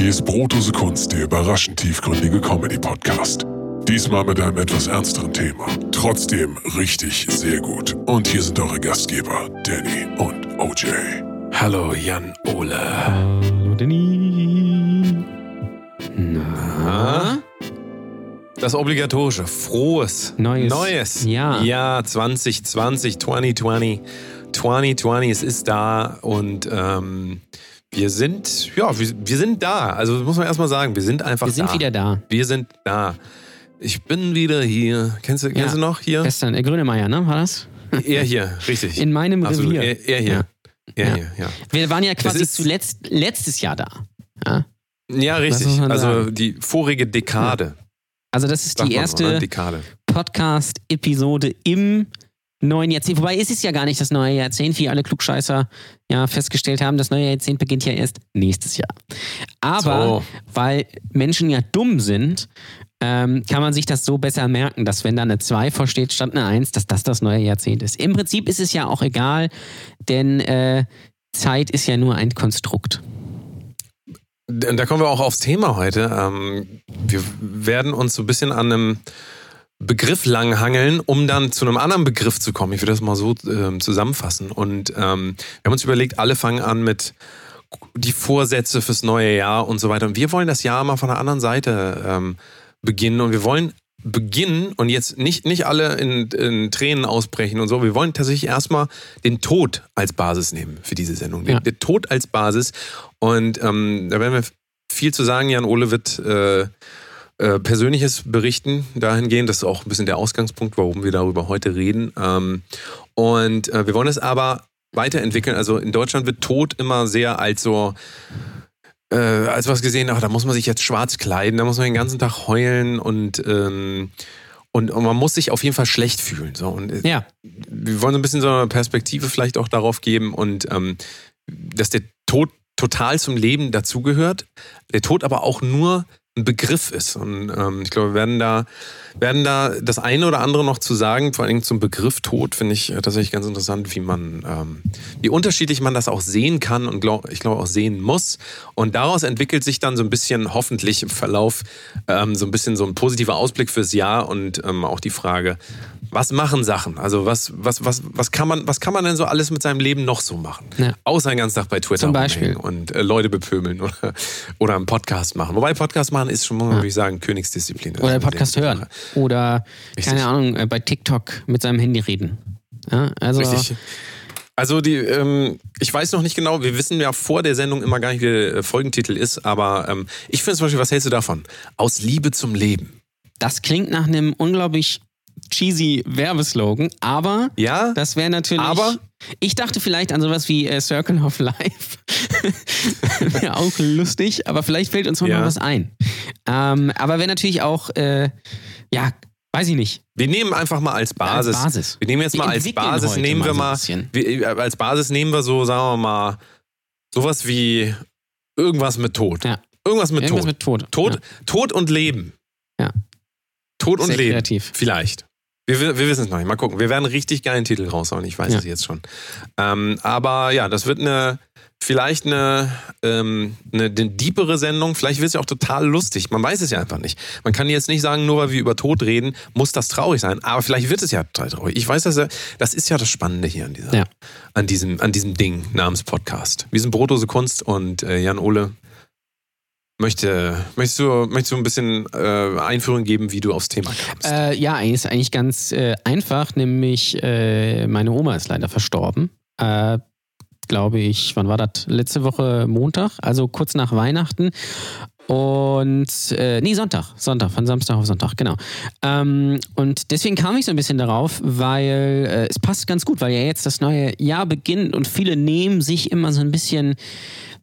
Hier ist Brotose Kunst, der überraschend tiefgründige Comedy-Podcast. Diesmal mit einem etwas ernsteren Thema. Trotzdem richtig sehr gut. Und hier sind eure Gastgeber, Danny und OJ. Hallo Jan Ole. Hallo Danny. Na? Das obligatorische, frohes, Neues neues Jahr. Jahr 2020, 2020, 2020, es ist da und ähm, wir sind, ja, wir, wir sind da. Also muss man erstmal sagen, wir sind einfach Wir sind da. wieder da. Wir sind da. Ich bin wieder hier. Kennst du, kennst Ja. du noch hier? Gestern, äh, Grönemeyer, ne? War das? Er hier, richtig. In meinem Absolut. Revier. Er, er hier. Ja. Er Ja. hier, ja. Wir waren ja quasi zuletzt letztes Jahr da. Ja? Ja, richtig. Also sagen. die vorige Dekade. Also das ist sagt die ne? erste Dekade. Podcast-Episode im neuen Jahrzehnt. Wobei es ist ja gar nicht das neue Jahrzehnt, wie alle Klugscheißer ja festgestellt haben. Das neue Jahrzehnt beginnt ja erst nächstes Jahr. Aber So. weil Menschen ja dumm sind, ähm, kann man sich das so besser merken, dass wenn da eine 2 vorsteht, statt eine 1, dass das das neue Jahrzehnt ist. Im Prinzip ist es ja auch egal, denn äh, Zeit ist ja nur ein Konstrukt. Da kommen wir auch aufs Thema heute. Ähm, wir werden uns so ein bisschen an einem Begriff langhangeln, um dann zu einem anderen Begriff zu kommen. Ich würde das mal so ähm, zusammenfassen. Und ähm, wir haben uns überlegt, alle fangen an mit die Vorsätze fürs neue Jahr und so weiter. Und wir wollen das Jahr mal von der anderen Seite ähm, beginnen. Und wir wollen beginnen und jetzt nicht, nicht alle in, in Tränen ausbrechen und so. Wir wollen tatsächlich erstmal den Tod als Basis nehmen für diese Sendung. Den, Ja. den Tod als Basis. Und ähm, da werden wir viel zu sagen. Jan Ole wird äh, äh, Persönliches berichten dahingehend. Das ist auch ein bisschen der Ausgangspunkt, warum wir darüber heute reden. Ähm, und äh, wir wollen es aber weiterentwickeln. Also in Deutschland wird Tod immer sehr als so äh, als was gesehen, ach, da muss man sich jetzt schwarz kleiden, da muss man den ganzen Tag heulen und ähm, und, und man muss sich auf jeden Fall schlecht fühlen. So. Und äh, Ja, wir wollen so ein bisschen so eine Perspektive vielleicht auch darauf geben und ähm, dass der Tod total zum Leben dazugehört, der Tod aber auch nur ein Begriff ist. Und ähm, ich glaube, wir werden da, werden da das eine oder andere noch zu sagen, vor Dingen zum Begriff Tod, finde ich äh, tatsächlich ganz interessant, wie man, ähm, wie unterschiedlich man das auch sehen kann und glaub, ich glaube auch sehen muss. Und daraus entwickelt sich dann so ein bisschen hoffentlich im Verlauf ähm, so ein bisschen so ein positiver Ausblick fürs Jahr und ähm, auch die Frage, was machen Sachen? Also was, was, was, was, kann man, was kann man denn so alles mit seinem Leben noch so machen? Ja. Außer den ganzen Tag bei Twitter Zum Beispiel. und äh, Leute bepömeln oder, oder einen Podcast machen. Wobei Podcast machen ist schon, Ja. natürlich sagen, Königsdisziplin. Oder Podcast hören. Oder, Richtig. keine Ahnung, äh, bei TikTok mit seinem Handy reden. Ja, also. Richtig. Also die, ähm, ich weiß noch nicht genau, wir wissen ja vor der Sendung immer gar nicht, wie der äh, Folgentitel ist, aber ähm, ich finde zum Beispiel, was hältst du davon? Aus Liebe zum Leben. das klingt nach einem unglaublich cheesy Werbeslogan, aber Ja? das wäre natürlich. Aber? Ich dachte vielleicht an sowas wie äh, Circle of Life. wäre auch lustig, aber vielleicht fällt uns noch Ja. mal was ein. Ähm, aber wäre natürlich auch, äh, ja, weiß ich nicht. Wir nehmen einfach mal als Basis. Als Basis. Wir nehmen jetzt Wir mal als Basis, nehmen wir mal so wir, äh, als Basis nehmen wir so, sagen wir mal, sowas wie irgendwas mit Tod. Ja. Irgendwas mit Irgendwas Tod. mit Tod. Tod, Ja. Tod und Leben. Ja. Tod und Sehr Leben. kreativ. Vielleicht. Wir, wir, wissen es noch nicht. Mal gucken. Wir werden richtig geilen Titel raushauen. Ich weiß Ja. es jetzt schon. Ähm, aber ja, das wird eine, vielleicht eine, ähm, eine, eine deepere Sendung. Vielleicht wird es ja auch total lustig. Man weiß es ja einfach nicht. Man kann jetzt nicht sagen, nur weil wir über Tod reden, muss das traurig sein. Aber vielleicht wird es ja total traurig. Ich weiß, dass ja, das ist ja das Spannende hier an, dieser, Ja. an, diesem, an diesem Ding namens Podcast. Wir sind Brotdose Kunst und äh, Jan Ole möchte, möchtest, du, möchtest du ein bisschen äh, Einführung geben, wie du aufs Thema kamst? Äh, ja, ist eigentlich ganz äh, einfach, nämlich äh, meine Oma ist leider verstorben. Äh, Glaube ich, wann war das? Letzte Woche Montag, also kurz nach Weihnachten. Und äh, nee, Sonntag, Sonntag, von Samstag auf Sonntag, genau. Ähm, und deswegen kam ich so ein bisschen darauf, weil äh, es passt ganz gut, weil ja jetzt das neue Jahr beginnt und viele nehmen sich immer so ein bisschen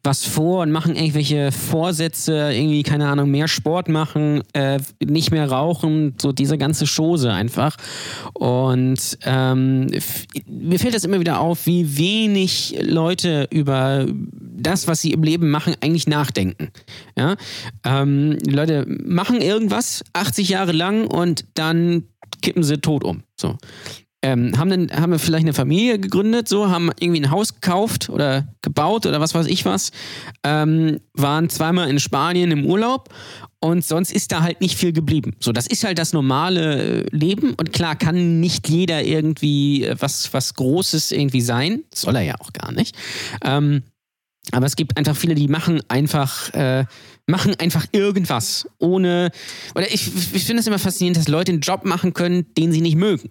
was vor und machen irgendwelche Vorsätze, irgendwie, keine Ahnung, mehr Sport machen, äh, nicht mehr rauchen, so diese ganze Chose einfach. Und ähm, mir fällt das immer wieder auf, wie wenig Leute über das, was sie im Leben machen, eigentlich nachdenken. Ja? Ähm, Leute machen irgendwas 80 Jahre lang und dann kippen sie tot um. So. Ähm, haben dann haben wir vielleicht eine Familie gegründet, so haben irgendwie ein Haus gekauft oder gebaut oder was weiß ich was, ähm, waren zweimal in Spanien im Urlaub und sonst ist da halt nicht viel geblieben. So, das ist halt das normale äh, Leben und klar kann nicht jeder irgendwie äh, was was Großes irgendwie sein, soll er ja auch gar nicht. Ähm, aber es gibt einfach viele, die machen einfach, äh, machen einfach irgendwas, ohne. Oder ich, ich finde es immer faszinierend, dass Leute einen Job machen können, den sie nicht mögen.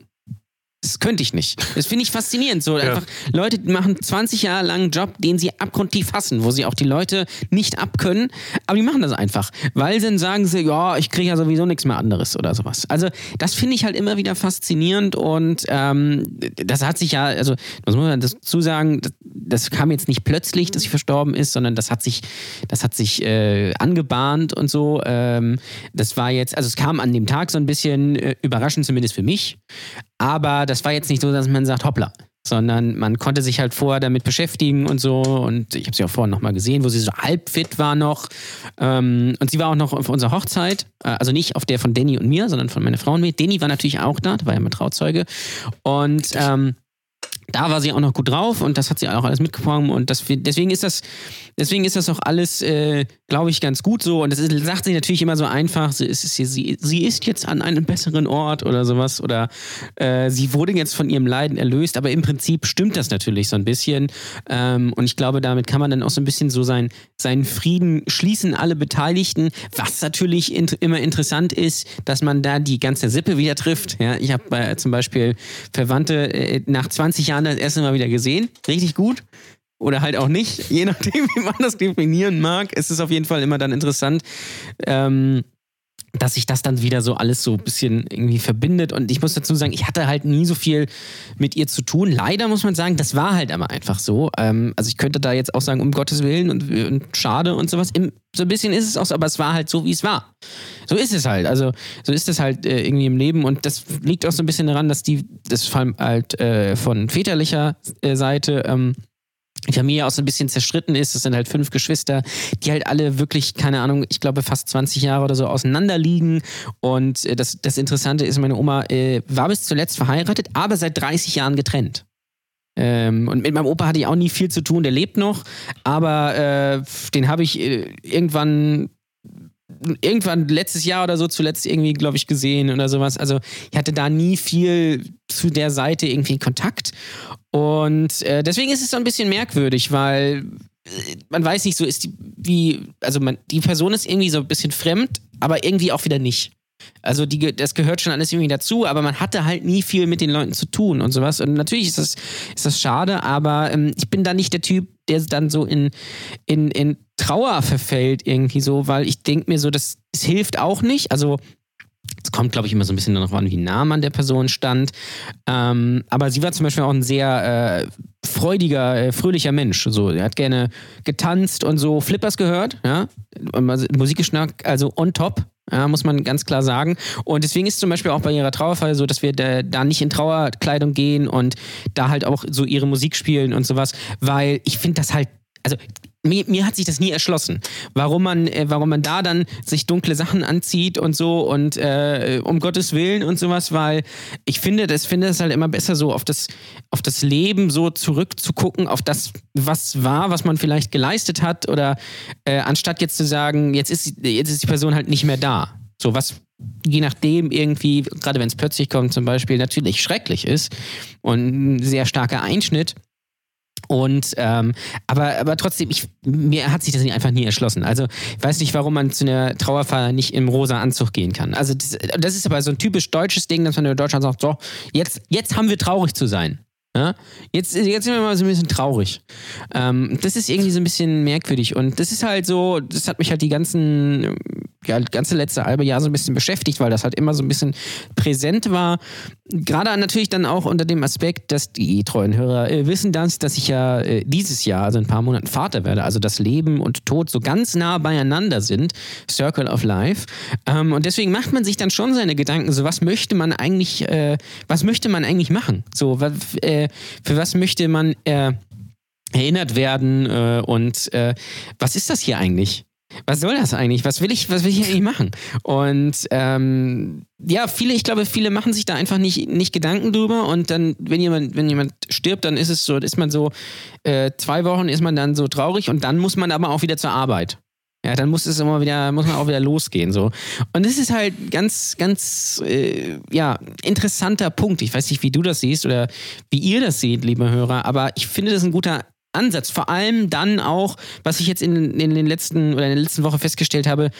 Das könnte ich nicht. Das finde ich faszinierend. So ja. einfach Leute machen 20 Jahre lang einen Job, den sie abgrundtief hassen, wo sie auch die Leute nicht abkönnen, aber die machen das einfach, weil sie dann sagen sie, ja, ich kriege ja sowieso nichts mehr anderes oder sowas. Also das finde ich halt immer wieder faszinierend und ähm, das hat sich ja, also das muss man dazu sagen, das, das, kam jetzt nicht plötzlich, dass sie verstorben ist, sondern das hat sich, das hat sich äh, angebahnt und so. Ähm, das war jetzt, also es kam an dem Tag so ein bisschen äh, überraschend, zumindest für mich. Aber das war jetzt nicht so, dass man sagt, hoppla, sondern man konnte sich halt vorher damit beschäftigen und so. Und ich habe sie auch vorher nochmal gesehen, wo sie so halb fit war noch. Ähm, und sie war auch noch auf unserer Hochzeit, äh, also nicht auf der von Danny und mir, sondern von meiner Frau und mir. Danny war natürlich auch da, da war ja mein Trauzeuge. Und ähm, da war sie auch noch gut drauf und das hat sie auch alles mitgebracht und das, deswegen ist das, deswegen ist das auch alles, äh, glaube ich, ganz gut so und das ist, sagt sie natürlich immer so einfach, sie ist, sie, sie ist jetzt an einem besseren Ort oder sowas oder äh, sie wurde jetzt von ihrem Leiden erlöst, aber im Prinzip stimmt das natürlich so ein bisschen ähm, und ich glaube, damit kann man dann auch so ein bisschen so sein, seinen Frieden schließen, alle Beteiligten, was natürlich in, immer interessant ist, dass man da die ganze Sippe wieder trifft, ja, ich habe äh, zum Beispiel Verwandte äh, nach 20 Jahren Jahren das erste Mal wieder gesehen. Richtig gut. Oder halt auch nicht, je nachdem, wie man das definieren mag. Es ist auf jeden Fall immer dann interessant, ähm, dass sich das dann wieder so alles so ein bisschen irgendwie verbindet. Und ich muss dazu sagen, ich hatte halt nie so viel mit ihr zu tun. Leider muss man sagen, das war halt aber einfach so. Ähm, also ich könnte da jetzt auch sagen, um Gottes Willen und, und schade und sowas. Im, so ein bisschen ist es auch so, aber es war halt so, wie es war. So ist es halt. Also so ist es halt äh, irgendwie im Leben. Und das liegt auch so ein bisschen daran, dass die, das vor allem halt äh, von väterlicher äh, Seite, ähm, die Familie auch so ein bisschen zerstritten ist. Es sind halt fünf Geschwister, die halt alle wirklich, keine Ahnung, ich glaube fast 20 Jahre oder so auseinander liegen. Und äh, das, das Interessante ist, meine Oma äh, war bis zuletzt verheiratet, aber seit 30 Jahren getrennt. Ähm, und mit meinem Opa hatte ich auch nie viel zu tun, der lebt noch, aber äh, den habe ich äh, irgendwann irgendwann letztes Jahr oder so zuletzt irgendwie, glaube ich, gesehen oder sowas. Also ich hatte da nie viel zu der Seite irgendwie Kontakt. Und äh, deswegen ist es so ein bisschen merkwürdig, weil äh, man weiß nicht, so ist die, wie, also man, die Person ist irgendwie so ein bisschen fremd, aber irgendwie auch wieder nicht. Also die, das gehört schon alles irgendwie dazu, aber man hatte halt nie viel mit den Leuten zu tun und sowas. Und natürlich ist das, ist das schade, aber ähm, ich bin da nicht der Typ, der dann so in, in, in Trauer verfällt irgendwie so, weil ich denke mir so, das, das hilft auch nicht. Also es kommt, glaube ich, immer so ein bisschen darauf an, wie nah man der Person stand. Ähm, aber sie war zum Beispiel auch ein sehr äh, freudiger, äh, fröhlicher Mensch. So, er hat gerne getanzt und so Flippers gehört, ja. Musikgeschmack, also on top. Ja, muss man ganz klar sagen. Und deswegen ist zum Beispiel auch bei ihrer Trauerfeier so, dass wir da, da, nicht in Trauerkleidung gehen und da halt auch so ihre Musik spielen und sowas, weil ich finde das halt, also mir, mir, hat sich das nie erschlossen, warum man, äh, warum man da dann sich dunkle Sachen anzieht und so und äh, um Gottes Willen und sowas, weil ich finde, das finde es halt immer besser so auf das, auf das Leben so zurückzugucken, auf das, was war, was man vielleicht geleistet hat oder äh, anstatt jetzt zu sagen, jetzt ist, jetzt ist die Person halt nicht mehr da. So was je nachdem irgendwie, gerade wenn es plötzlich kommt zum Beispiel, natürlich schrecklich ist und ein sehr starker Einschnitt. Und ähm, aber, aber trotzdem, ich, mir hat sich das einfach nie erschlossen. Also ich weiß nicht, warum man zu einer Trauerfeier nicht im rosa Anzug gehen kann. Also das, das ist aber so ein typisch deutsches Ding, dass man in Deutschland sagt, so, jetzt, jetzt haben wir traurig zu sein. Ja? Jetzt, jetzt sind wir mal so ein bisschen traurig. Ähm, das ist irgendwie so ein bisschen merkwürdig. Und das ist halt so, das hat mich halt die ganzen, ja, ganze letzte halbe Jahr so ein bisschen beschäftigt, weil das halt immer so ein bisschen präsent war. Gerade natürlich dann auch unter dem Aspekt, dass die treuen Hörer äh, wissen das, dass ich ja äh, dieses Jahr, also in ein paar Monaten Vater werde, also das Leben und Tod so ganz nah beieinander sind. Circle of Life. Ähm, und deswegen macht man sich dann schon seine Gedanken, so was möchte man eigentlich, äh, was möchte man eigentlich machen? So, was, äh, für was möchte man äh, erinnert werden äh, und äh, was ist das hier eigentlich? was soll das eigentlich? Was will ich, was will ich eigentlich machen? Und ähm, ja, viele, ich glaube, viele machen sich da einfach nicht, nicht Gedanken drüber und dann, wenn jemand, wenn jemand stirbt, dann ist es so, ist man so, äh, zwei Wochen ist man dann so traurig und dann muss man aber auch wieder zur Arbeit. Ja, dann muss es immer wieder, muss man auch wieder losgehen. So. Und das ist halt ganz, ganz äh, ja, interessanter Punkt. Ich weiß nicht, wie du das siehst oder wie ihr das seht, liebe Hörer, aber ich finde das ein guter Ansatz. Vor allem dann auch, was ich jetzt in, in den letzten oder in der letzten Woche festgestellt habe,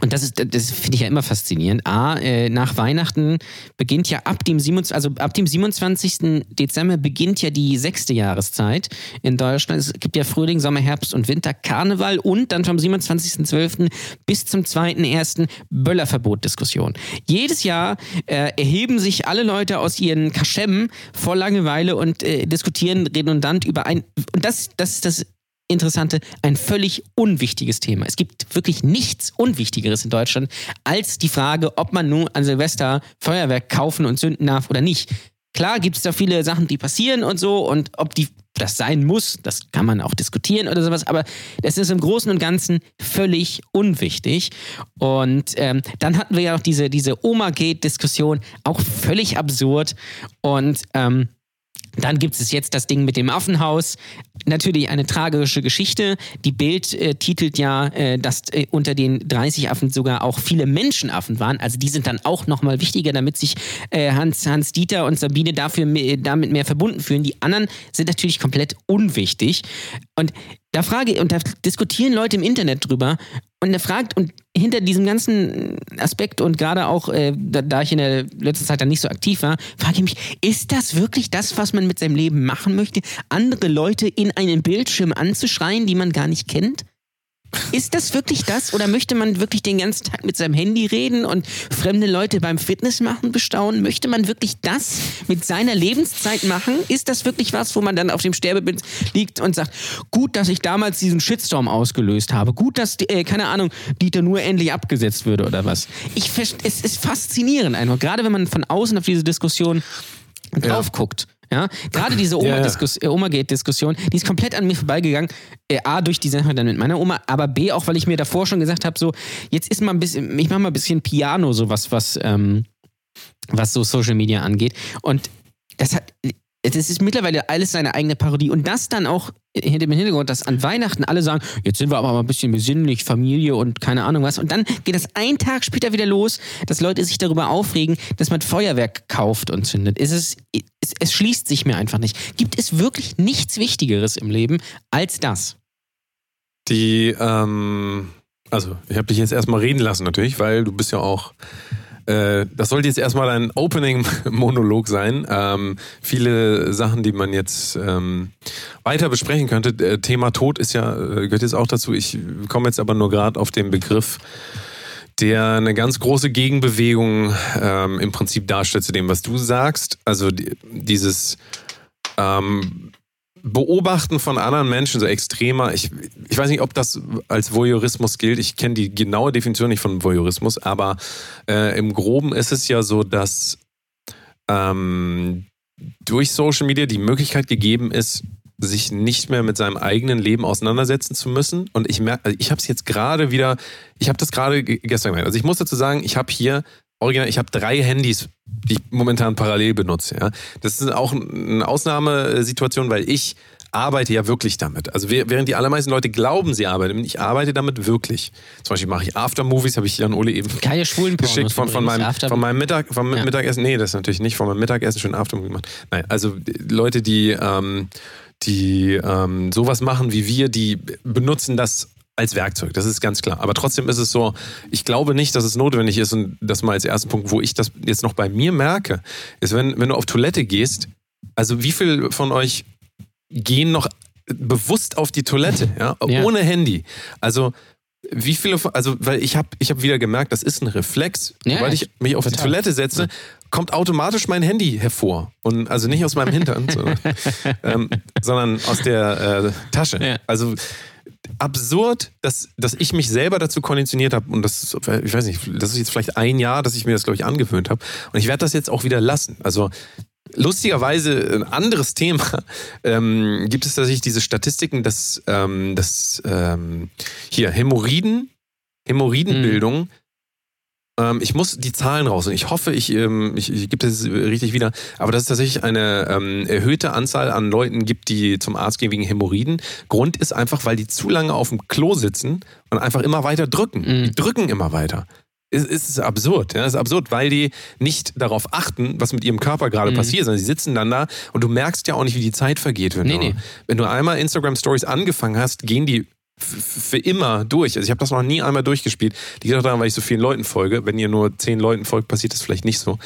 und das ist, das finde ich ja immer faszinierend. A, äh, nach Weihnachten beginnt ja ab dem 27, also ab dem 27. Dezember beginnt ja die sechste Jahreszeit in Deutschland. Es gibt ja Frühling, Sommer, Herbst und Winter, Karneval und dann vom 27.12. bis zum 2.1. Böllerverbot-Diskussion. Jedes Jahr äh, erheben sich alle Leute aus ihren Kaschemmen vor Langeweile und äh, diskutieren redundant über ein, und das, das ist das Interessante, ein völlig unwichtiges Thema. Es gibt wirklich nichts Unwichtigeres in Deutschland als die Frage, ob man nun an Silvester Feuerwerk kaufen und zünden darf oder nicht. Klar gibt es da viele Sachen, die passieren und so und ob die das sein muss, das kann man auch diskutieren oder sowas, aber das ist im Großen und Ganzen völlig unwichtig. Und ähm, dann hatten wir ja noch diese, diese Oma-Gate-Diskussion, auch völlig absurd und ähm, dann gibt es jetzt das Ding mit dem Affenhaus. Natürlich eine tragische Geschichte. Die Bild äh, titelt ja, äh, dass äh, unter den 30 Affen sogar auch viele Menschenaffen waren. Also die sind dann auch nochmal wichtiger, damit sich äh, Hans, Hans Dieter und Sabine dafür damit mehr verbunden fühlen. Die anderen sind natürlich komplett unwichtig. Und da frage und da diskutieren Leute im Internet drüber und er fragt und hinter diesem ganzen Aspekt und gerade auch äh, da, da, ich in der letzten Zeit dann nicht so aktiv war, frage ich mich, ist das wirklich das, was man mit seinem Leben machen möchte, andere Leute in einen Bildschirm anzuschreien, die man gar nicht kennt? Ist das wirklich das? Oder möchte man wirklich den ganzen Tag mit seinem Handy reden und fremde Leute beim Fitness machen bestaunen? Möchte man wirklich das mit seiner Lebenszeit machen? Ist das wirklich was, wo man dann auf dem Sterbebett liegt und sagt, gut, dass ich damals diesen Shitstorm ausgelöst habe. Gut, dass, äh, keine Ahnung, Dieter nur endlich abgesetzt würde oder was. Ich, es ist faszinierend einfach. Gerade wenn man von außen auf diese Diskussion drauf ja. guckt. Ja, gerade diese Oma-Gate-Diskussion, Oma die ist komplett an mir vorbeigegangen. Äh, A, durch die Sache dann mit meiner Oma, aber B, auch weil ich mir davor schon gesagt habe, so, jetzt ist mal ein bisschen, ich mache mal ein bisschen Piano, so was, was, ähm, was so Social Media angeht. Und das hat, es ist mittlerweile alles seine eigene Parodie. Und das dann auch hinter dem Hintergrund, dass an Weihnachten alle sagen, jetzt sind wir aber mal ein bisschen besinnlich, Familie und keine Ahnung was. Und dann geht das einen Tag später wieder los, dass Leute sich darüber aufregen, dass man Feuerwerk kauft und zündet. Es, ist, es, es schließt sich mir einfach nicht. Gibt es wirklich nichts Wichtigeres im Leben als das? Die, ähm, also ich habe dich jetzt erstmal reden lassen natürlich, weil du bist ja auch äh, das sollte jetzt erstmal ein Opening-Monolog sein. Ähm, viele Sachen, die man jetzt ähm, weiter besprechen könnte. Äh, Thema Tod ist ja, äh, gehört jetzt auch dazu. Ich komme jetzt aber nur gerade auf den Begriff, der eine ganz große Gegenbewegung ähm, im Prinzip darstellt zu dem, was du sagst. Also die, dieses ähm, Beobachten von anderen Menschen, so extremer, ich, ich weiß nicht, ob das als Voyeurismus gilt. Ich kenne die genaue Definition nicht von Voyeurismus, aber äh, im Groben ist es ja so, dass ähm, durch Social Media die Möglichkeit gegeben ist, sich nicht mehr mit seinem eigenen Leben auseinandersetzen zu müssen. Und ich merke, also ich habe es jetzt gerade wieder, ich habe das gerade gestern gemerkt. Also ich muss dazu sagen, ich habe hier original, ich habe drei Handys, die ich momentan parallel benutze. Ja. Das ist auch eine Ausnahmesituation, weil ich arbeite ja wirklich damit. Also während die allermeisten Leute glauben, sie arbeiten, ich arbeite damit wirklich. Zum Beispiel mache ich Aftermovies, habe ich Jan Ole eben Keine schwulen geschickt von, von, meinem, von meinem Mittag, vom ja. Mittagessen. Nee, das ist natürlich nicht von meinem Mittagessen schon Aftermovie gemacht. Nein, also Leute, die, ähm, die ähm, sowas machen wie wir, die benutzen das als Werkzeug, das ist ganz klar. Aber trotzdem ist es so, ich glaube nicht, dass es notwendig ist und das mal als ersten Punkt, wo ich das jetzt noch bei mir merke, ist, wenn, wenn du auf Toilette gehst, also wie viel von euch gehen noch bewusst auf die Toilette, ja, ja. ohne Handy? Also wie viele, also weil ich habe ich hab wieder gemerkt, das ist ein Reflex, ja, weil ich mich auf total. die Toilette setze, kommt automatisch mein Handy hervor und also nicht aus meinem Hintern, sondern, ähm, sondern aus der äh, Tasche. Ja. Also absurd, dass, dass ich mich selber dazu konditioniert habe und das, ich weiß nicht, das ist jetzt vielleicht ein Jahr, dass ich mir das, glaube ich, angewöhnt habe und ich werde das jetzt auch wieder lassen. Also lustigerweise ein anderes Thema ähm, gibt es tatsächlich diese Statistiken, dass, ähm, dass ähm, hier Hämorrhoiden, Hämorrhoidenbildung Mhm. Ähm, ich muss die Zahlen raus und ich hoffe, ich, ähm, ich, ich gebe das richtig wieder, aber dass es tatsächlich eine ähm, erhöhte Anzahl an Leuten gibt, die zum Arzt gehen wegen Hämorrhoiden. Grund ist einfach, weil die zu lange auf dem Klo sitzen und einfach immer weiter drücken. Mhm. Die drücken immer weiter. Es ist absurd, ja, es ist absurd, weil die nicht darauf achten, was mit ihrem Körper gerade Mhm. passiert, sondern sie sitzen dann da und du merkst ja auch nicht, wie die Zeit vergeht. Wenn, Nee, du, nee. wenn du einmal Instagram Stories angefangen hast, gehen die für immer durch. Also ich habe das noch nie einmal durchgespielt. Liegt auch daran, weil ich so vielen Leuten folge. Wenn ihr nur zehn Leuten folgt, passiert das vielleicht nicht so.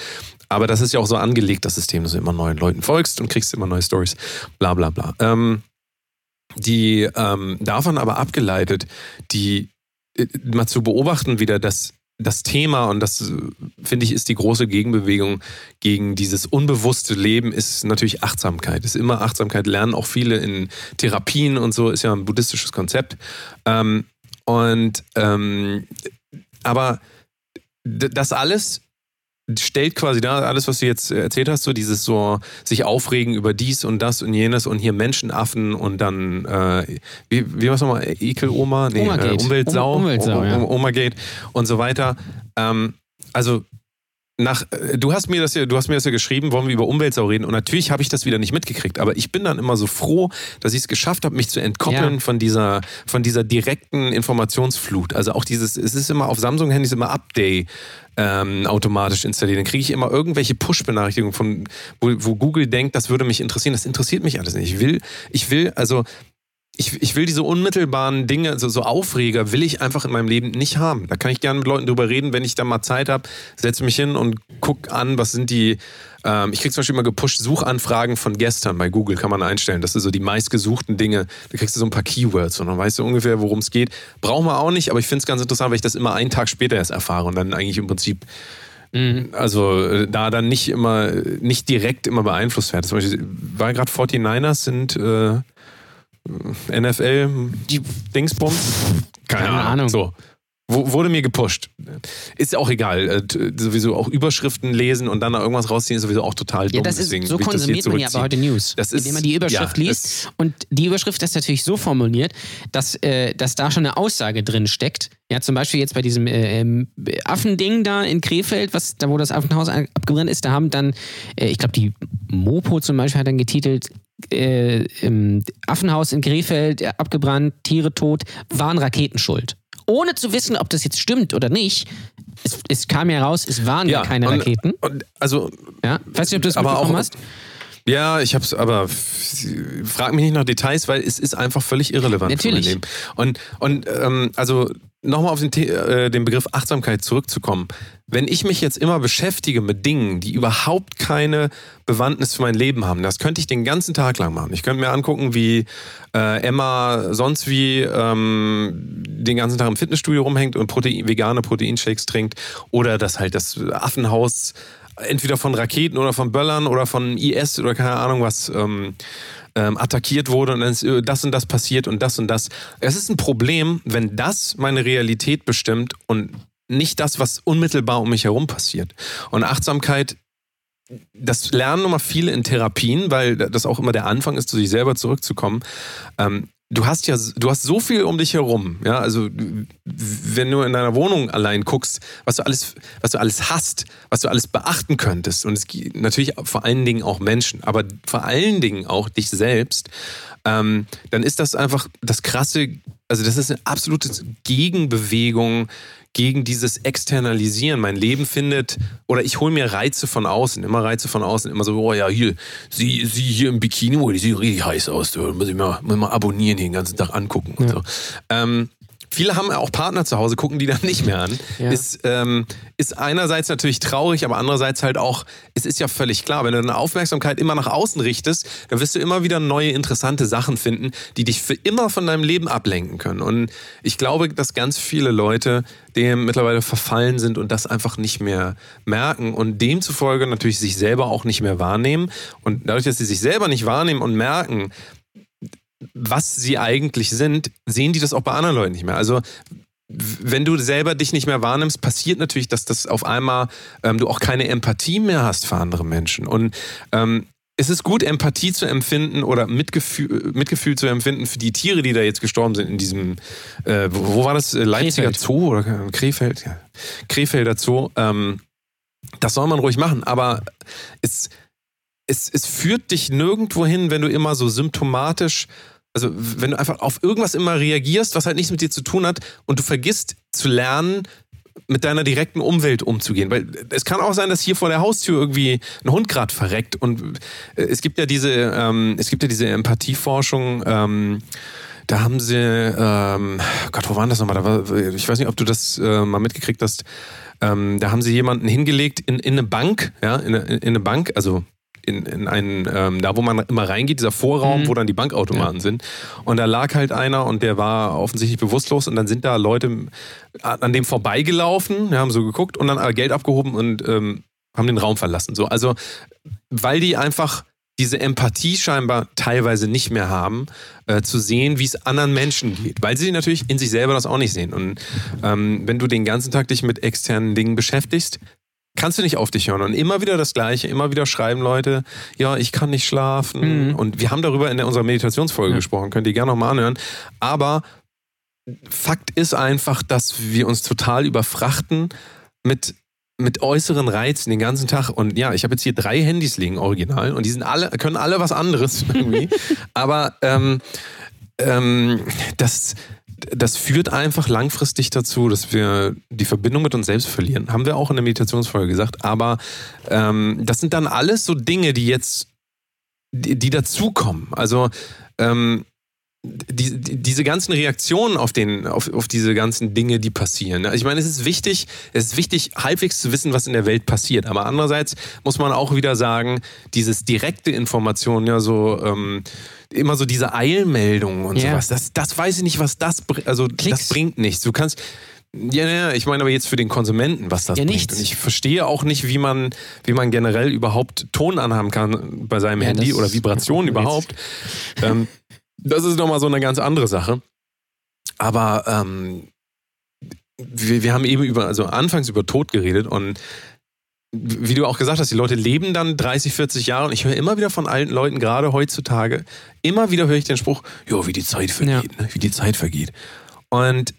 Aber das ist ja auch so angelegt, das System, dass du immer neuen Leuten folgst und kriegst immer neue Stories. Bla bla bla. Ähm, die ähm, davon aber abgeleitet, die äh, mal zu beobachten wieder, dass das Thema, und das äh, finde ich, ist die große Gegenbewegung gegen dieses unbewusste Leben, ist natürlich Achtsamkeit. Ist immer Achtsamkeit, lernen auch viele in Therapien und so, ist ja ein buddhistisches Konzept. Ähm, und ähm, aber das alles stellt quasi da alles, was du jetzt erzählt hast, so dieses so sich aufregen über dies und das und jenes und hier Menschenaffen und dann äh, wie, wie was nochmal Ekeloma, nee, Omagate. äh, Umweltsau, Um- Umweltsau, ja. O- Omagate und so weiter. Ähm, also nach, äh, du hast mir das ja, du hast mir das ja geschrieben, wollen wir über Umweltsau reden und natürlich habe ich das wieder nicht mitgekriegt, aber ich bin dann immer so froh, dass ich es geschafft habe, mich zu entkoppeln Ja. von dieser, von dieser direkten Informationsflut. Also auch dieses, es ist immer auf Samsung-Handys immer Update ähm, automatisch installiert. Dann kriege ich immer irgendwelche Push-Benachrichtigungen von, wo, wo Google denkt, das würde mich interessieren. Das interessiert mich alles nicht. Ich will, ich will, also ich, ich will diese unmittelbaren Dinge, so, so Aufreger, will ich einfach in meinem Leben nicht haben. Da kann ich gerne mit Leuten drüber reden, wenn ich dann mal Zeit habe, setze mich hin und guck an, was sind die. Ähm, ich krieg zum Beispiel immer gepusht Suchanfragen von gestern bei Google, kann man einstellen. Das sind so die meistgesuchten Dinge. Da kriegst du so ein paar Keywords und dann weißt du ungefähr, worum es geht. Brauchen wir auch nicht, aber ich finde es ganz interessant, weil ich das immer einen Tag später erst erfahre und dann eigentlich im Prinzip Mhm. also äh, da dann nicht immer, nicht direkt immer beeinflusst werde. Zum Beispiel war gerade 49ers sind äh, NFL Die- Dingsbums. Keine, Keine Ahnung. Ahnung. So. Wurde mir gepusht. Ist auch egal. Äh, sowieso auch Überschriften lesen und dann da irgendwas rausziehen, ist sowieso auch total dumm. Ja, das ist, Deswegen so konsumiert man ja aber heute. News. Das ist- indem man die Überschrift ja, liest. Und die Überschrift ist natürlich so formuliert, dass, äh, dass da schon eine Aussage drin steckt. Ja, zum Beispiel jetzt bei diesem äh, ähm, Affending da in Krefeld, was, da wo das Affenhaus an- abgebrannt ist, da haben dann, äh, ich glaube, die Mopo zum Beispiel hat dann getitelt, äh, im Affenhaus in Krefeld äh, abgebrannt, Tiere tot, waren Raketen schuld. Ohne zu wissen, ob das jetzt stimmt oder nicht. Es, es kam ja raus, es waren ja, keine und, Raketen. Und, also Ja, weiß nicht, ob du das mitbekommen auch, hast. Ja, ich hab's, aber frag mich nicht nach Details, weil es ist einfach völlig irrelevant Natürlich. für mein Leben. Und, und ähm, also nochmal auf den, äh, den Begriff Achtsamkeit zurückzukommen. Wenn ich mich jetzt immer beschäftige mit Dingen, die überhaupt keine Bewandtnis für mein Leben haben, das könnte ich den ganzen Tag lang machen. Ich könnte mir angucken, wie äh, Emma sonst wie ähm, den ganzen Tag im Fitnessstudio rumhängt und Protein, vegane Proteinshakes trinkt oder dass halt das Affenhaus entweder von Raketen oder von Böllern oder von IS oder keine Ahnung was ähm, ähm, attackiert wurde und dann ist äh, das und das passiert und das und das. Es ist ein Problem, wenn das meine Realität bestimmt und nicht das, was unmittelbar um mich herum passiert. Und Achtsamkeit, das lernen mal viele in Therapien, weil das auch immer der Anfang ist, zu sich selber zurückzukommen. Ähm, du hast ja, du hast so viel um dich herum, ja, also wenn du in deiner Wohnung allein guckst, was du alles, was du alles hast, was du alles beachten könntest. Und es gibt natürlich vor allen Dingen auch Menschen, aber vor allen Dingen auch dich selbst, ähm, dann ist das einfach das krasse, also das ist eine absolute Gegenbewegung gegen dieses Externalisieren. Mein Leben findet, oder ich hole mir Reize von außen, immer Reize von außen, immer so, oh ja, hier, sie, sie hier im Bikini, oh, die sieht richtig heiß aus, du, muss ich mal, muss ich mal abonnieren, den ganzen Tag angucken und Ja. so. Ähm, Viele haben auch Partner zu Hause, gucken die dann nicht mehr an. Ja. Ist, ähm, ist einerseits natürlich traurig, aber andererseits halt auch, es ist ja völlig klar, wenn du deine Aufmerksamkeit immer nach außen richtest, dann wirst du immer wieder neue interessante Sachen finden, die dich für immer von deinem Leben ablenken können. Und ich glaube, dass ganz viele Leute dem mittlerweile verfallen sind und das einfach nicht mehr merken und demzufolge natürlich sich selber auch nicht mehr wahrnehmen. Und dadurch, dass sie sich selber nicht wahrnehmen und merken, was sie eigentlich sind, sehen die das auch bei anderen Leuten nicht mehr. Also wenn du selber dich nicht mehr wahrnimmst, passiert natürlich, dass das auf einmal ähm, du auch keine Empathie mehr hast für andere Menschen. Und ähm, es ist gut, Empathie zu empfinden oder Mitgefühl, Mitgefühl zu empfinden für die Tiere, die da jetzt gestorben sind in diesem, äh, wo, war das? Leipziger Krefeld. Zoo oder Krefeld? Ja. Krefelder Zoo. Ähm, das soll man ruhig machen, aber es, es, es führt dich nirgendwo hin, wenn du immer so symptomatisch also wenn du einfach auf irgendwas immer reagierst, was halt nichts mit dir zu tun hat und du vergisst zu lernen, mit deiner direkten Umwelt umzugehen. Weil es kann auch sein, dass hier vor der Haustür irgendwie ein Hund gerade verreckt. Und äh, es gibt ja diese, ähm, es gibt ja diese Empathieforschung, ähm, da haben sie, ähm, Gott, wo waren das nochmal? Da war, ich weiß nicht, ob du das äh, mal mitgekriegt hast. Ähm, da haben sie jemanden hingelegt in, in eine Bank, ja, in in eine Bank, also in, in einen, ähm, da wo man immer reingeht, dieser Vorraum, mhm. wo dann die Bankautomaten ja. sind. Und da lag halt einer und der war offensichtlich bewusstlos und dann sind da Leute an dem vorbeigelaufen, haben so geguckt und dann Geld abgehoben und ähm, haben den Raum verlassen. So, also weil die einfach diese Empathie scheinbar teilweise nicht mehr haben, äh, zu sehen, wie es anderen Menschen geht, weil sie natürlich in sich selber das auch nicht sehen. Und ähm, wenn du den ganzen Tag dich mit externen Dingen beschäftigst, kannst du nicht auf dich hören. Und immer wieder das Gleiche, immer wieder schreiben Leute, ja, ich kann nicht schlafen. Mhm. Und wir haben darüber in unserer Meditationsfolge ja. gesprochen, könnt ihr gerne nochmal anhören. Aber Fakt ist einfach, dass wir uns total überfrachten mit, mit äußeren Reizen den ganzen Tag. Und ja, ich habe jetzt hier drei Handys liegen, original, und die sind alle, können alle was anderes irgendwie. Aber ähm, ähm, das das führt einfach langfristig dazu, dass wir die Verbindung mit uns selbst verlieren. Haben wir auch in der Meditationsfolge gesagt. Aber ähm, das sind dann alles so Dinge, die jetzt, die, die dazukommen. Also ähm, die, die, diese ganzen Reaktionen auf, den, auf, auf diese ganzen Dinge, die passieren. Ich meine, es ist wichtig, es ist wichtig, halbwegs zu wissen, was in der Welt passiert. Aber andererseits muss man auch wieder sagen, dieses direkte Information, ja, so ähm, immer so diese Eilmeldungen und yeah. sowas. Das, das weiß ich nicht, was das bringt. Also Klicks. das bringt nichts. Du kannst. Ja, ja, ich meine aber jetzt für den Konsumenten, was das ja, bringt. Nichts. Und ich verstehe auch nicht, wie man, wie man generell überhaupt Ton anhaben kann bei seinem ja, Handy oder Vibrationen überhaupt. ähm, das ist nochmal so eine ganz andere Sache. Aber ähm, wir, wir haben eben über, also anfangs über Tod geredet und wie du auch gesagt hast, die Leute leben dann 30, 40 Jahre und ich höre immer wieder von alten Leuten, gerade heutzutage, immer wieder höre ich den Spruch, jo, wie die Zeit vergeht, ja. ne? wie die Zeit vergeht. Und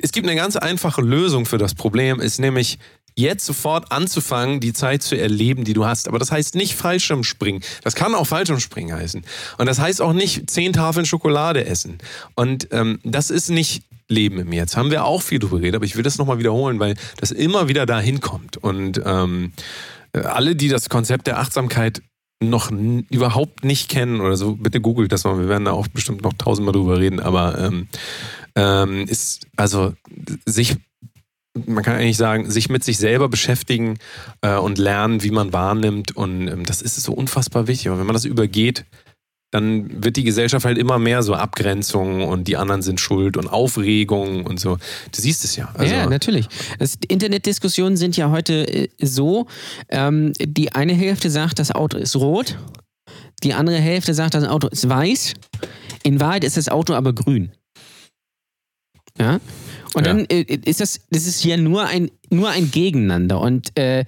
es gibt eine ganz einfache Lösung für das Problem, ist nämlich jetzt sofort anzufangen, die Zeit zu erleben, die du hast. Aber das heißt nicht Fallschirmspringen. Das kann auch Fallschirmspringen heißen. Und das heißt auch nicht zehn Tafeln Schokolade essen. Und ähm, das ist nicht Leben im Jetzt. Haben wir auch viel drüber geredet, aber ich will das nochmal wiederholen, weil das immer wieder dahin kommt. Und ähm, alle, die das Konzept der Achtsamkeit noch überhaupt nicht kennen oder so, bitte googelt das mal. Wir werden da auch bestimmt noch tausendmal drüber reden, aber ähm, ähm, ist also sich man kann eigentlich sagen, sich mit sich selber beschäftigen äh, und lernen, wie man wahrnimmt. Und ähm, das ist so unfassbar wichtig. Aber wenn man das übergeht, dann wird die Gesellschaft halt immer mehr so Abgrenzungen und die anderen sind schuld und Aufregung und so. Du siehst es ja. Also ja, natürlich. Das, Internetdiskussionen sind ja heute äh, so, ähm, die eine Hälfte sagt, das Auto ist rot, die andere Hälfte sagt, das Auto ist weiß. In Wahrheit ist das Auto aber grün. Ja. Und ja. dann äh, ist das, das ist hier nur ein, nur ein Gegeneinander. Und äh,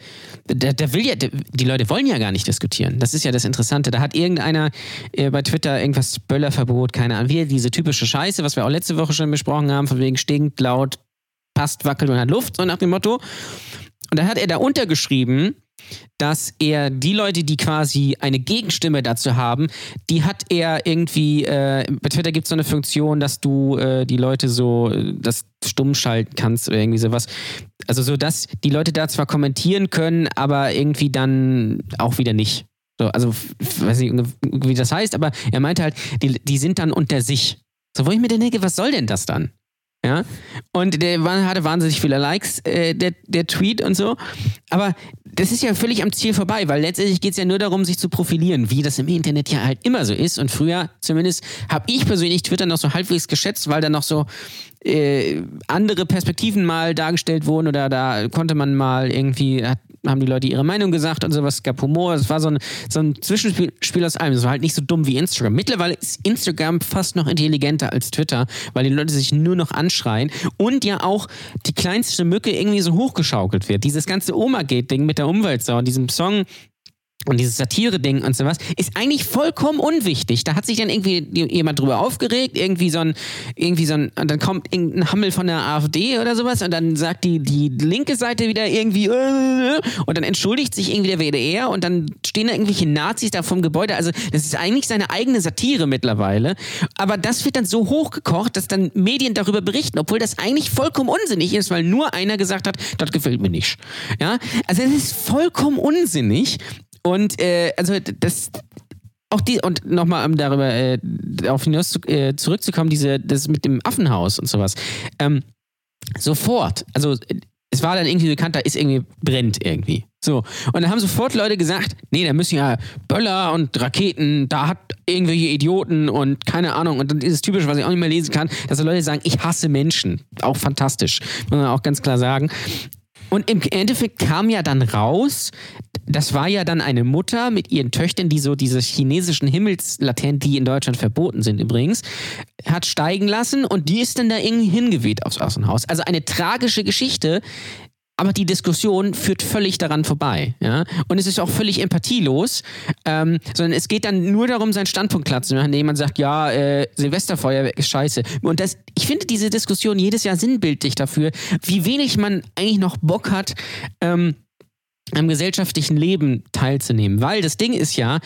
da, da will ja, die Leute wollen ja gar nicht diskutieren. Das ist ja das Interessante. Da hat irgendeiner äh, bei Twitter irgendwas Böllerverbot, keine Ahnung, wie diese typische Scheiße, was wir auch letzte Woche schon besprochen haben, von wegen stinkt, laut, passt, wackelt und hat Luft, so nach dem Motto. Und dann hat er da untergeschrieben, dass er die Leute, die quasi eine Gegenstimme dazu haben, die hat er irgendwie, äh, bei Twitter gibt es so eine Funktion, dass du äh, die Leute so äh, das stumm schalten kannst oder irgendwie sowas. Also so, dass die Leute da zwar kommentieren können, aber irgendwie dann auch wieder nicht. So, also weiß nicht, wie das heißt, aber er meinte halt, die, die sind dann unter sich. So, wo ich mir denke, was soll denn das dann? Ja. Und der hatte wahnsinnig viele Likes, äh, der, der Tweet und so. Aber das ist ja völlig am Ziel vorbei, weil letztendlich geht es ja nur darum, sich zu profilieren, wie das im Internet ja halt immer so ist. Und früher, zumindest, habe ich persönlich Twitter noch so halbwegs geschätzt, weil da noch so äh, andere Perspektiven mal dargestellt wurden oder da konnte man mal irgendwie, hat, haben die Leute ihre Meinung gesagt und sowas, es gab Humor, es war so ein, so ein Zwischenspiel aus allem. Es war halt nicht so dumm wie Instagram. Mittlerweile ist Instagram fast noch intelligenter als Twitter, weil die Leute sich nur noch anschreien und ja auch die kleinste Mücke irgendwie so hochgeschaukelt wird. Dieses ganze Oma-Gate-Ding mit der Umweltsau, diesem Song, und dieses Satire-Ding und sowas ist eigentlich vollkommen unwichtig. Da hat sich dann irgendwie jemand drüber aufgeregt, irgendwie so ein, irgendwie so ein, und dann kommt irgendein Hammel von der AfD oder sowas und dann sagt die, die linke Seite wieder irgendwie, äh, und dann entschuldigt sich irgendwie der WDR und dann stehen da irgendwelche Nazis da vom Gebäude. Also, das ist eigentlich seine eigene Satire mittlerweile. Aber das wird dann so hochgekocht, dass dann Medien darüber berichten, obwohl das eigentlich vollkommen unsinnig ist, weil nur einer gesagt hat, das gefällt mir nicht. Ja, also, es ist vollkommen unsinnig. Und äh, also das auch die und nochmal um darüber äh, auf hinaus zu, äh, zurückzukommen, diese das mit dem Affenhaus und sowas. Ähm, sofort, also es war dann irgendwie bekannt, da ist irgendwie brennt irgendwie. So. Und dann haben sofort Leute gesagt, nee, da müssen ja Böller und Raketen, da hat irgendwelche Idioten und keine Ahnung. Und dann ist es typisch, was ich auch nicht mehr lesen kann, dass Leute sagen, ich hasse Menschen. Auch fantastisch. Muss man auch ganz klar sagen. Und im Endeffekt kam ja dann raus, das war ja dann eine Mutter mit ihren Töchtern, die so diese chinesischen Himmelslaternen, die in Deutschland verboten sind übrigens, hat steigen lassen und die ist dann da irgendwie hingeweht aufs Außenhaus. Also eine tragische Geschichte, aber die Diskussion führt völlig daran vorbei. Ja? Und es ist auch völlig empathielos, ähm, sondern es geht dann nur darum, seinen Standpunkt klar zu machen, indem man sagt, ja, äh, Silvesterfeuerwerk ist scheiße. Und das, ich finde diese Diskussion jedes Jahr sinnbildlich dafür, wie wenig man eigentlich noch Bock hat, ähm, am gesellschaftlichen Leben teilzunehmen. Weil das Ding ist ja,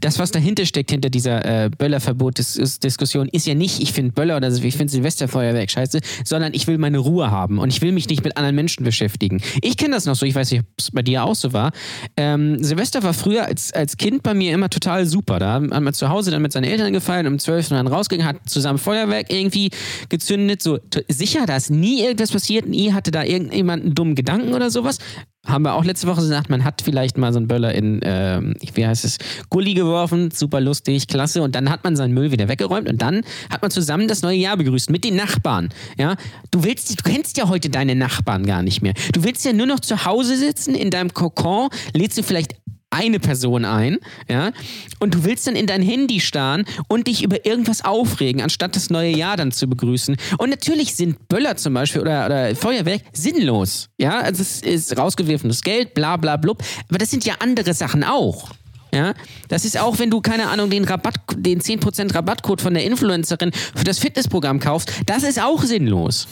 das, was dahinter steckt, hinter dieser äh, Böllerverbot-Diskussion, ist ja nicht, ich finde Böller oder ich finde Silvesterfeuerwerk scheiße, sondern ich will meine Ruhe haben und ich will mich nicht mit anderen Menschen beschäftigen. Ich kenne das noch so, ich weiß nicht, ob es bei dir auch so war. Ähm, Silvester war früher als, als Kind bei mir immer total super. Da hat man zu Hause dann mit seinen Eltern gefeiert, um 12 Uhr dann rausgegangen, hat zusammen Feuerwerk irgendwie gezündet. So sicher, da ist nie irgendwas passiert, nie hatte da irgendjemand einen dummen Gedanken oder sowas haben wir auch letzte Woche gesagt, man hat vielleicht mal so einen Böller in, äh, wie heißt es, Gully geworfen, super lustig, klasse. Und dann hat man seinen Müll wieder weggeräumt und dann hat man zusammen das neue Jahr begrüßt mit den Nachbarn. Ja, du willst, du kennst ja heute deine Nachbarn gar nicht mehr. Du willst ja nur noch zu Hause sitzen in deinem Kokon, lädst du vielleicht eine Person ein, ja, und du willst dann in dein Handy starren und dich über irgendwas aufregen, anstatt das neue Jahr dann zu begrüßen. Und natürlich sind Böller zum Beispiel oder, oder Feuerwerk sinnlos, ja, also es ist rausgeworfenes Geld, bla bla blub, aber das sind ja andere Sachen auch. Ja, das ist auch, wenn du, keine Ahnung, den Rabatt, den 10% Rabattcode von der Influencerin für das Fitnessprogramm kaufst, das ist auch sinnlos.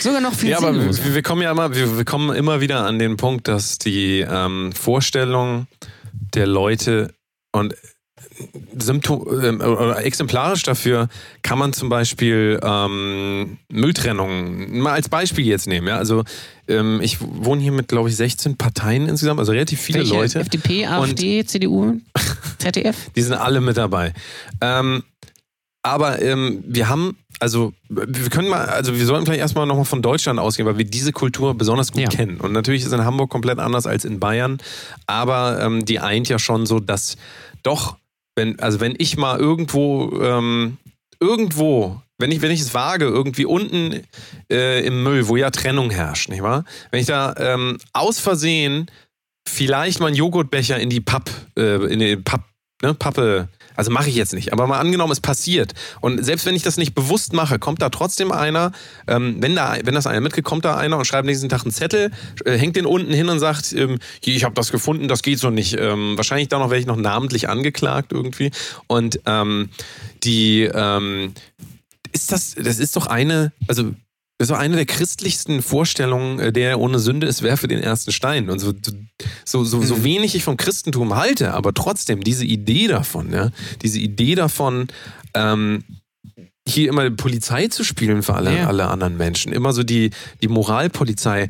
Sogar noch viel Ja, aber wir, wir, kommen ja immer, wir, wir, kommen immer wieder an den Punkt, dass die ähm, Vorstellung der Leute und Symptom äh, oder exemplarisch dafür kann man zum Beispiel ähm, Mülltrennung mal als Beispiel jetzt nehmen. Ja? Also ähm, ich wohne hier mit, glaube ich, 16 Parteien insgesamt, also relativ viele Welche? Leute. FDP, AfD, CDU, ZDF? Die sind alle mit dabei. Ähm, aber ähm, wir haben, also wir können mal, also wir sollten vielleicht erstmal nochmal von Deutschland ausgehen, weil wir diese Kultur besonders gut ja. kennen. Und natürlich ist in Hamburg komplett anders als in Bayern, aber ähm, die eint ja schon so, dass doch, wenn, also wenn ich mal irgendwo, ähm, irgendwo wenn ich, wenn ich es wage, irgendwie unten äh, im Müll, wo ja Trennung herrscht, nicht wahr? Wenn ich da ähm, aus Versehen vielleicht mal einen Joghurtbecher in die Papp, äh, in die Papp, ne, Pappe also mache ich jetzt nicht. Aber mal angenommen, es passiert. Und selbst wenn ich das nicht bewusst mache, kommt da trotzdem einer, ähm, wenn, da, wenn das einer mitkriegt, kommt da einer und schreibt nächsten Tag einen Zettel, äh, hängt den unten hin und sagt, ähm, ich habe das gefunden, das geht so nicht. Ähm, wahrscheinlich da noch werde ich noch namentlich angeklagt irgendwie. Und ähm, die ähm, ist das, das ist doch eine, also das auch eine der christlichsten Vorstellungen, äh, der ohne Sünde ist, werfe den ersten Stein. Und so, so, so, so mhm. wenig ich vom Christentum halte, aber trotzdem diese Idee davon, ja, diese Idee davon, ähm, hier immer Polizei zu spielen für alle, ja. alle anderen Menschen. Immer so die, die Moralpolizei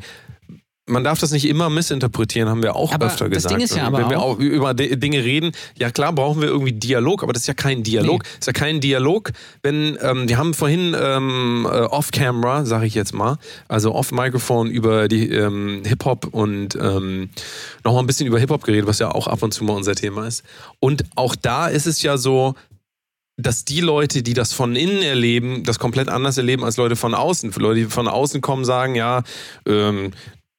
man darf das nicht immer missinterpretieren, haben wir auch aber öfter das gesagt. Ding ist ja aber Wenn wir auch über Dinge reden, ja klar brauchen wir irgendwie Dialog, aber das ist ja kein Dialog. Nee. Das ist ja kein Dialog, wenn ähm, wir haben vorhin ähm, äh, off-Camera, sage ich jetzt mal, also off-Mikrofon über die ähm, Hip-Hop und ähm, nochmal ein bisschen über Hip-Hop geredet, was ja auch ab und zu mal unser Thema ist. Und auch da ist es ja so, dass die Leute, die das von innen erleben, das komplett anders erleben als Leute von außen. Leute, die von außen kommen, sagen, ja, ähm,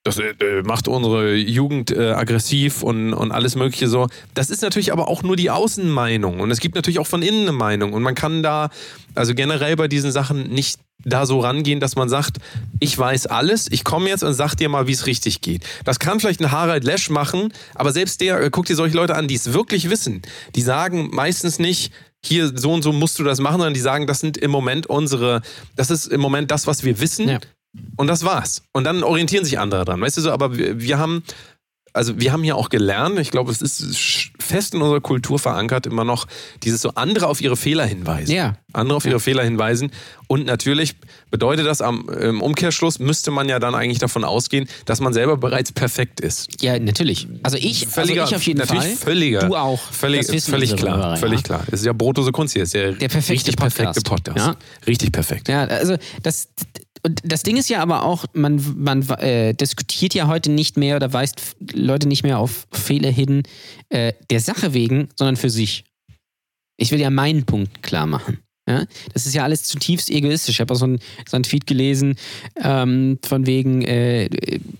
das äh, macht unsere Jugend äh, aggressiv und, und alles Mögliche so. Das ist natürlich aber auch nur die Außenmeinung. Und es gibt natürlich auch von innen eine Meinung. Und man kann da, also generell bei diesen Sachen nicht da so rangehen, dass man sagt, ich weiß alles, ich komme jetzt und sag dir mal, wie es richtig geht. Das kann vielleicht ein Harald Lesch machen, aber selbst der, äh, guck dir solche Leute an, die es wirklich wissen. Die sagen meistens nicht, hier so und so musst du das machen, sondern die sagen, das sind im Moment unsere, das ist im Moment das, was wir wissen. Ja. Und das war's. Und dann orientieren sich andere dran. Weißt du so, aber wir, wir haben, also wir haben ja auch gelernt, ich glaube, es ist fest in unserer Kultur verankert, immer noch dieses so andere auf ihre Fehler hinweisen. Ja. Andere auf ihre ja. Fehler hinweisen. Und natürlich bedeutet das am im Umkehrschluss, müsste man ja dann eigentlich davon ausgehen, dass man selber bereits perfekt ist. Ja, natürlich. Also ich, völliger, also ich auf jeden natürlich Fall. Völliger, du auch. Völlig, völlig klar. Hörer, völlig klar. Es ist ja Brotose Kunst hier. Es ist der, der perfekte richtig Podcast. perfekte Podcast. Ja. Richtig perfekt. Ja, also das und das Ding ist ja aber auch, man, man äh, diskutiert ja heute nicht mehr oder weist Leute nicht mehr auf Fehler hin äh, der Sache wegen, sondern für sich. Ich will ja meinen Punkt klar machen. Ja? Das ist ja alles zutiefst egoistisch. Ich habe auch so einen so ein Tweet gelesen, ähm, von wegen, äh,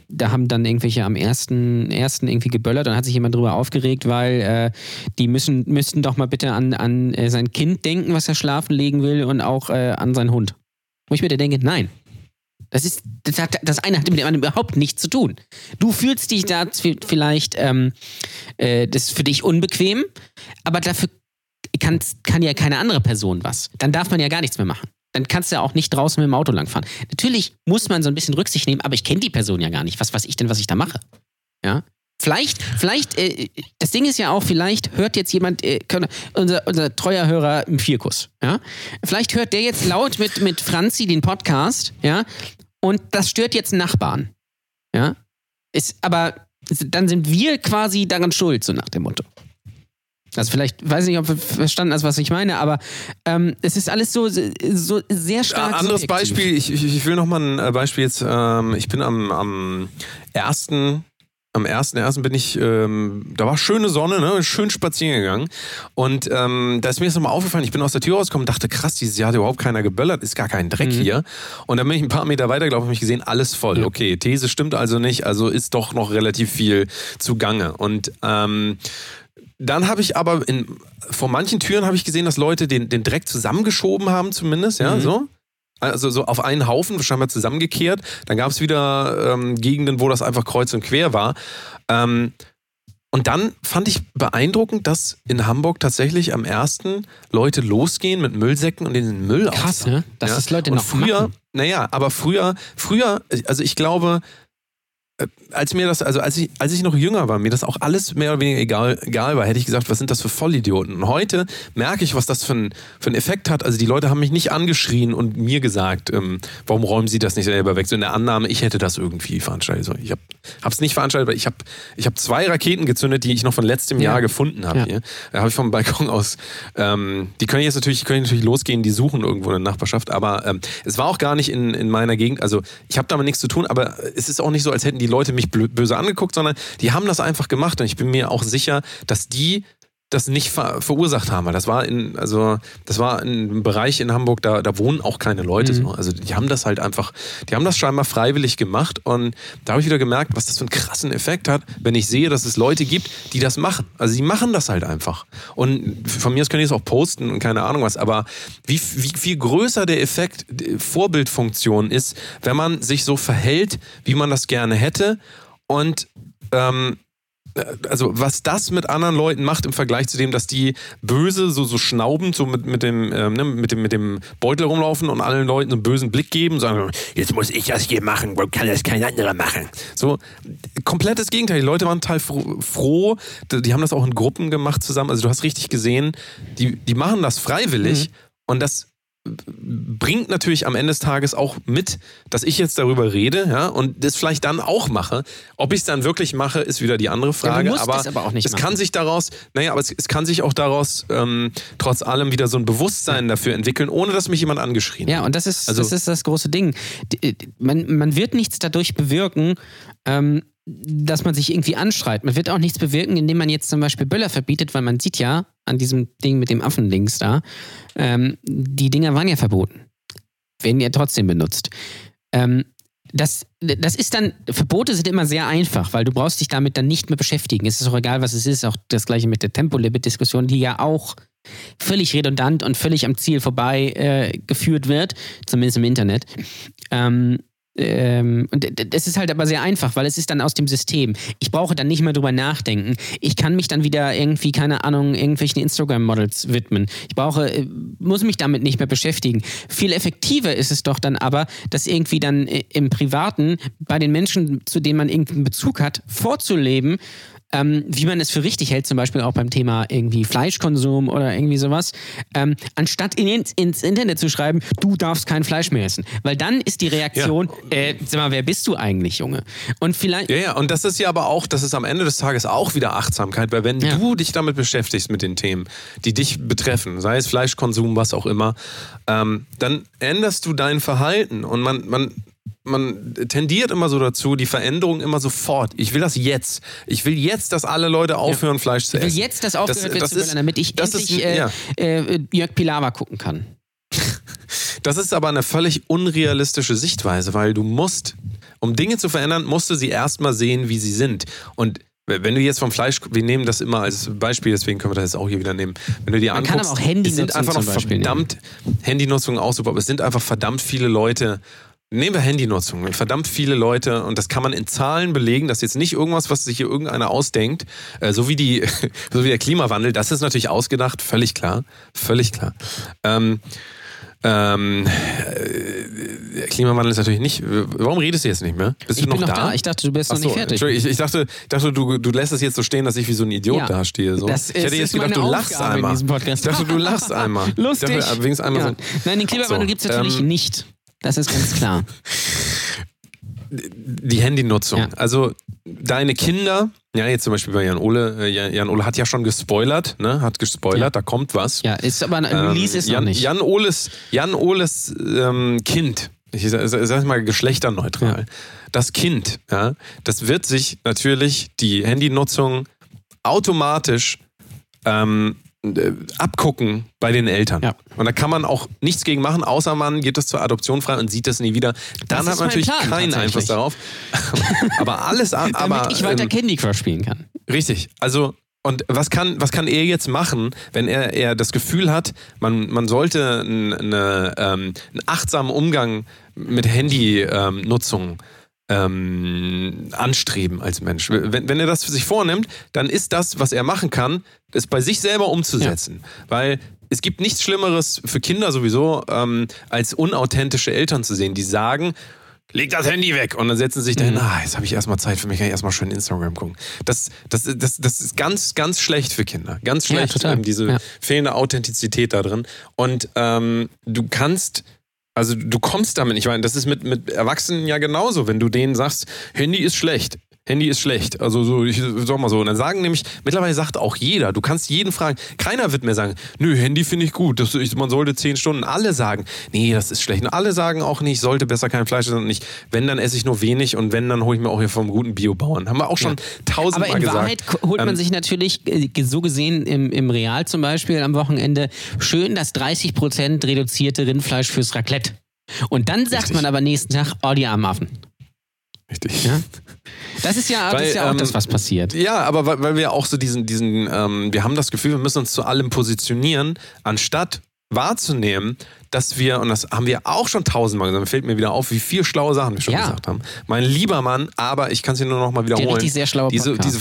da haben dann irgendwelche am ersten, ersten irgendwie geböllert und hat sich jemand drüber aufgeregt, weil äh, die müssen, müssten doch mal bitte an, an äh, sein Kind denken, was er schlafen legen will und auch äh, an seinen Hund. Wo ich mir denke, nein, das ist, das, hat, das eine hat mit dem anderen überhaupt nichts zu tun. Du fühlst dich da vielleicht, ähm, äh, das ist für dich unbequem, aber dafür kann, kann ja keine andere Person was. Dann darf man ja gar nichts mehr machen. Dann kannst du ja auch nicht draußen mit dem Auto langfahren. Natürlich muss man so ein bisschen Rücksicht nehmen, aber ich kenne die Person ja gar nicht. Was weiß ich denn, was ich da mache? Ja. Vielleicht, vielleicht, äh, das Ding ist ja auch, vielleicht hört jetzt jemand, äh, unser, unser treuer Hörer im Vierkuss, ja. Vielleicht hört der jetzt laut mit, mit Franzi den Podcast, ja, und das stört jetzt Nachbarn, ja. Ist, aber dann sind wir quasi daran schuld, so nach dem Motto. Also vielleicht, weiß nicht, ob du verstanden hast, was ich meine, aber ähm, es ist alles so, so sehr stark. Ein anderes subjektiv. Beispiel, ich, ich, will nochmal ein äh, Beispiel jetzt, ähm, ich bin am, am 1 am 1.1. bin ich, ähm, da war schöne Sonne, ne? schön spazieren gegangen. Und ähm, da ist mir jetzt nochmal aufgefallen, ich bin aus der Tür rausgekommen und dachte, krass, dieses Jahr hat überhaupt keiner geböllert, ist gar kein Dreck mhm. hier. Und dann bin ich ein paar Meter weiter gelaufen, habe ich gesehen, alles voll. Okay, These stimmt also nicht, also ist doch noch relativ viel zugange. Und ähm, dann habe ich aber in, vor manchen Türen habe ich gesehen, dass Leute den, den Dreck zusammengeschoben haben, zumindest, ja, mhm. so also so auf einen Haufen, scheinbar zusammengekehrt. Dann gab es wieder ähm, Gegenden, wo das einfach kreuz und quer war. Ähm, und dann fand ich beeindruckend, dass in Hamburg tatsächlich am ersten Leute losgehen mit Müllsäcken und den Müll Krass, ne? Dass ja? das Leute und noch früher, machen. naja, aber früher, früher, also ich glaube, als mir das, also als ich, als ich noch jünger war, mir das auch alles mehr oder weniger egal, egal war, hätte ich gesagt, was sind das für Vollidioten? Und heute merke ich, was das für, ein, für einen Effekt hat. Also die Leute haben mich nicht angeschrien und mir gesagt, ähm, warum räumen sie das nicht selber weg? So in der Annahme, ich hätte das irgendwie veranstaltet. So, ich habe es nicht veranstaltet, aber ich habe ich hab zwei Raketen gezündet, die ich noch von letztem ja. Jahr gefunden habe. Ja. Da habe ich vom Balkon aus, ähm, die können jetzt natürlich, können natürlich losgehen, die suchen irgendwo in der Nachbarschaft, aber ähm, es war auch gar nicht in, in meiner Gegend. Also ich habe damit nichts zu tun, aber es ist auch nicht so, als hätten die Leute mich böse angeguckt, sondern die haben das einfach gemacht. Und ich bin mir auch sicher, dass die das nicht ver verursacht haben. Das war in, also, das war ein Bereich in Hamburg, da, da wohnen auch keine Leute. Mhm. So. Also die haben das halt einfach, die haben das scheinbar freiwillig gemacht und da habe ich wieder gemerkt, was das für einen krassen Effekt hat, wenn ich sehe, dass es Leute gibt, die das machen. Also die machen das halt einfach. Und von mir aus können die es auch posten und keine Ahnung was, aber wie, wie viel größer der Effekt Vorbildfunktion ist, wenn man sich so verhält, wie man das gerne hätte und ähm, also was das mit anderen Leuten macht im Vergleich zu dem, dass die böse, so, so schnaubend, so mit, mit, dem, ähm, ne, mit, dem, mit dem Beutel rumlaufen und allen Leuten einen bösen Blick geben und sagen, jetzt muss ich das hier machen, warum kann das kein anderer machen? So, komplettes Gegenteil. Die Leute waren total froh, die haben das auch in Gruppen gemacht zusammen. Also du hast richtig gesehen, die, die machen das freiwillig mhm. und das bringt natürlich am Ende des Tages auch mit, dass ich jetzt darüber rede, ja, und das vielleicht dann auch mache. Ob ich es dann wirklich mache, ist wieder die andere Frage. Ja, aber, aber es machen. kann sich daraus, naja, aber es, es kann sich auch daraus ähm, trotz allem wieder so ein Bewusstsein dafür entwickeln, ohne dass mich jemand angeschrien hat. Ja, und das ist, also, das ist das große Ding. Man, man wird nichts dadurch bewirken, ähm, dass man sich irgendwie anschreit. Man wird auch nichts bewirken, indem man jetzt zum Beispiel Böller verbietet, weil man sieht ja an diesem Ding mit dem Affen links da, ähm, die Dinger waren ja verboten. Werden ja trotzdem benutzt. Ähm, das, das ist dann, Verbote sind immer sehr einfach, weil du brauchst dich damit dann nicht mehr beschäftigen. Es ist auch egal, was es ist. Auch das gleiche mit der Tempolimit-Diskussion, die ja auch völlig redundant und völlig am Ziel vorbei äh, geführt wird, zumindest im Internet. Ähm, ähm, und das ist halt aber sehr einfach, weil es ist dann aus dem System. Ich brauche dann nicht mehr drüber nachdenken. Ich kann mich dann wieder irgendwie, keine Ahnung, irgendwelchen Instagram-Models widmen. Ich brauche, äh, muss mich damit nicht mehr beschäftigen. Viel effektiver ist es doch dann aber, das irgendwie dann äh, im Privaten bei den Menschen, zu denen man irgendeinen Bezug hat, vorzuleben ähm, wie man es für richtig hält, zum Beispiel auch beim Thema irgendwie Fleischkonsum oder irgendwie sowas, ähm, anstatt in, ins Internet zu schreiben, du darfst kein Fleisch mehr essen. Weil dann ist die Reaktion, ja. äh, sag mal, wer bist du eigentlich, Junge? Und vielleicht. Ja, ja, und das ist ja aber auch, das ist am Ende des Tages auch wieder Achtsamkeit, weil wenn ja. du dich damit beschäftigst mit den Themen, die dich betreffen, sei es Fleischkonsum, was auch immer, ähm, dann änderst du dein Verhalten und man, man man tendiert immer so dazu, die Veränderung immer sofort. Ich will das jetzt. Ich will jetzt, dass alle Leute aufhören, ja. Fleisch zu essen. Ich will jetzt, dass aufgehört das, wird das zu ist, damit ich endlich ist, äh, ja. äh, Jörg Pilawa gucken kann. Das ist aber eine völlig unrealistische Sichtweise, weil du musst, um Dinge zu verändern, musst du sie erstmal sehen, wie sie sind. Und wenn du jetzt vom Fleisch, wir nehmen das immer als Beispiel, deswegen können wir das jetzt auch hier wieder nehmen. Wenn du dir Man anguckst, kann aber auch Handynutzung sind einfach noch verdammt. Handynutzung auch super, aber es sind einfach verdammt viele Leute, Nehmen wir Handynutzung. Verdammt viele Leute, und das kann man in Zahlen belegen, das ist jetzt nicht irgendwas, was sich hier irgendeiner ausdenkt, äh, so, wie die, so wie der Klimawandel, das ist natürlich ausgedacht, völlig klar. Völlig klar. Ähm, ähm, äh, Klimawandel ist natürlich nicht. Warum redest du jetzt nicht mehr? Bist ich du noch, noch da? da? Ich dachte, du bist Achso, noch nicht fertig. Ich, ich, dachte, dachte du, du lässt es jetzt so stehen, dass ich wie so ein Idiot ja, dastehe. So. Das ich hätte jetzt gedacht, du lachst einmal. Ich dachte, du lachst einmal. Lustig. Ich dachte, einmal ja. so. Nein, den Klimawandel so, gibt es natürlich ähm, nicht. Das ist ganz klar. Die Handynutzung. Ja. Also deine Kinder, ja, jetzt zum Beispiel bei Jan Ole, äh, Jan Ole hat ja schon gespoilert, ne? Hat gespoilert, ja. da kommt was. Ja, ist aber ein Release ähm, ist Jan, noch nicht. Jan Oles, Jan Oles ähm, Kind, ich sag mal geschlechterneutral. Ja. Das Kind, ja, das wird sich natürlich die Handynutzung automatisch ähm, äh, abgucken bei den Eltern. Ja. Und da kann man auch nichts gegen machen, außer man geht das zur Adoption frei und sieht das nie wieder. Dann hat man natürlich Plan, keinen Einfluss darauf. aber alles Damit aber, ich weiter ähm, Candy Crush spielen kann. Richtig. Also und was kann, was kann er jetzt machen, wenn er, er das Gefühl hat, man, man sollte eine, ähm, einen achtsamen Umgang mit Handynutzung ähm, ähm, anstreben als Mensch. Wenn, wenn er das für sich vornimmt, dann ist das, was er machen kann, es bei sich selber umzusetzen. Ja. Weil es gibt nichts Schlimmeres für Kinder sowieso, ähm, als unauthentische Eltern zu sehen, die sagen, leg das Handy weg. Und dann setzen sie sich dahin, mhm. ah, jetzt habe ich erstmal Zeit für mich, kann ich erstmal schön Instagram gucken. Das, das, das, das ist ganz, ganz schlecht für Kinder. Ganz schlecht, ja, ähm, diese ja. fehlende Authentizität da drin. Und ähm, du kannst also du kommst damit nicht rein. Das ist mit, mit Erwachsenen ja genauso. Wenn du denen sagst, Handy ist schlecht, Handy ist schlecht. Also so, ich sag mal so. Und dann sagen nämlich, mittlerweile sagt auch jeder, du kannst jeden fragen, keiner wird mehr sagen, nö, Handy finde ich gut, das, ich, man sollte zehn Stunden. Alle sagen, nee, das ist schlecht. Und alle sagen auch nicht, sollte besser kein Fleisch essen und nicht, wenn, dann esse ich nur wenig und wenn, dann hole ich mir auch hier vom guten Biobauern. Haben wir auch schon ja. tausendmal gesagt. Aber in Wahrheit holt man ähm, sich natürlich, äh, so gesehen im, im Real zum Beispiel am Wochenende, schön das 30% reduzierte Rindfleisch fürs Raclette. Und dann sagt Richtig. man aber nächsten Tag, oh, die armen Affen. Richtig. Ja? Das ist ja, weil, das ist ja auch ähm, das, was passiert. Ja, aber weil, weil wir auch so diesen, diesen ähm, wir haben das Gefühl, wir müssen uns zu allem positionieren, anstatt wahrzunehmen, dass wir, und das haben wir auch schon tausendmal gesagt, fällt mir wieder auf, wie viele schlaue Sachen wir schon ja. gesagt haben. Mein lieber Mann, aber ich kann es dir nur noch mal wiederholen. Der richtig sehr schlaue diese, diese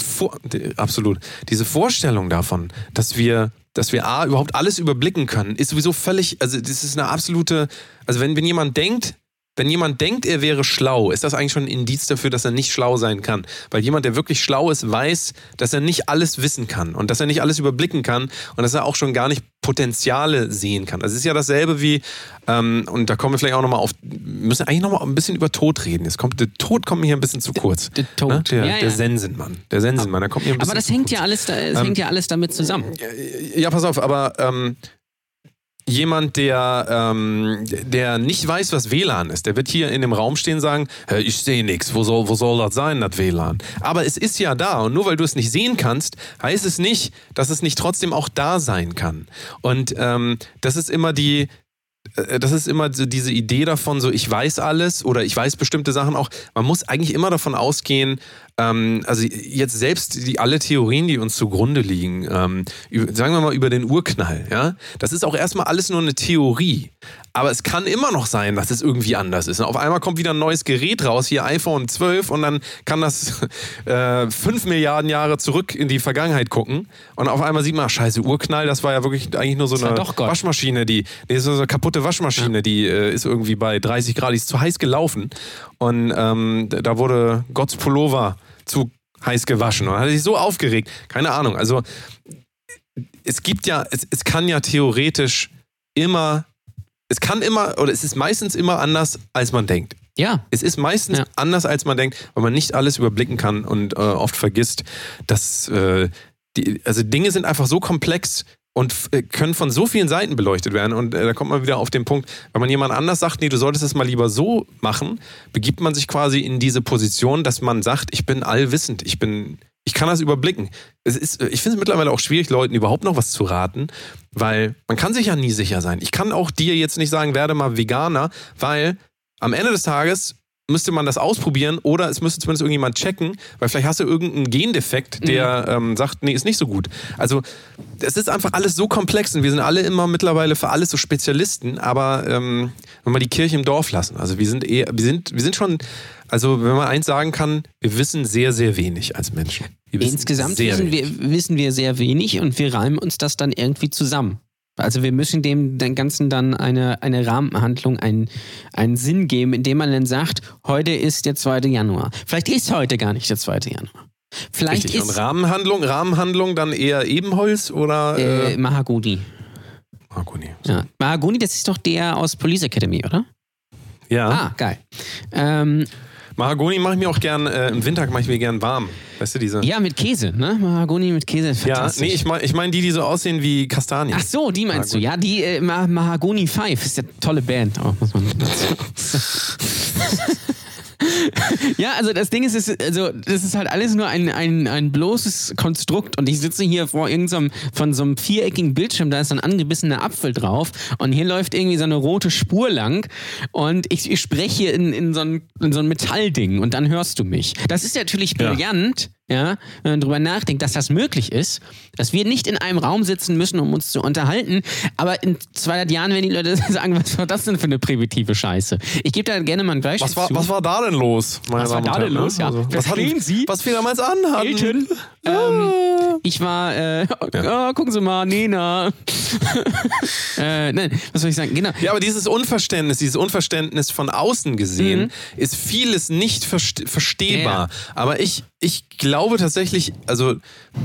die, Absolut. Diese Vorstellung davon, dass wir dass wir A, überhaupt alles überblicken können, ist sowieso völlig, also das ist eine absolute, also wenn, wenn jemand denkt, wenn jemand denkt, er wäre schlau, ist das eigentlich schon ein Indiz dafür, dass er nicht schlau sein kann. Weil jemand, der wirklich schlau ist, weiß, dass er nicht alles wissen kann und dass er nicht alles überblicken kann und dass er auch schon gar nicht Potenziale sehen kann. Also es ist ja dasselbe wie, ähm, und da kommen wir vielleicht auch nochmal auf, müssen eigentlich nochmal ein bisschen über Tod reden. Jetzt kommt, der Tod kommt mir hier ein bisschen zu kurz. Der, der Tod. Ne? Der, ja, ja. der Sensenmann. Der Sensenmann, der kommt mir ein bisschen Aber das hängt ja alles, das ähm, hängt ja alles damit zusammen. Ja, pass auf, aber ähm, jemand, der, ähm, der nicht weiß, was WLAN ist, der wird hier in dem Raum stehen und sagen, ich sehe nichts, wo soll, wo soll das sein, das WLAN? Aber es ist ja da und nur weil du es nicht sehen kannst, heißt es nicht, dass es nicht trotzdem auch da sein kann. Und ähm, das ist immer die, äh, das ist immer so diese Idee davon, so ich weiß alles oder ich weiß bestimmte Sachen auch. Man muss eigentlich immer davon ausgehen, ähm, also jetzt selbst die alle Theorien, die uns zugrunde liegen, ähm, sagen wir mal über den Urknall, ja, das ist auch erstmal alles nur eine Theorie. Aber es kann immer noch sein, dass es irgendwie anders ist. Und auf einmal kommt wieder ein neues Gerät raus, hier iPhone 12, und dann kann das äh, 5 Milliarden Jahre zurück in die Vergangenheit gucken. Und auf einmal sieht man, ach, scheiße, Urknall, das war ja wirklich eigentlich nur so eine Waschmaschine, die, ist so eine kaputte Waschmaschine, die äh, ist irgendwie bei 30 Grad, die ist zu heiß gelaufen. Und ähm, da wurde Gotts Pullover zu heiß gewaschen. Und hat sich so aufgeregt. Keine Ahnung. Also es gibt ja, es, es kann ja theoretisch immer, es kann immer, oder es ist meistens immer anders, als man denkt. Ja. Es ist meistens ja. anders, als man denkt, weil man nicht alles überblicken kann und äh, oft vergisst, dass äh, die, also Dinge sind einfach so komplex, und äh, können von so vielen Seiten beleuchtet werden. Und äh, da kommt man wieder auf den Punkt, wenn man jemand anders sagt, nee, du solltest es mal lieber so machen, begibt man sich quasi in diese Position, dass man sagt, ich bin allwissend, ich bin, ich kann das überblicken. Es ist, ich finde es mittlerweile auch schwierig, Leuten überhaupt noch was zu raten, weil man kann sich ja nie sicher sein. Ich kann auch dir jetzt nicht sagen, werde mal Veganer, weil am Ende des Tages müsste man das ausprobieren oder es müsste zumindest irgendjemand checken, weil vielleicht hast du irgendeinen Gendefekt, der mhm. ähm, sagt, nee, ist nicht so gut. Also es ist einfach alles so komplex und wir sind alle immer mittlerweile für alles so Spezialisten, aber ähm, wenn wir die Kirche im Dorf lassen, also wir sind eher, wir sind, wir sind schon, also wenn man eins sagen kann, wir wissen sehr, sehr wenig als Menschen. Insgesamt wissen wir, wissen wir sehr wenig und wir reimen uns das dann irgendwie zusammen. Also wir müssen dem Ganzen dann eine, eine Rahmenhandlung, einen, einen Sinn geben, indem man dann sagt, heute ist der 2. Januar. Vielleicht ist heute gar nicht der 2. Januar. Vielleicht Richtig. ist Und Rahmenhandlung, Rahmenhandlung dann eher Ebenholz oder äh, äh, Mahagoni. Mahagoni. Ja. Mahagoni, das ist doch der aus Police Academy, oder? Ja. Ah, geil. Ähm, Mahagoni mache ich mir auch gern, äh, im Winter mache ich mir gern warm. Weißt du, diese. Ja, mit Käse, ne? Mahagoni mit Käse. Ja, nee, ich meine ich mein die, die so aussehen wie Kastanien. Ach so, die meinst Mahagoni. du? Ja, die äh, Mahagoni Five ist ja eine tolle Band. Oh, muss man ja, also das Ding ist, ist, also das ist halt alles nur ein, ein, ein bloßes Konstrukt. Und ich sitze hier vor irgendeinem von so einem viereckigen Bildschirm, da ist ein angebissener Apfel drauf. Und hier läuft irgendwie so eine rote Spur lang. Und ich, ich spreche in, in, so ein, in so ein Metallding. Und dann hörst du mich. Das ist natürlich brillant. Ja ja, wenn man drüber nachdenkt, dass das möglich ist, dass wir nicht in einem Raum sitzen müssen, um uns zu unterhalten, aber in 200 Jahren werden die Leute sagen, was war das denn für eine primitive Scheiße? Ich gebe da gerne mal ein Beispiel was war, zu. Was war da denn los? was war da denn los? Ja. Also, was hatten, Sie? Was wir damals anhatten? Elton, ähm, ich war, äh, ja. oh, gucken Sie mal, Nena. äh, nein, was soll ich sagen? Genau. Ja, aber dieses Unverständnis, dieses Unverständnis von außen gesehen, mhm. ist vieles nicht verste verstehbar. Ja. Aber ich, ich glaube tatsächlich, also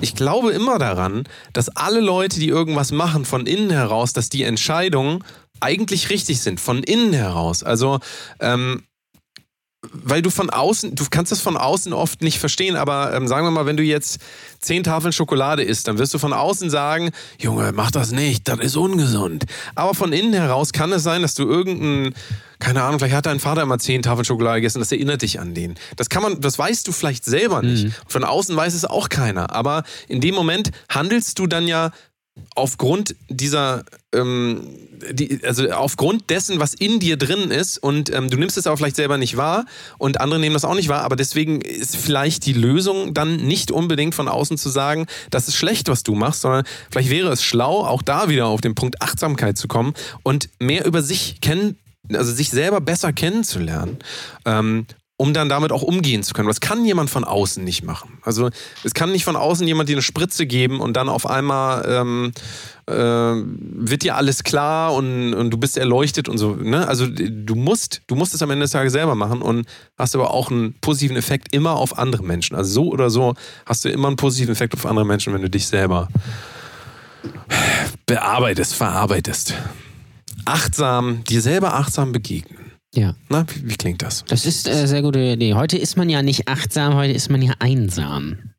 ich glaube immer daran, dass alle Leute, die irgendwas machen von innen heraus, dass die Entscheidungen eigentlich richtig sind, von innen heraus. Also ähm, weil du von außen, du kannst das von außen oft nicht verstehen, aber ähm, sagen wir mal, wenn du jetzt zehn Tafeln Schokolade isst, dann wirst du von außen sagen, Junge, mach das nicht, das ist ungesund. Aber von innen heraus kann es sein, dass du irgendein, keine Ahnung, vielleicht hat dein Vater immer zehn Tafeln Schokolade gegessen, das erinnert dich an den. Das kann man, das weißt du vielleicht selber nicht. Mhm. Von außen weiß es auch keiner. Aber in dem Moment handelst du dann ja aufgrund dieser, ähm, die, also aufgrund dessen, was in dir drin ist und ähm, du nimmst es aber vielleicht selber nicht wahr und andere nehmen das auch nicht wahr, aber deswegen ist vielleicht die Lösung dann nicht unbedingt von außen zu sagen, das ist schlecht, was du machst, sondern vielleicht wäre es schlau, auch da wieder auf den Punkt Achtsamkeit zu kommen und mehr über sich kennen, also sich selber besser kennenzulernen. Ähm, um dann damit auch umgehen zu können. Was kann jemand von außen nicht machen? Also es kann nicht von außen jemand dir eine Spritze geben und dann auf einmal ähm, äh, wird dir alles klar und, und du bist erleuchtet und so. Ne? Also du musst, du musst es am Ende des Tages selber machen und hast aber auch einen positiven Effekt immer auf andere Menschen. Also so oder so hast du immer einen positiven Effekt auf andere Menschen, wenn du dich selber bearbeitest, verarbeitest. Achtsam, dir selber achtsam begegnen. Ja. Na, wie, wie klingt das? Das ist eine äh, sehr gute Idee. Heute ist man ja nicht achtsam, heute ist man ja einsam.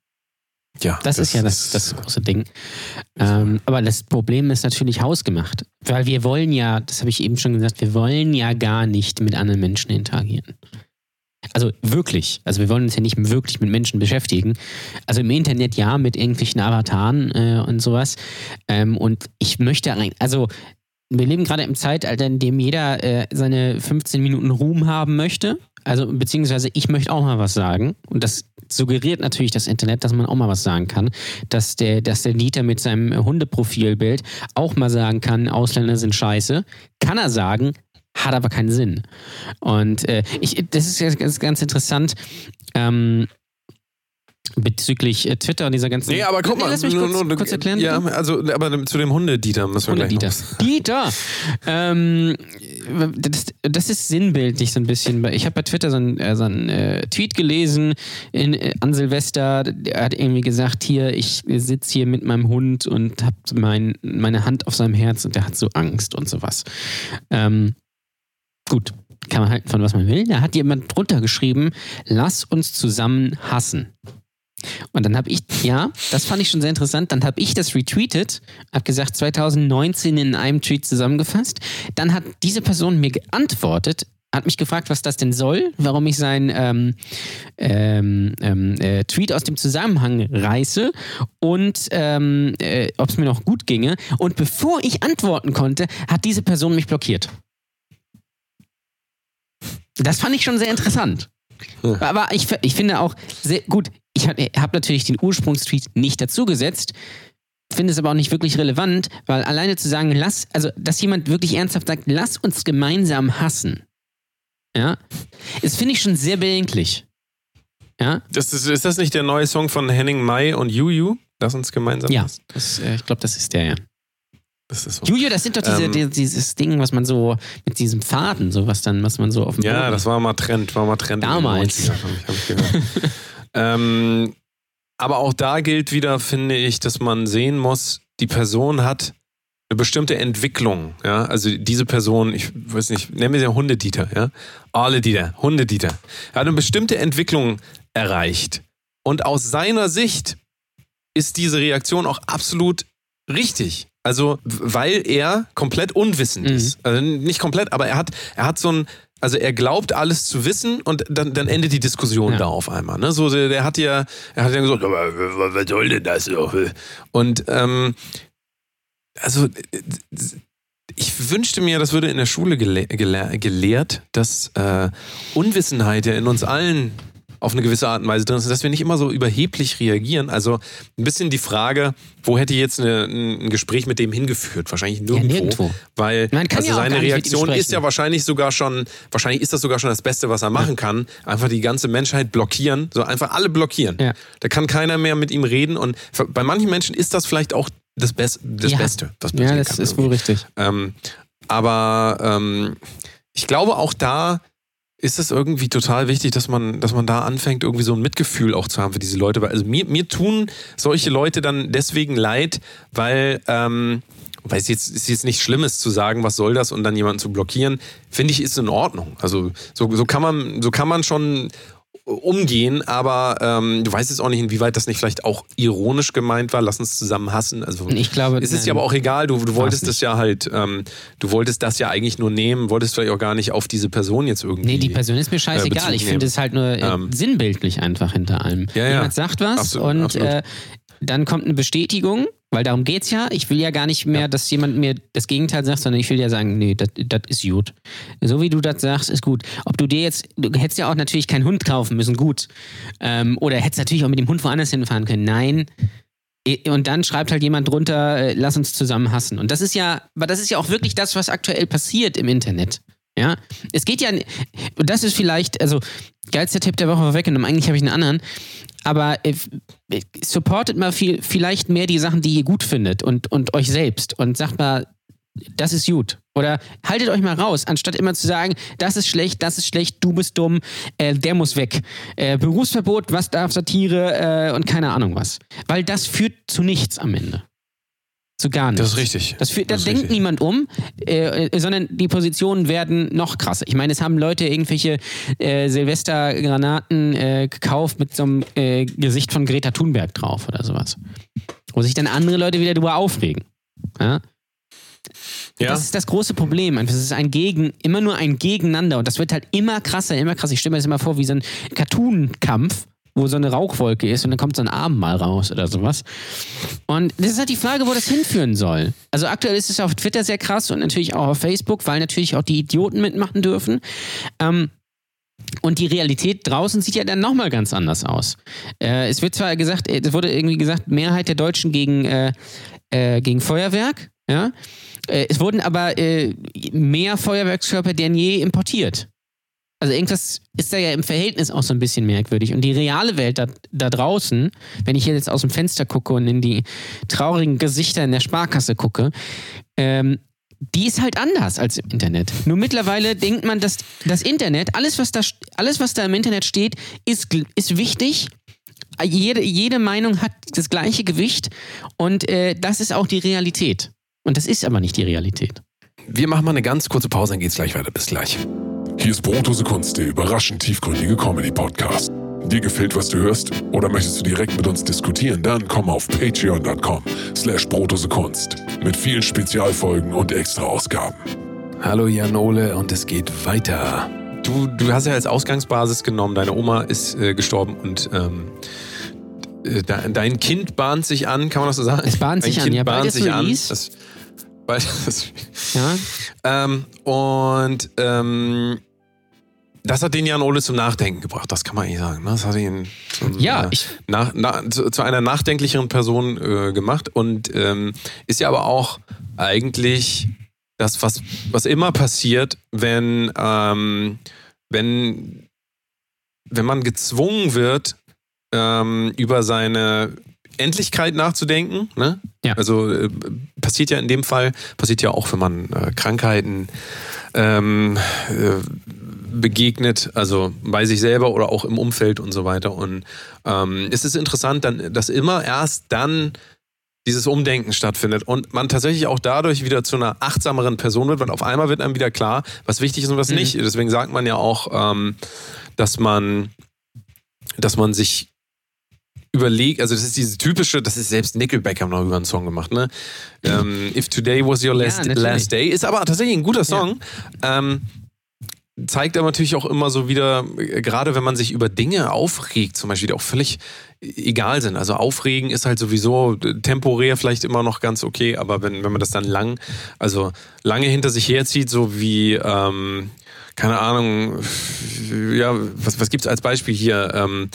Ja. Das, das ist ja das, das große Ding. Ähm, aber das Problem ist natürlich hausgemacht. Weil wir wollen ja, das habe ich eben schon gesagt, wir wollen ja gar nicht mit anderen Menschen interagieren. Also wirklich. Also wir wollen uns ja nicht wirklich mit Menschen beschäftigen. Also im Internet ja, mit irgendwelchen Avataren äh, und sowas. Ähm, und ich möchte rein, also wir leben gerade im Zeitalter, in dem jeder äh, seine 15 Minuten Ruhm haben möchte. Also, beziehungsweise ich möchte auch mal was sagen. Und das suggeriert natürlich das Internet, dass man auch mal was sagen kann. Dass der, dass der Dieter mit seinem Hundeprofilbild auch mal sagen kann, Ausländer sind scheiße. Kann er sagen, hat aber keinen Sinn. Und äh, ich, das ist ganz, ganz interessant. Ähm, bezüglich äh, Twitter und dieser ganzen. Nee, aber guck mal, lass mich kurz, nur- kurz erklären. Ja, bitte. also, aber zu dem Hunde-Dieter müssen wir Hunde gleich Dieter. noch. Dieter! Ähm, das, das ist sinnbildlich so ein bisschen. Ich habe bei Twitter so einen äh, so einen, äh, Tweet gelesen in, äh, an Silvester. Der hat irgendwie gesagt: Hier, ich sitze hier mit meinem Hund und habe mein, meine Hand auf seinem Herz und der hat so Angst und sowas. Ähm, gut, kann man halten von was man will. Da hat jemand drunter geschrieben: Lass uns zusammen hassen. Und dann habe ich, ja, das fand ich schon sehr interessant. Dann habe ich das retweetet, habe gesagt 2019 in einem Tweet zusammengefasst. Dann hat diese Person mir geantwortet, hat mich gefragt, was das denn soll, warum ich seinen ähm, ähm, ähm, äh, Tweet aus dem Zusammenhang reiße und ähm, äh, ob es mir noch gut ginge. Und bevor ich antworten konnte, hat diese Person mich blockiert. Das fand ich schon sehr interessant. Aber ich, ich finde auch sehr gut, ich habe hab natürlich den Ursprungstweet nicht dazugesetzt, finde es aber auch nicht wirklich relevant, weil alleine zu sagen, lass, also dass jemand wirklich ernsthaft sagt, lass uns gemeinsam hassen, ja, das finde ich schon sehr bedenklich. Ja, Das ist, ist das nicht der neue Song von Henning Mai und Juju? Lass uns gemeinsam ja, hassen. das, äh, ich glaube, das ist der, ja. Das ist so. Juju, das sind doch diese, Ähm, die, dieses Ding, was man so mit diesem Faden, so was dann, was man so auf dem Ja, Boden- das war mal Trend, war mal Trend. Damals. 90ern, Hab ich, hab ich. ähm, aber auch da gilt wieder, finde ich, dass man sehen muss, die Person hat eine bestimmte Entwicklung. Ja? Also diese Person, ich weiß nicht, nennen wir sie Hundedieter, ja? Alle Dieter, Hundedieter. Er hat eine bestimmte Entwicklung erreicht. Und aus seiner Sicht ist diese Reaktion auch absolut richtig. Also, weil er komplett unwissend Mhm. ist. Also nicht komplett, aber er hat, er hat so ein, also er glaubt alles zu wissen und dann, dann endet die Diskussion Ja. da auf einmal. Ne? So, der, der hat ja, er hat ja gesagt, aber was soll denn das? Und ähm, also ich wünschte mir, das würde in der Schule gele gele gelehrt, dass äh, Unwissenheit ja in uns allen auf eine gewisse Art und Weise drin ist, dass wir nicht immer so überheblich reagieren. Also ein bisschen die Frage, wo hätte jetzt eine, ein Gespräch mit dem hingeführt? Wahrscheinlich nirgendwo. nirgendwo. Weil also ja seine Reaktion ist ja wahrscheinlich sogar schon, wahrscheinlich ist das sogar schon das Beste, was er machen kann. Einfach die ganze Menschheit blockieren, so einfach alle blockieren. Ja. Da kann keiner mehr mit ihm reden und bei manchen Menschen ist das vielleicht auch das, Best, das Ja. Beste, was Ja, passieren das kann. ist irgendwie. wohl richtig. Ähm, aber ähm, ich glaube auch da ist es irgendwie total wichtig, dass man, dass man da anfängt, irgendwie so ein Mitgefühl auch zu haben für diese Leute. Weil, Also mir, mir tun solche Leute dann deswegen leid, weil, ähm, weil es jetzt, ist jetzt nicht Schlimmes zu sagen, was soll das und dann jemanden zu blockieren, finde ich, ist in Ordnung. Also so, so kann man, so kann man schon umgehen, aber ähm, du weißt jetzt auch nicht, inwieweit das nicht vielleicht auch ironisch gemeint war. Lass uns zusammen hassen. Also Ich glaube, es ist ja aber auch egal, du, du wolltest das ja halt, ähm, du wolltest das ja eigentlich nur nehmen, wolltest vielleicht auch gar nicht auf diese Person jetzt irgendwie. Nee, die Person ist mir scheißegal. Bezug ich finde es halt nur äh, Ähm. sinnbildlich einfach hinter allem. Ja, ja. Jemand sagt was Absolut, und absolut. Äh, dann kommt eine Bestätigung, weil darum geht's ja. Ich will ja gar nicht mehr, dass jemand mir das Gegenteil sagt, sondern ich will ja sagen, nee, das ist gut. So wie du das sagst, ist gut. Ob du dir jetzt, du hättest ja auch natürlich keinen Hund kaufen müssen, gut. Ähm, oder hättest natürlich auch mit dem Hund woanders hinfahren können. Nein. Und dann schreibt halt jemand drunter, äh, lass uns zusammen hassen. Und das ist ja, aber das ist ja auch wirklich das, was aktuell passiert im Internet. Ja, es geht ja, und das ist vielleicht, also, geilster Tipp der Woche vorweggenommen, eigentlich habe ich einen anderen, aber äh, supportet mal viel, vielleicht mehr die Sachen, die ihr gut findet und, und euch selbst und sagt mal, das ist gut. Oder haltet euch mal raus, anstatt immer zu sagen, das ist schlecht, das ist schlecht, du bist dumm, äh, der muss weg. Äh, Berufsverbot, was darf Satire äh, und keine Ahnung was. Weil das führt zu nichts am Ende. Zu gar nichts. Das ist richtig. Das, führt, da Das ist denkt richtig. niemand um, äh, äh, sondern die Positionen werden noch krasser. Ich meine, es haben Leute irgendwelche äh, Silvestergranaten äh, gekauft mit so einem äh, Gesicht von Greta Thunberg drauf oder sowas. Wo sich dann andere Leute wieder drüber aufregen. Ja? Ja, Das ist das große Problem. Es ist ein Gegen, immer nur ein Gegeneinander. Und das wird halt immer krasser, immer krasser. Ich stelle mir das immer vor wie so ein Cartoon-Kampf. Wo so eine Rauchwolke ist und dann kommt so ein Arm mal raus oder sowas. Und das ist halt die Frage, wo das hinführen soll. Also aktuell ist es auf Twitter sehr krass und natürlich auch auf Facebook, weil natürlich auch die Idioten mitmachen dürfen. Ähm, und die Realität draußen sieht ja dann nochmal ganz anders aus. Äh, es wird zwar gesagt, es wurde irgendwie gesagt, Mehrheit der Deutschen gegen, äh, äh, gegen Feuerwerk, ja. Äh, es wurden aber äh, mehr Feuerwerkskörper denn je importiert. Also irgendwas ist da ja im Verhältnis auch so ein bisschen merkwürdig. Und die reale Welt da, da draußen, wenn ich hier jetzt aus dem Fenster gucke und in die traurigen Gesichter in der Sparkasse gucke, ähm, die ist halt anders als im Internet. Nur mittlerweile denkt man, dass das Internet, alles was da, alles, was da im Internet steht, ist, ist wichtig. Jede, jede Meinung hat das gleiche Gewicht und äh, das ist auch die Realität. Und das ist aber nicht die Realität. Wir machen mal eine ganz kurze Pause, dann geht's gleich weiter. Bis gleich. Hier ist Brotose Kunst, der überraschend tiefgründige Comedy-Podcast. Dir gefällt, was du hörst? Oder möchtest du direkt mit uns diskutieren? Dann komm auf patreon.com slash Kunst mit vielen Spezialfolgen und extra Ausgaben. Hallo Janole und es geht weiter. Du, du hast ja als Ausgangsbasis genommen, deine Oma ist äh, gestorben und ähm, äh, dein Kind bahnt sich an, kann man das so sagen? Es bahnt sich dein an, kind ja, bahnt bald sich an. Das, bald, das, Ja, ähm, und ähm, das hat den Jan Ole zum Nachdenken gebracht, das kann man eigentlich sagen. Ne? Das hat ihn zum, Ja, äh, nach, na, zu, zu einer nachdenklicheren Person äh, gemacht und ähm, ist ja aber auch eigentlich das, was, was immer passiert, wenn, ähm, wenn, wenn man gezwungen wird, ähm, über seine Endlichkeit nachzudenken. Ne? Ja. Also äh, passiert ja in dem Fall, passiert ja auch, wenn man äh, Krankheiten ähm, äh, begegnet, also bei sich selber oder auch im Umfeld und so weiter. Und ähm, es ist interessant, dann, dass immer erst dann dieses Umdenken stattfindet und man tatsächlich auch dadurch wieder zu einer achtsameren Person wird, weil auf einmal wird einem wieder klar, was wichtig ist und was Mhm. nicht. Deswegen sagt man ja auch, ähm, dass man, dass man sich überlegt, also das ist diese typische, das ist selbst Nickelback haben noch über einen Song gemacht, ne? Ähm, If Today Was Your Last, natürlich. last Day, ist aber tatsächlich ein guter Song. Ähm, zeigt aber natürlich auch immer so wieder, äh, gerade wenn man sich über Dinge aufregt, zum Beispiel, die auch völlig egal sind. Also aufregen ist halt sowieso äh, temporär vielleicht immer noch ganz okay, aber wenn, wenn man das dann lang, also lange hinter sich herzieht, so wie, ähm, keine Ahnung, ja, was, was gibt's als Beispiel hier? Ähm,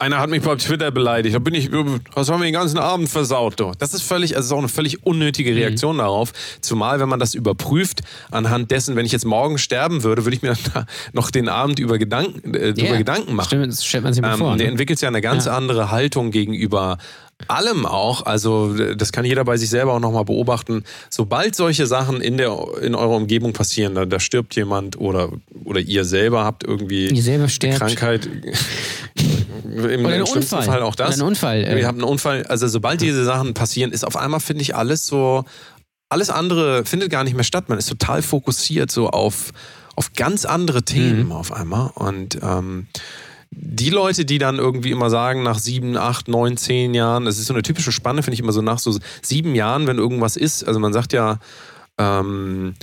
einer hat mich bei Twitter beleidigt. Da bin ich, was haben wir den ganzen Abend versaut? Du. Das ist völlig, also ist auch eine völlig unnötige Reaktion darauf. Zumal, wenn man das überprüft, anhand dessen, wenn ich jetzt morgen sterben würde, würde ich mir noch den Abend über Gedanken, äh, drüber Ja. Gedanken machen. Stimmt, das stellt man sich mal Ähm, vor. der Ne? entwickelt ja eine ganz Ja. andere Haltung gegenüber allem auch. Also das kann jeder bei sich selber auch nochmal beobachten. Sobald solche Sachen in, der, in eurer Umgebung passieren, da, da stirbt jemand oder, oder ihr selber habt irgendwie Ihr selber eine sterbt. Krankheit. Im, Oder im ein schlimmsten Unfall. Fall auch das. Oder ein Unfall. äh, Ihr habt einen Unfall. Also sobald diese Sachen passieren, ist auf einmal, finde ich, alles so, alles andere findet gar nicht mehr statt. Man ist total fokussiert so auf, auf ganz andere Themen Mhm. auf einmal. Und ähm, die Leute, die dann irgendwie immer sagen, nach sieben, acht, neun, zehn Jahren, das ist so eine typische Spanne, finde ich immer so nach so sieben Jahren, wenn irgendwas ist, also man sagt ja, ähm,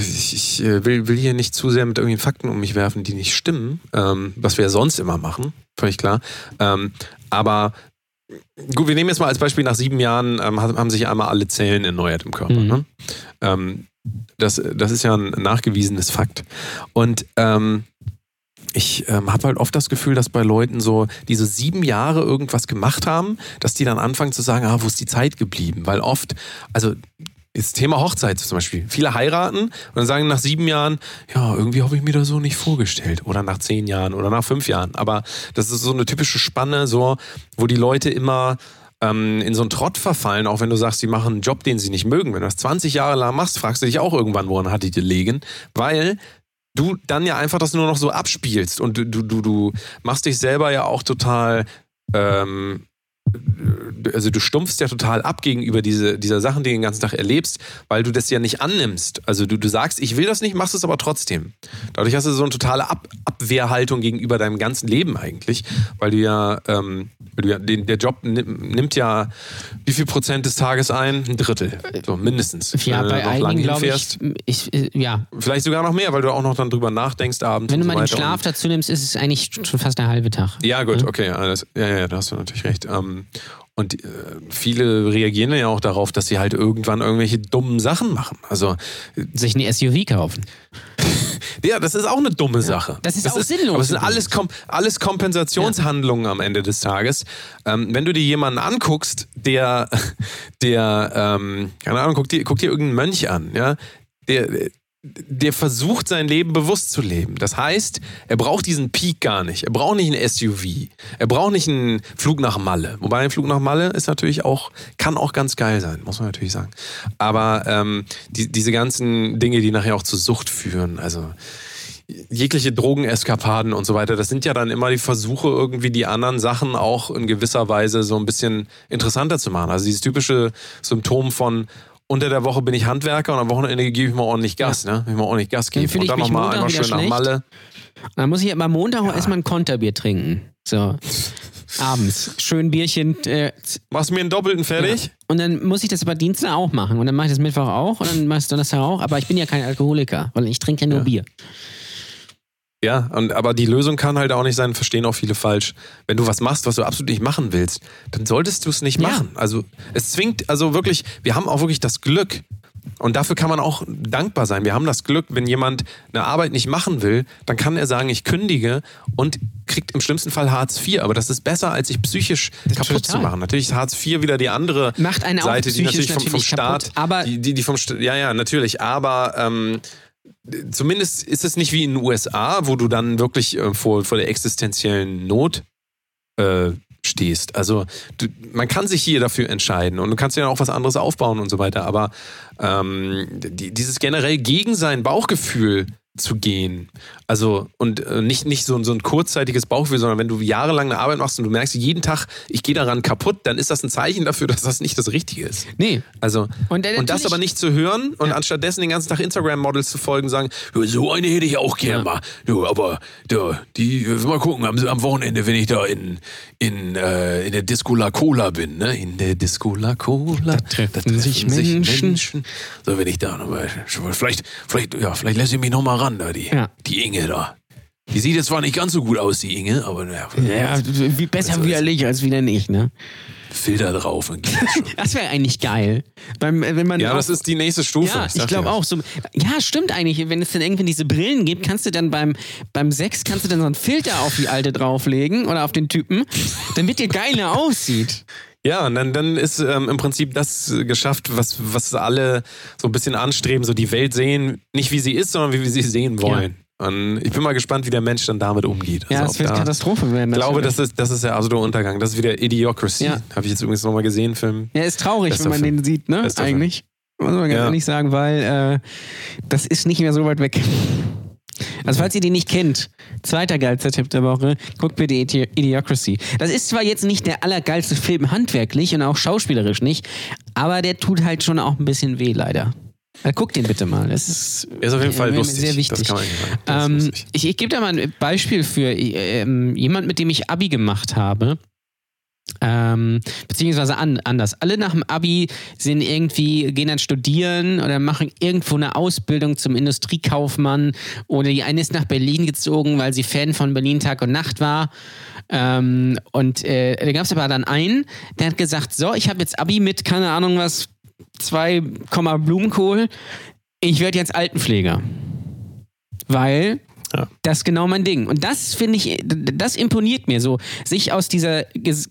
ich äh, will, will hier nicht zu sehr mit irgendwelchen Fakten um mich werfen, die nicht stimmen, ähm, was wir ja sonst immer machen, völlig klar. Ähm, aber gut, wir nehmen jetzt mal als Beispiel, nach sieben Jahren ähm, haben sich einmal alle Zellen erneuert im Körper. Mhm. Ne? Das, das ist ja ein nachgewiesenes Fakt. Und ähm, ich ähm, habe halt oft das Gefühl, dass bei Leuten so diese sieben Jahre irgendwas gemacht haben, dass die dann anfangen zu sagen, ah, wo ist die Zeit geblieben? Weil oft, also das Thema Hochzeit zum Beispiel. Viele heiraten und dann sagen nach sieben Jahren, ja, irgendwie habe ich mir das so nicht vorgestellt. Oder nach zehn Jahren oder nach fünf Jahren. Aber das ist so eine typische Spanne, so, wo die Leute immer ähm, in so einen Trott verfallen, auch wenn du sagst, die machen einen Job, den sie nicht mögen. Wenn du das 20 Jahre lang machst, fragst du dich auch irgendwann, woran hat die gelegen? Weil du dann ja einfach das nur noch so abspielst und du, du, du, du machst dich selber ja auch total, ähm, also du stumpfst ja total ab gegenüber diese, dieser Sachen, die du den ganzen Tag erlebst, weil du das ja nicht annimmst. Also du, du sagst, ich will das nicht, machst es aber trotzdem. Dadurch hast du so eine totale ab Abwehrhaltung gegenüber deinem ganzen Leben eigentlich, weil du ja, ähm, du ja den, der Job nimmt ja wie viel Prozent des Tages ein? Ein Drittel, so mindestens. Ja, bei einigen glaube ich, ich, äh, ja. Vielleicht sogar noch mehr, weil du auch noch dann drüber nachdenkst abends. Wenn du so mal den Schlaf dazu nimmst, ist es eigentlich schon fast der halbe Tag. Ja, gut, okay, alles, ja, ja, da hast du natürlich recht. Ähm, und äh, viele reagieren ja auch darauf, dass sie halt irgendwann irgendwelche dummen Sachen machen. Also sich ein SUV kaufen. ja, das ist auch eine dumme Sache. Das ist das auch ist, sinnlos. Aber es sind alles, Kom alles Kompensationshandlungen ja. am Ende des Tages. Ähm, wenn du dir jemanden anguckst, der, der, ähm, keine Ahnung, guck dir, guck dir irgendeinen Mönch an, ja, der, der versucht, sein Leben bewusst zu leben. Das heißt, er braucht diesen Peak gar nicht. Er braucht nicht ein SUV. Er braucht nicht einen Flug nach Malle. Wobei ein Flug nach Malle ist natürlich auch, kann auch ganz geil sein, muss man natürlich sagen. Aber ähm, die, diese ganzen Dinge, die nachher auch zur Sucht führen, also jegliche Drogeneskapaden und so weiter, das sind ja dann immer die Versuche, irgendwie die anderen Sachen auch in gewisser Weise so ein bisschen interessanter zu machen. Also dieses typische Symptom von, unter der Woche bin ich Handwerker und am Wochenende gebe ich mal ordentlich Gas, ja. ne? Ich mal ordentlich Gas geben. Dann und dann nochmal einmal schön schlecht. nach Malle. dann muss ich am Montag ja. erstmal ein Konterbier trinken. So. Abends. Schön Bierchen. Äh, Machst du mir einen doppelten fertig? Ja. Und dann muss ich das aber Dienstag auch machen. Und dann mache ich das Mittwoch auch und dann mache ich Donnerstag auch. Aber ich bin ja kein Alkoholiker, weil ich trinke ja nur Bier. Ja, und, aber die Lösung kann halt auch nicht sein, verstehen auch viele falsch. Wenn du was machst, was du absolut nicht machen willst, dann solltest du es nicht machen. Ja. Also es zwingt, also wirklich, wir haben auch wirklich das Glück, und dafür kann man auch dankbar sein. Wir haben das Glück, wenn jemand eine Arbeit nicht machen will, dann kann er sagen, ich kündige und kriegt im schlimmsten Fall Hartz IV. Aber das ist besser, als sich psychisch kaputt Total. zu machen. Natürlich ist Hartz IV wieder die andere Macht eine Seite, die natürlich vom, vom Staat, kaputt, aber die, die, die vom, ja, ja, natürlich, aber ähm, zumindest ist es nicht wie in den USA, wo du dann wirklich äh, vor, vor der existenziellen Not äh, stehst. Also du, man kann sich hier dafür entscheiden und du kannst ja auch was anderes aufbauen und so weiter. Aber ähm, die, dieses generell gegen sein Bauchgefühl zu gehen. Also, und äh, nicht, nicht so, so ein kurzzeitiges Bauchgefühl, sondern wenn du jahrelang eine Arbeit machst und du merkst jeden Tag, ich gehe daran kaputt, dann ist das ein Zeichen dafür, dass das nicht das Richtige ist. Nee. Also, und, und das aber nicht zu hören und ja. anstattdessen den ganzen Tag Instagram-Models zu folgen, sagen, so eine hätte ich auch gerne ja. mal. Ja, aber ja, die, mal gucken, am, am, Wochenende, wenn ich da in, in, äh, in der Disco La Cola bin, ne? In der Disco La Cola. Da treffen, da treffen sich, Menschen. Menschen. So, wenn ich da nochmal, vielleicht, vielleicht, ja, vielleicht lässt ich mich nochmal ran ran, da, die, ja. die Inge da. Die sieht jetzt zwar nicht ganz so gut aus, die Inge, aber naja. Ja, wie besser also, widerlich als wieder nicht, ne? Filter drauf und Das wäre eigentlich geil. Beim, wenn man ja, das ist die nächste Stufe. Ja, ich, glaube auch. So, ja, stimmt eigentlich. Wenn es dann irgendwie diese Brillen gibt, kannst du dann beim, beim Sex kannst du dann so einen Filter auf die alte drauflegen oder auf den Typen, damit dir geiler aussieht. Ja, und dann, dann ist ähm, im Prinzip das geschafft, was, was alle so ein bisschen anstreben, so die Welt sehen, nicht wie sie ist, sondern wie wir sie sehen wollen. Ja. Und ich bin mal gespannt, wie der Mensch dann damit umgeht. Also ja, es wird da, Katastrophe werden. Ich glaube, das ist, das ist der absolute Untergang. Das ist wieder Idiocracy. Ja. Habe ich jetzt übrigens nochmal gesehen, Film. Ja, ist traurig, Bester wenn man Film. den sieht, ne? Bester Eigentlich. Film. Muss man ganz ja. ehrlich sagen, weil äh, das ist nicht mehr so weit weg. Also falls ihr die nicht kennt, zweiter geilster Tipp der Woche, guckt bitte Idiocracy. Das ist zwar jetzt nicht der allergeilste Film handwerklich und auch schauspielerisch nicht, aber der tut halt schon auch ein bisschen weh, leider. Also guckt den bitte mal. Das ist, ist auf jeden Fall lustig. Sehr wichtig. Das kann man ähm, ich ich gebe da mal ein Beispiel für äh, jemand, mit dem ich Abi gemacht habe. Ähm, beziehungsweise an, anders. Alle nach dem Abi sind irgendwie, gehen dann studieren oder machen irgendwo eine Ausbildung zum Industriekaufmann oder die eine ist nach Berlin gezogen, weil sie Fan von Berlin Tag und Nacht war. Ähm, und äh, da gab es aber dann einen, der hat gesagt: So, ich habe jetzt Abi mit, keine Ahnung was, 2, Blumenkohl. Ich werde jetzt Altenpfleger. Weil ja. Das ist genau mein Ding. Und das finde ich, das imponiert mir so, sich aus dieser,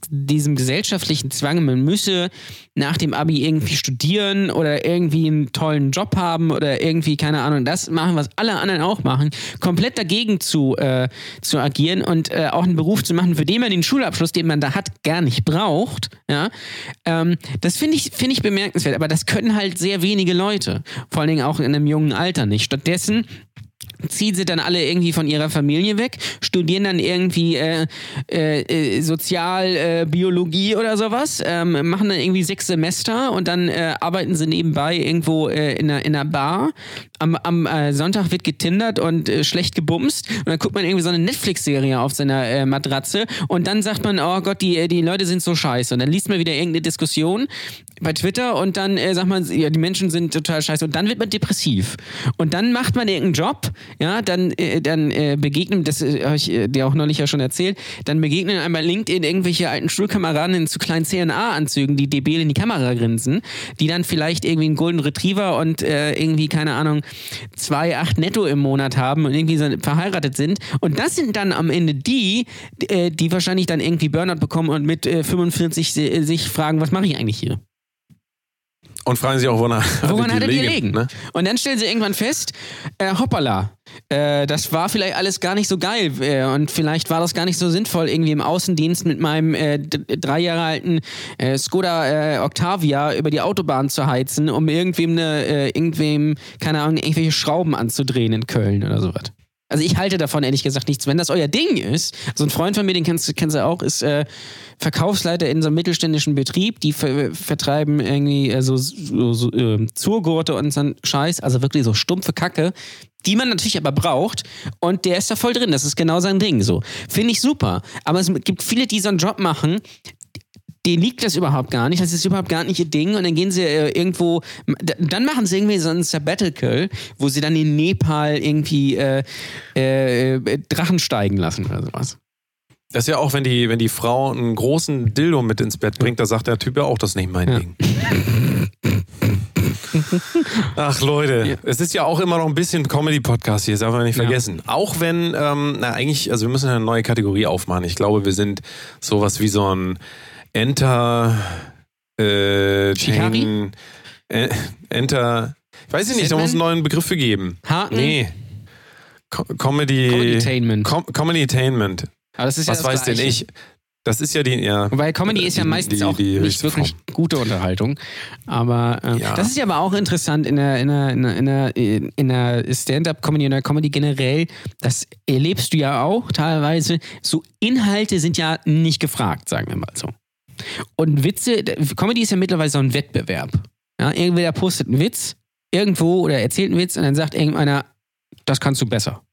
diesem gesellschaftlichen Zwang, man müsse nach dem Abi irgendwie studieren oder irgendwie einen tollen Job haben oder irgendwie, keine Ahnung, das machen, was alle anderen auch machen, komplett dagegen zu, äh, zu agieren und äh, auch einen Beruf zu machen, für den man den Schulabschluss, den man da hat, gar nicht braucht. Ja? Ähm, das finde ich, find ich bemerkenswert, aber das können halt sehr wenige Leute. Vor allen Dingen auch in einem jungen Alter nicht. Stattdessen ziehen sie dann alle irgendwie von ihrer Familie weg, studieren dann irgendwie äh, äh, äh Sozialbiologie äh, oder sowas, ähm, machen dann irgendwie sechs Semester und dann äh, arbeiten sie nebenbei irgendwo äh, in, einer, in einer Bar. Am, am Sonntag wird getindert und schlecht gebumst und dann guckt man irgendwie so eine Netflix-Serie auf seiner Matratze und dann sagt man, oh Gott, die, die Leute sind so scheiße. Und dann liest man wieder irgendeine Diskussion bei Twitter und dann äh, sagt man, ja, die Menschen sind total scheiße und dann wird man depressiv. Und dann macht man irgendeinen Job, ja, dann, äh, dann äh, begegnen, das äh, habe ich äh, dir auch neulich ja schon erzählt, dann begegnen einmal LinkedIn irgendwelche alten Schulkameraden in zu kleinen CNA-Anzügen, die debil in die Kamera grinsen, die dann vielleicht irgendwie einen Golden Retriever und äh, irgendwie, keine Ahnung, zwei, acht netto im Monat haben und irgendwie so verheiratet sind. Und das sind dann am Ende die, äh, die wahrscheinlich dann irgendwie Burnout bekommen und mit äh, 45 sich fragen, was mache ich eigentlich hier? Und fragen sich auch, woran, woran hattet ihr liegen? Ne? Und dann stellen sie irgendwann fest, äh, hoppala, äh, das war vielleicht alles gar nicht so geil äh, und vielleicht war das gar nicht so sinnvoll, irgendwie im Außendienst mit meinem äh, drei Jahre alten äh, Skoda äh, Octavia über die Autobahn zu heizen, um irgendwem, eine, irgendwem, keine Ahnung, irgendwelche Schrauben anzudrehen in Köln oder sowas. Also ich halte davon ehrlich gesagt nichts. Wenn das euer Ding ist, so ein Freund von mir, den kennst, kennst du auch, ist äh, Verkaufsleiter in so einem mittelständischen Betrieb. Die ver vertreiben irgendwie äh, so, so, so äh, Zurgurte und so einen Scheiß, also wirklich so stumpfe Kacke, die man natürlich aber braucht. Und der ist da voll drin. Das ist genau sein Ding. So finde ich super. Aber es gibt viele, die so einen Job machen, denen liegt das überhaupt gar nicht, das ist überhaupt gar nicht ihr Ding und dann gehen sie äh, irgendwo, dann machen sie irgendwie so ein Sabbatical, wo sie dann in Nepal irgendwie äh, äh, Drachen steigen lassen oder sowas. Das ist ja auch, wenn die, wenn die Frau einen großen Dildo mit ins Bett bringt, da sagt der Typ ja auch, das ist nicht mein ja. Ding. Ach Leute, ja. es ist ja auch immer noch ein bisschen Comedy-Podcast hier, das darf man nicht vergessen. Ja. Auch wenn, ähm, na eigentlich, also wir müssen eine neue Kategorie aufmachen. Ich glaube, wir sind sowas wie so ein Enter. Äh, Shikari? Äh, Enter. Weiß ich nicht, da muss es einen neuen Begriff für geben. Haken? Nee. Co Comedy. Comedytainment. Com Comedytainment. Aber das ist Was ja weiß denn ich? Das ist ja die, ja. Wobei Comedy ist ja meistens die, auch die nicht wirklich Form. gute Unterhaltung. Aber äh, ja. das ist ja aber auch interessant in der, in der, in der, in der Stand-up-Comedy und der Comedy generell. Das erlebst du ja auch teilweise. So Inhalte sind ja nicht gefragt, sagen wir mal so. Und Witze, Comedy ist ja mittlerweile so ein Wettbewerb. Ja, irgendwer postet einen Witz irgendwo oder erzählt einen Witz und dann sagt irgendeiner, das kannst du besser.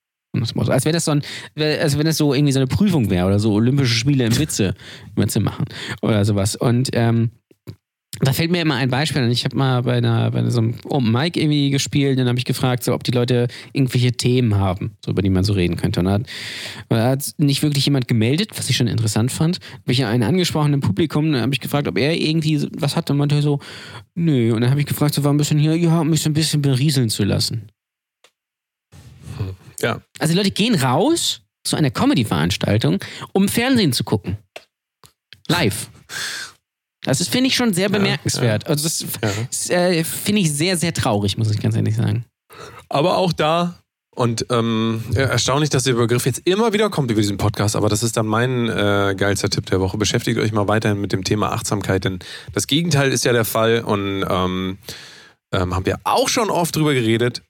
Als wenn das so ein, als wenn das so irgendwie so eine Prüfung wäre oder so Olympische Spiele im Witze, Witze machen oder sowas. Und ähm, da fällt mir immer ein Beispiel an. Ich habe mal bei, einer, bei so einem Open Mic irgendwie gespielt, dann habe ich gefragt, so, ob die Leute irgendwelche Themen haben, so, über die man so reden könnte. Und da hat, da hat nicht wirklich jemand gemeldet, was ich schon interessant fand. Habe ich einen angesprochen im Publikum, dann habe ich gefragt, ob er irgendwie was hat. Und meinte so, nö. Und dann habe ich gefragt, so war ein bisschen hier, ja, um mich so ein bisschen berieseln zu lassen. Ja. Also die Leute gehen raus zu einer Comedy-Veranstaltung, um Fernsehen zu gucken. Live. Das ist, finde ich, schon sehr bemerkenswert. Ja, ja. Also das ja. äh, finde ich sehr, sehr traurig, muss ich ganz ehrlich sagen. Aber auch da, und ähm, erstaunlich, dass der Begriff jetzt immer wieder kommt über diesen Podcast, aber das ist dann mein äh, geilster Tipp der Woche. Beschäftigt euch mal weiterhin mit dem Thema Achtsamkeit, denn das Gegenteil ist ja der Fall und ähm, ähm, haben wir auch schon oft drüber geredet.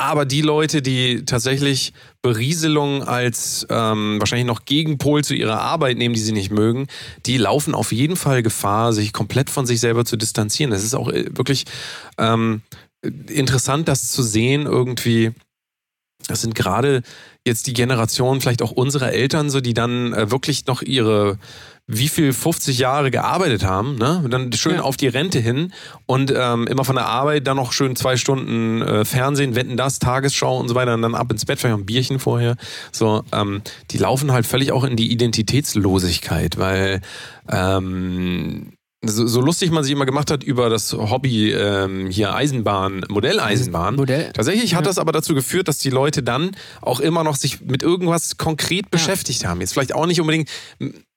Aber die Leute, die tatsächlich Berieselung als ähm, wahrscheinlich noch Gegenpol zu ihrer Arbeit nehmen, die sie nicht mögen, die laufen auf jeden Fall Gefahr, sich komplett von sich selber zu distanzieren. Es ist auch äh, wirklich ähm, interessant, das zu sehen irgendwie. Das sind gerade jetzt die Generationen, vielleicht auch unsere Eltern, so die dann äh, wirklich noch ihre wie viel 50 Jahre gearbeitet haben, ne? Und dann schön ja. auf die Rente hin und ähm, immer von der Arbeit dann noch schön zwei Stunden äh, Fernsehen, wetten das, Tagesschau und so weiter und dann ab ins Bett, vielleicht ein Bierchen vorher. So, ähm, die laufen halt völlig auch in die Identitätslosigkeit, weil ähm, so, so, lustig man sich immer gemacht hat über das Hobby ähm, hier Eisenbahn, Modelleisenbahn. Modell. Tatsächlich hat ja. das aber dazu geführt, dass die Leute dann auch immer noch sich mit irgendwas konkret beschäftigt haben. Jetzt vielleicht auch nicht unbedingt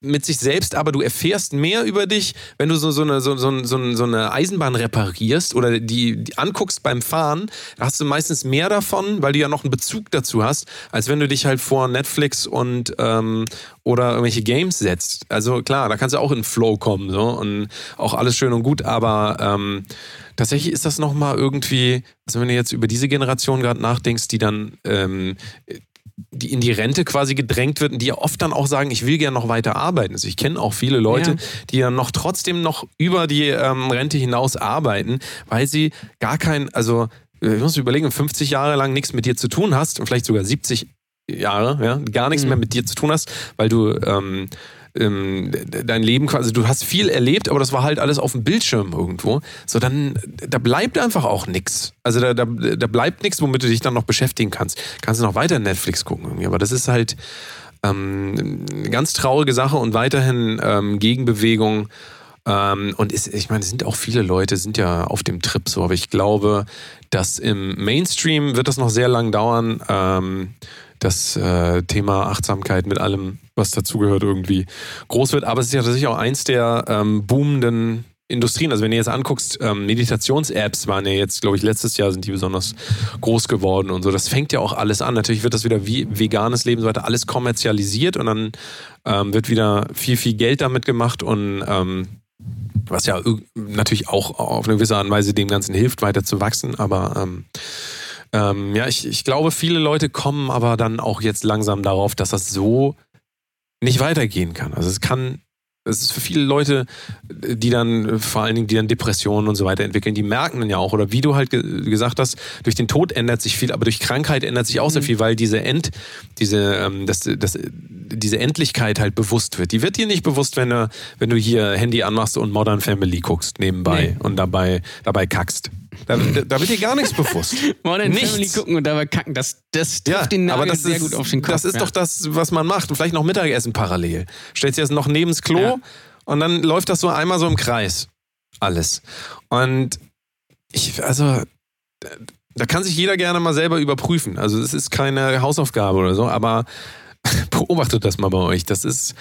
mit sich selbst, aber du erfährst mehr über dich, wenn du so, so, eine, so, so, so, eine Eisenbahn reparierst oder die, die anguckst beim Fahren. Da hast du meistens mehr davon, weil du ja noch einen Bezug dazu hast, als wenn du dich halt vor Netflix und ähm, oder irgendwelche Games setzt. Also klar, da kannst du auch in Flow kommen so und auch alles schön und gut, aber ähm, tatsächlich ist das nochmal irgendwie, also wenn du jetzt über diese Generation gerade nachdenkst, die dann ähm, die in die Rente quasi gedrängt wird und die ja oft dann auch sagen, ich will gerne noch weiter arbeiten. Also ich kenne auch viele Leute, ja. die dann noch trotzdem noch über die ähm, Rente hinaus arbeiten, weil sie gar kein, also äh, ich muss überlegen, 50 Jahre lang nichts mit dir zu tun hast und vielleicht sogar 70 Jahre, ja, gar nichts mhm. mehr mit dir zu tun hast, weil du ähm, ähm, dein Leben quasi, du hast viel erlebt, aber das war halt alles auf dem Bildschirm irgendwo. So, dann, da bleibt einfach auch nichts. Also da, da, da bleibt nichts, womit du dich dann noch beschäftigen kannst. Kannst du noch weiter Netflix gucken irgendwie, aber das ist halt ähm, eine ganz traurige Sache und weiterhin ähm, Gegenbewegung. Ähm, und ist, ich meine, es sind auch viele Leute, sind ja auf dem Trip so, aber ich glaube, dass im Mainstream wird das noch sehr lang dauern. Ähm, das äh, Thema Achtsamkeit mit allem, was dazugehört, irgendwie groß wird. Aber es ist ja tatsächlich auch eins der ähm, boomenden Industrien. Also wenn du jetzt anguckst, ähm, Meditations-Apps waren ja jetzt, glaube ich, letztes Jahr sind die besonders groß geworden und so. Das fängt ja auch alles an. Natürlich wird das wieder wie veganes Leben so weiter alles kommerzialisiert und dann ähm, wird wieder viel, viel Geld damit gemacht und ähm, was ja natürlich auch auf eine gewisse Art und Weise dem Ganzen hilft, weiter zu wachsen. Aber ähm, ja, ich, ich glaube, viele Leute kommen aber dann auch jetzt langsam darauf, dass das so nicht weitergehen kann. Also es kann, es ist für viele Leute, die dann vor allen Dingen, die dann Depressionen und so weiter entwickeln, die merken dann ja auch, oder wie du halt ge gesagt hast, durch den Tod ändert sich viel, aber durch Krankheit ändert sich auch mhm. sehr viel, weil diese End, diese, ähm, das, das, diese Endlichkeit halt bewusst wird. Die wird dir nicht bewusst, wenn du, wenn du hier Handy anmachst und Modern Family guckst nebenbei nee. und dabei, dabei kackst. Da, da, wird dir gar nichts bewusst. Modern nichts. Family gucken und dabei kacken, das, das trifft ja, den Nagel aber das sehr ist, gut auf den Kopf. Das ist ja. doch das, was man macht. Und vielleicht noch Mittagessen parallel. Stellst dir das noch neben das Klo ja. und dann läuft das so einmal so im Kreis. Alles. Und ich, also, da kann sich jeder gerne mal selber überprüfen. Also, es ist keine Hausaufgabe oder so, aber beobachtet das mal bei euch. Das ist,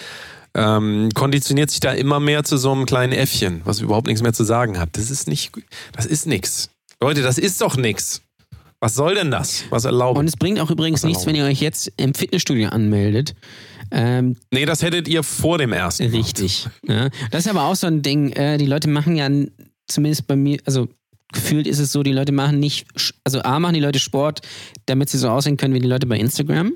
ähm, konditioniert sich da immer mehr zu so einem kleinen Äffchen, was überhaupt nichts mehr zu sagen hat. Das ist nicht, das ist nichts. Leute, das ist doch nichts. Was soll denn das? Was erlaubt? Und es bringt auch übrigens nichts, wenn ihr euch jetzt im Fitnessstudio anmeldet. Ähm, nee, das hättet ihr vor dem ersten. Richtig. Ja. Das ist aber auch so ein Ding. Äh, die Leute machen ja, zumindest bei mir, also gefühlt ist es so, die Leute machen nicht, also A, machen die Leute Sport, damit sie so aussehen können wie die Leute bei Instagram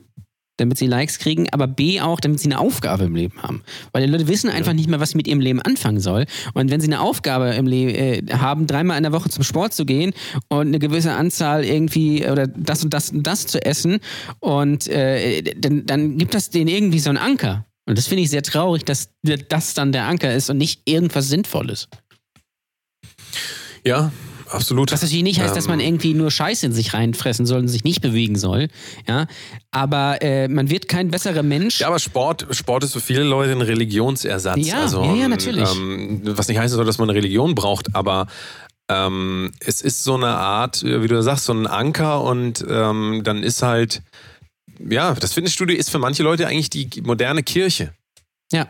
damit sie Likes kriegen, aber B auch, damit sie eine Aufgabe im Leben haben. Weil die Leute wissen einfach ja. nicht mehr, was sie mit ihrem Leben anfangen soll. Und wenn sie eine Aufgabe im Leben äh, haben, dreimal in der Woche zum Sport zu gehen und eine gewisse Anzahl irgendwie oder das und das und das zu essen, und äh, dann, dann gibt das denen irgendwie so einen Anker. Und das finde ich sehr traurig, dass das dann der Anker ist und nicht irgendwas Sinnvolles. Ja, absolut. Was natürlich nicht heißt, dass man ähm. irgendwie nur Scheiße in sich reinfressen soll und sich nicht bewegen soll. Ja, aber äh, man wird kein besserer Mensch. Ja, aber Sport, Sport ist für viele Leute ein Religionsersatz. Ja, also, ja, ja, natürlich. Ähm, was nicht heißen soll, dass man eine Religion braucht, aber ähm, es ist so eine Art, wie du sagst, so ein Anker und ähm, dann ist halt, ja, das Fitnessstudio ist für manche Leute eigentlich die moderne Kirche. Ja.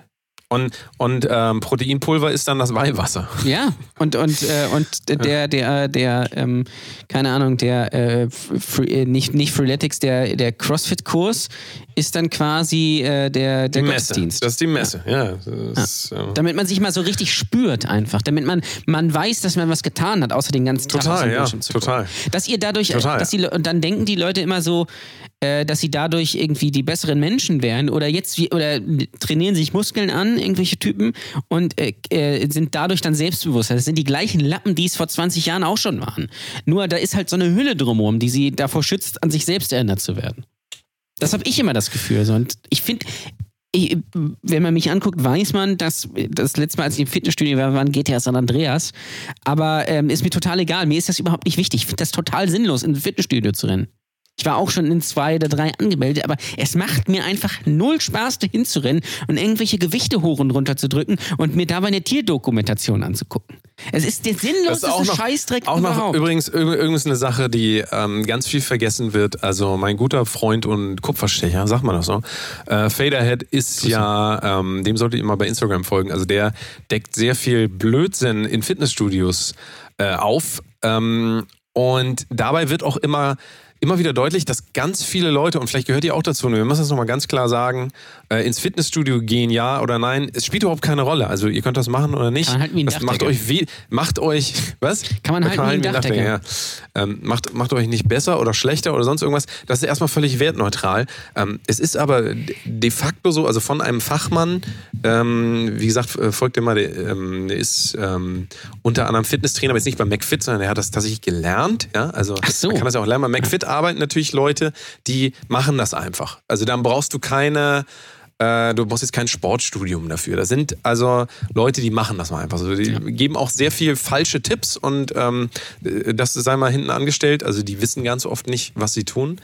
Und, und ähm, Proteinpulver ist dann das Weihwasser. Ja, und, und, äh, und der, der, der, ähm, keine Ahnung, der äh, free, äh, nicht, nicht Freeletics, der, der CrossFit-Kurs ist dann quasi äh, der, der Gottesdienst. Das ist die Messe, ja. ja. Ist, ja. Damit man sich mal so richtig spürt einfach. Damit man, man weiß, dass man was getan hat, außer den ganzen total, Tag. Ja, total. Dass ihr dadurch, total. dass die, und dann denken die Leute immer so, äh, dass sie dadurch irgendwie die besseren Menschen wären oder jetzt oder trainieren sich Muskeln an, irgendwelche Typen und äh, äh, sind dadurch dann selbstbewusst. Das sind die gleichen Lappen, die es vor 20 Jahren auch schon waren. Nur da ist halt so eine Hülle drumherum, die sie davor schützt, an sich selbst erinnert zu werden. Das habe ich immer das Gefühl. So. Und ich finde, wenn man mich anguckt, weiß man, dass das letzte Mal, als ich im Fitnessstudio war, waren GTA San Andreas. Aber ähm, ist mir total egal. Mir ist das überhaupt nicht wichtig. Ich finde das total sinnlos, in ein Fitnessstudio zu rennen. Ich war auch schon in zwei oder drei angemeldet, aber es macht mir einfach null Spaß, da hinzurennen und irgendwelche Gewichte hoch und runter zu drücken und mir dabei eine Tierdokumentation anzugucken. Es ist der sinnloseste auch noch, Scheißdreck auch noch überhaupt. übrigens übrigens eine Sache, die ähm, ganz viel vergessen wird. Also mein guter Freund und Kupferstecher, sagt man das so, äh, Faderhead ist ja, ähm, dem solltet ihr mal bei Instagram folgen. Also der deckt sehr viel Blödsinn in Fitnessstudios äh, auf. Ähm, und dabei wird auch immer immer wieder deutlich, dass ganz viele Leute, und vielleicht gehört ihr auch dazu, und wir müssen das nochmal ganz klar sagen, äh, ins Fitnessstudio gehen, ja oder nein, es spielt überhaupt keine Rolle. Also ihr könnt das machen oder nicht. Kann man halten wie ein das macht euch weh, macht euch, was? Kann man halten wie ein Dachdecker. ja. ähm, macht, macht euch nicht besser oder schlechter oder sonst irgendwas. Das ist erstmal völlig wertneutral. Ähm, es ist aber de facto so, also von einem Fachmann, ähm, wie gesagt, äh, folgt immer, der, ähm, der ist ähm, unter anderem Fitnesstrainer, aber jetzt nicht bei McFit, sondern der hat das tatsächlich gelernt. Ja? Also Ach so. man kann das ja auch lernen. Bei McFit arbeiten natürlich Leute, die machen das einfach. Also dann brauchst du keine äh, du brauchst jetzt kein Sportstudium dafür. Das sind also Leute, die machen das mal einfach so. Die Ja. geben auch sehr viel falsche Tipps und ähm, das sei mal hinten angestellt. Also die wissen ganz oft nicht, was sie tun.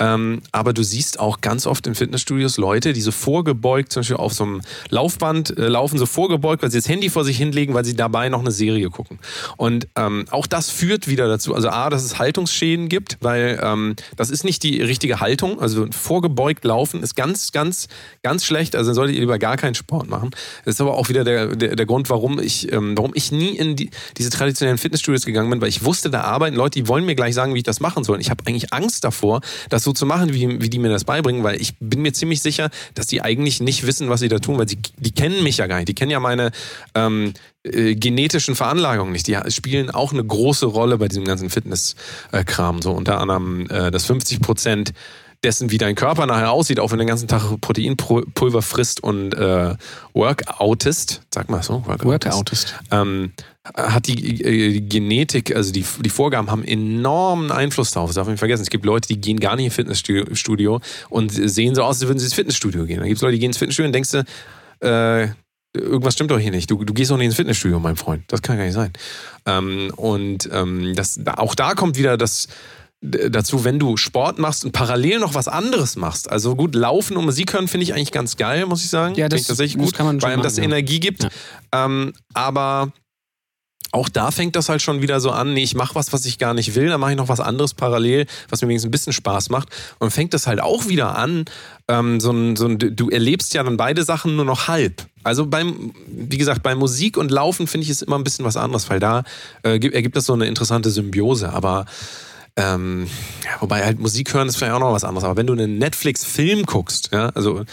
Ähm, aber du siehst auch ganz oft in Fitnessstudios Leute, die so vorgebeugt, zum Beispiel auf so einem Laufband äh, laufen, so vorgebeugt, weil sie das Handy vor sich hinlegen, weil sie dabei noch eine Serie gucken. Und ähm, auch das führt wieder dazu, also A, dass es Haltungsschäden gibt, weil ähm, das ist nicht die richtige Haltung. Also vorgebeugt laufen ist ganz, ganz, ganz schlecht. Also solltet ihr lieber gar keinen Sport machen. Das ist aber auch wieder der, der, der Grund, warum ich, ähm, warum ich nie in die, diese traditionellen Fitnessstudios gegangen bin, weil ich wusste, da arbeiten Leute, die wollen mir gleich sagen, wie ich das machen soll. Und ich habe eigentlich Angst davor, das so zu machen, wie, wie die mir das beibringen, weil ich bin mir ziemlich sicher, dass die eigentlich nicht wissen, was sie da tun, weil sie die kennen mich ja gar nicht. Die kennen ja meine ähm, äh, genetischen Veranlagungen nicht. Die spielen auch eine große Rolle bei diesem ganzen Fitnesskram. So unter anderem, äh, dass 50 Prozent dessen, wie dein Körper nachher aussieht, auch wenn du den ganzen Tag Proteinpulver frisst und äh, workoutest, sag mal so, Workoutest. ähm, hat die, äh, Genetik, also die, die Vorgaben haben enormen Einfluss darauf. Das darf man nicht vergessen. Es gibt Leute, die gehen gar nicht ins Fitnessstudio und sehen so aus, als würden sie ins Fitnessstudio gehen. Dann gibt es Leute, die gehen ins Fitnessstudio und denkst du, äh, irgendwas stimmt doch hier nicht. Du, du gehst doch nicht ins Fitnessstudio, mein Freund. Das kann gar nicht sein. Ähm, und ähm, das, auch da kommt wieder das dazu, wenn du Sport machst und parallel noch was anderes machst. Also gut, laufen und Musik hören finde ich eigentlich ganz geil, muss ich sagen. Ja, Finde das- ich tatsächlich das gut, kann man weil einem das ja. Energie gibt. Ja. Ähm, aber auch da fängt das halt schon wieder so an, nee, ich mache was, was ich gar nicht will, dann mache ich noch was anderes parallel, was mir wenigstens ein bisschen Spaß macht. Und fängt das halt auch wieder an, ähm, so ein, so ein, du erlebst ja dann beide Sachen nur noch halb. Also beim, wie gesagt, bei Musik und Laufen finde ich es immer ein bisschen was anderes, weil da äh, gibt- ergibt das so eine interessante Symbiose. Aber ähm, wobei halt Musik hören ist vielleicht auch noch was anderes. Aber wenn du einen Netflix-Film guckst, ja, also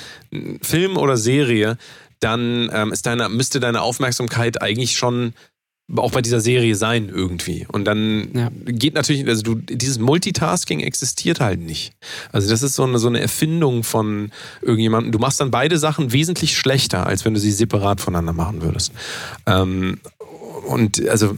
Film oder Serie, dann ähm, ist deine, müsste deine Aufmerksamkeit eigentlich schon auch bei dieser Serie sein irgendwie. Und dann Ja. geht natürlich, also du, dieses Multitasking existiert halt nicht. Also das ist so eine, so eine Erfindung von irgendjemandem. Du machst dann beide Sachen wesentlich schlechter, als wenn du sie separat voneinander machen würdest. Ähm, und also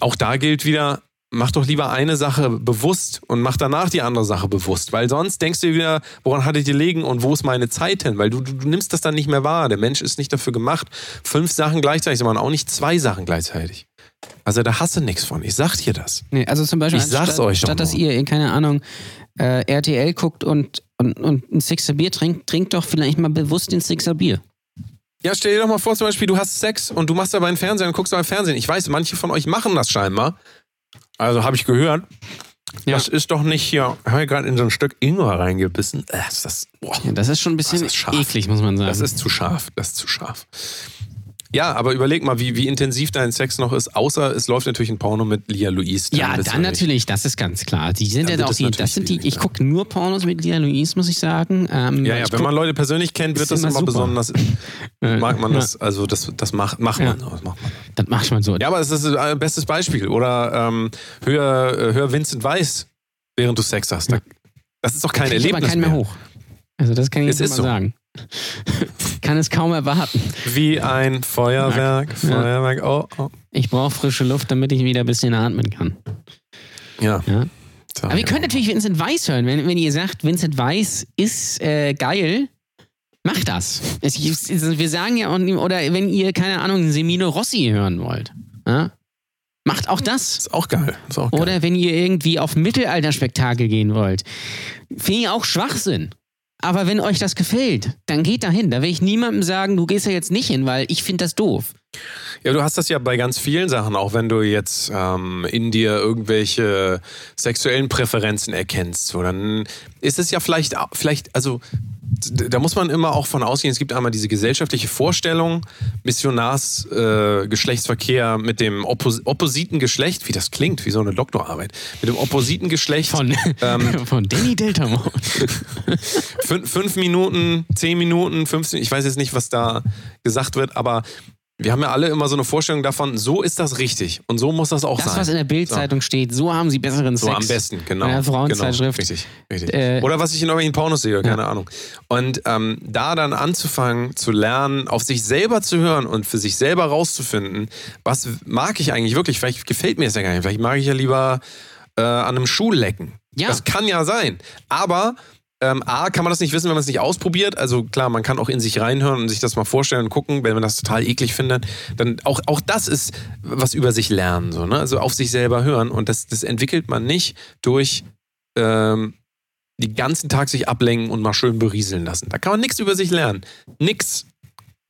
auch da gilt wieder, mach doch lieber eine Sache bewusst und mach danach die andere Sache bewusst. Weil sonst denkst du wieder, woran hatte ich die liegen und wo ist meine Zeit hin? Weil du, du, du nimmst das dann nicht mehr wahr. Der Mensch ist nicht dafür gemacht, fünf Sachen gleichzeitig zu machen, auch nicht zwei Sachen gleichzeitig. Also da hast du nichts von. Ich sag dir das. Nee, also zum Beispiel, Ich sag's statt, euch statt dass ihr, keine Ahnung, äh, RTL guckt und, und, und ein Sixer Bier trinkt, trinkt doch vielleicht mal bewusst den Sixer Bier. Ja, stell dir doch mal vor, zum Beispiel, du hast Sex und du machst dabei einen Fernseher und guckst dabei Fernsehen. Ich weiß, manche von euch machen das scheinbar. Also habe ich gehört. Ja. Das ist doch nicht hier. Ich habe gerade in so ein Stück Ingwer reingebissen. Äh, ist das, boah. Ja, das ist schon ein bisschen eklig, muss man sagen. Das ist zu scharf. Das ist zu scharf. Ja, aber überleg mal, wie, wie intensiv dein Sex noch ist, außer es läuft natürlich ein Porno mit Lia Louise. ja, dann natürlich, das ist ganz klar. Die sind ja es die, das sind die, ich ja. gucke nur Pornos mit Lia Louise, muss ich sagen. Ähm, Ja, ja, wenn guck- man Leute persönlich kennt, wird das immer immer besonders. äh, Mag man ja, das, also das, das macht, macht Ja. man. Das macht man. Das macht man so. Ja, aber es ist ein bestes Beispiel. Oder ähm, hör, äh, hör Vincent Weiss, während du Sex hast. Da, das ist doch kein Kriegt aber Erlebnis keinen mehr hoch. Also das kann ich Es jetzt mal so. sagen. Kann es kaum erwarten. Wie ein Feuerwerk. Ja. Feuerwerk. Oh, oh. Ich brauche frische Luft, damit ich wieder ein bisschen atmen kann. Ja. Ja. Aber ihr könnt natürlich Vincent Weiss hören. Wenn, wenn ihr sagt, Vincent Weiss ist äh, geil, macht das. Es, es, wir sagen ja, oder wenn ihr, keine Ahnung, Semino Rossi hören wollt. Ja? Macht auch das. Ist auch geil. Ist auch geil. Oder wenn ihr irgendwie auf Mittelalterspektakel gehen wollt. Finde ich auch Schwachsinn. Aber wenn euch das gefällt, dann geht dahin. Da will ich niemandem sagen, du gehst ja jetzt nicht hin, weil ich finde das doof. Ja, du hast das ja bei ganz vielen Sachen, auch wenn du jetzt ähm, in dir irgendwelche sexuellen Präferenzen erkennst. So, dann ist es ja vielleicht, vielleicht, also da muss man immer auch von ausgehen, es gibt einmal diese gesellschaftliche Vorstellung, Missionars, äh, mit dem Oppos oppositen Geschlecht, wie das klingt, wie so eine Doktorarbeit, mit dem oppositen Geschlecht. Von, ähm, von Danny Deltamo. fünf, fünf Minuten, zehn Minuten, 15, ich weiß jetzt nicht, was da gesagt wird, aber wir haben ja alle immer so eine Vorstellung davon, so ist das richtig und so muss das auch das, sein. Das, was in der Bildzeitung so. steht, so haben sie besseren so Sex. So am besten, genau. In der Frauenzeitschrift. Genau, richtig, richtig. Äh, Oder was ich in irgendwelchen Pornos sehe, keine ja. Ahnung. Und ähm, da dann anzufangen zu lernen, auf sich selber zu hören und für sich selber rauszufinden, was mag ich eigentlich wirklich, vielleicht gefällt mir das ja gar nicht, vielleicht mag ich ja lieber äh, an einem Schuh lecken. Ja. Das kann ja sein. Aber ähm, A, kann man das nicht wissen, wenn man es nicht ausprobiert. Also klar, man kann auch in sich reinhören und sich das mal vorstellen und gucken, wenn man das total eklig findet. Dann auch, auch das ist was über sich lernen. So, ne? Also auf sich selber hören. Und das, das entwickelt man nicht durch ähm, den ganzen Tag sich ablenken und mal schön berieseln lassen. Da kann man nichts über sich lernen. Nix.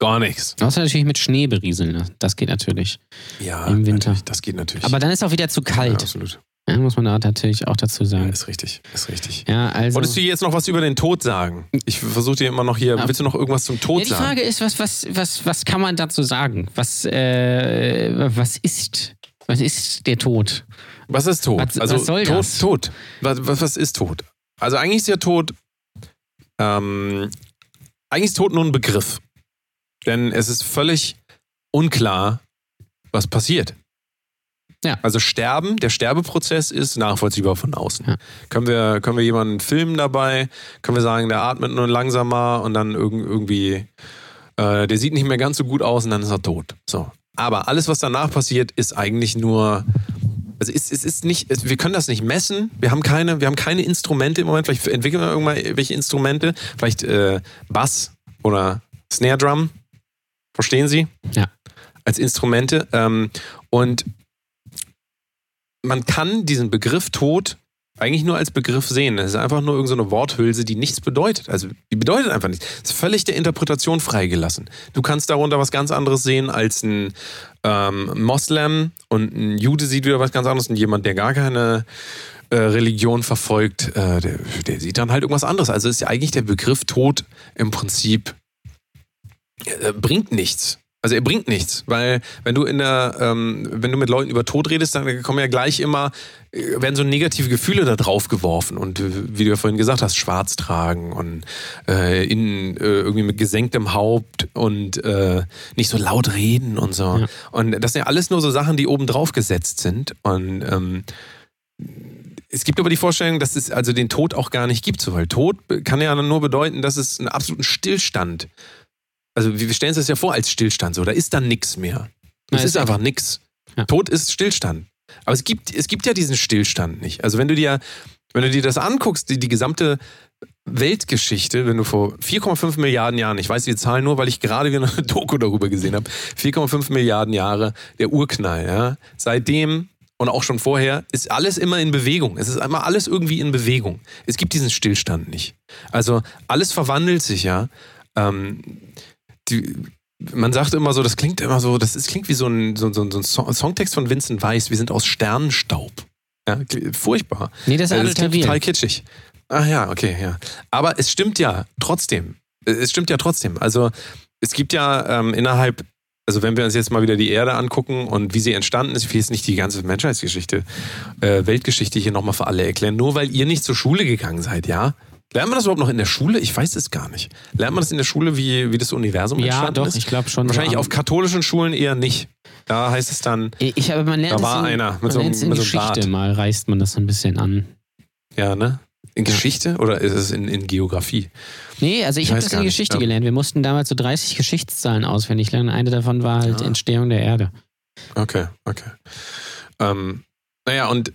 Gar nichts. Außer natürlich mit Schnee berieseln. Ne? Das geht natürlich. Ja, im Winter. Das geht natürlich. Aber dann ist auch wieder zu kalt. Ja, absolut. Ja, muss man da natürlich auch dazu sagen. Ja, ist richtig, ist richtig. Ja, also Wolltest du jetzt noch was über den Tod sagen? Ich versuche dir immer noch hier. Willst du noch irgendwas zum Tod ja, die sagen? Die Frage ist, was, was, was, was kann man dazu sagen? Was, äh, was ist, was ist der Tod? Was ist Tod? Was, also was soll Tod, das? Tod. Was, was, was ist Tod? Also eigentlich ist ja Tod, ähm, eigentlich ist Tod nur ein Begriff, denn es ist völlig unklar, was passiert. Ja. Also Sterben, der Sterbeprozess ist nachvollziehbar von außen. Ja. Können, wir, können wir jemanden filmen dabei? Können wir sagen, der atmet nur langsamer und dann irgendwie, äh, der sieht nicht mehr ganz so gut aus und dann ist er tot. So. Aber alles, was danach passiert, ist eigentlich nur. Also es, es ist nicht, es, wir können das nicht messen. Wir haben keine, wir haben keine Instrumente im Moment. Vielleicht entwickeln wir irgendwann welche Instrumente. Vielleicht äh, Bass oder Snare Drum. Verstehen Sie? Ja. Als Instrumente. Ähm, und man kann diesen Begriff Tod eigentlich nur als Begriff sehen. Es ist einfach nur irgendeine so Worthülse, die nichts bedeutet. Also die bedeutet einfach nichts. Es ist völlig der Interpretation freigelassen. Du kannst darunter was ganz anderes sehen als ein ähm, Moslem und ein Jude sieht wieder was ganz anderes und jemand, der gar keine äh, Religion verfolgt, äh, der, der, sieht dann halt irgendwas anderes. Also ist ja eigentlich der Begriff Tod im Prinzip äh, bringt nichts. Also er bringt nichts, weil wenn du in der, ähm, wenn du mit Leuten über Tod redest, dann kommen ja gleich immer, äh, werden so negative Gefühle da drauf geworfen und äh, wie du ja vorhin gesagt hast, schwarz tragen und äh, in, äh, irgendwie mit gesenktem Haupt und äh, nicht so laut reden und so. Ja. Und das sind ja alles nur so Sachen, die oben drauf gesetzt sind und ähm, es gibt aber die Vorstellung, dass es also den Tod auch gar nicht gibt, so, weil Tod kann ja nur bedeuten, dass es einen absoluten Stillstand also wir stellen uns das ja vor als Stillstand so, da ist dann nichts mehr. Es ist einfach nichts. Ja. Tod ist Stillstand. Aber es gibt, es gibt ja diesen Stillstand nicht. Also wenn du dir, wenn du dir das anguckst, die, die gesamte Weltgeschichte, wenn du vor 4,5 Milliarden Jahren, ich weiß die Zahl nur, weil ich gerade wieder eine Doku darüber gesehen habe, 4,5 Milliarden Jahre, der Urknall, ja. Seitdem und auch schon vorher ist alles immer in Bewegung. Es ist immer alles irgendwie in Bewegung. Es gibt diesen Stillstand nicht. Also alles verwandelt sich ja. Ähm, die, man sagt immer so, das klingt immer so, das ist, klingt wie so ein, so, so, so ein Songtext von Vincent Weiss, wir sind aus Sternenstaub. Ja, furchtbar. Nee, das ist äh, das klingt total kitschig. Ach ja, okay, ja. Aber es stimmt ja trotzdem. Es stimmt ja trotzdem. Also es gibt ja ähm, innerhalb, also wenn wir uns jetzt mal wieder die Erde angucken und wie sie entstanden ist, ich will jetzt nicht die ganze Menschheitsgeschichte, äh, Weltgeschichte hier nochmal für alle erklären, nur weil ihr nicht zur Schule gegangen seid, ja? Lernt man das überhaupt noch in der Schule? Ich weiß es gar nicht. Lernt man das in der Schule, wie, wie das Universum ja, entstanden doch, ist? ich glaube schon. Wahrscheinlich so auf katholischen Schulen eher nicht. Da heißt es dann, ich, aber man lernt da war in, einer mit man so, einem- in mit so Geschichte Bart. mal, reißt man das ein bisschen an. ja, ne? In Ja. Geschichte oder ist es in, in Geografie? Nee, also ich Ich habe das in nicht, Geschichte ja. gelernt. Wir mussten damals so 30 Geschichtszahlen auswendig lernen. Eine davon war halt Ah. Entstehung der Erde. Okay, okay. Ähm, naja, und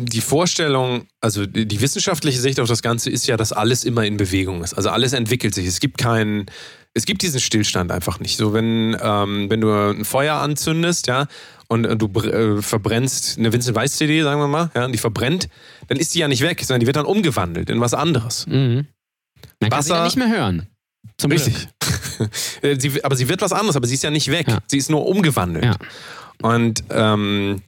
die Vorstellung, also die wissenschaftliche Sicht auf das Ganze ist ja, dass alles immer in Bewegung ist. Also alles entwickelt sich. Es gibt keinen, es gibt diesen Stillstand einfach nicht. So, wenn, ähm, wenn du ein Feuer anzündest, ja, und äh, du äh, verbrennst eine Vincent Weiss CD, sagen wir mal, ja, und die verbrennt, dann ist die ja nicht weg, sondern die wird dann umgewandelt in was anderes. Mhm. Man kann sie Wasser- ja nicht mehr hören. Zum Richtig. Äh, sie, aber sie wird was anderes, aber sie ist ja nicht weg. Ja. Sie ist nur umgewandelt. Ja. Und ähm,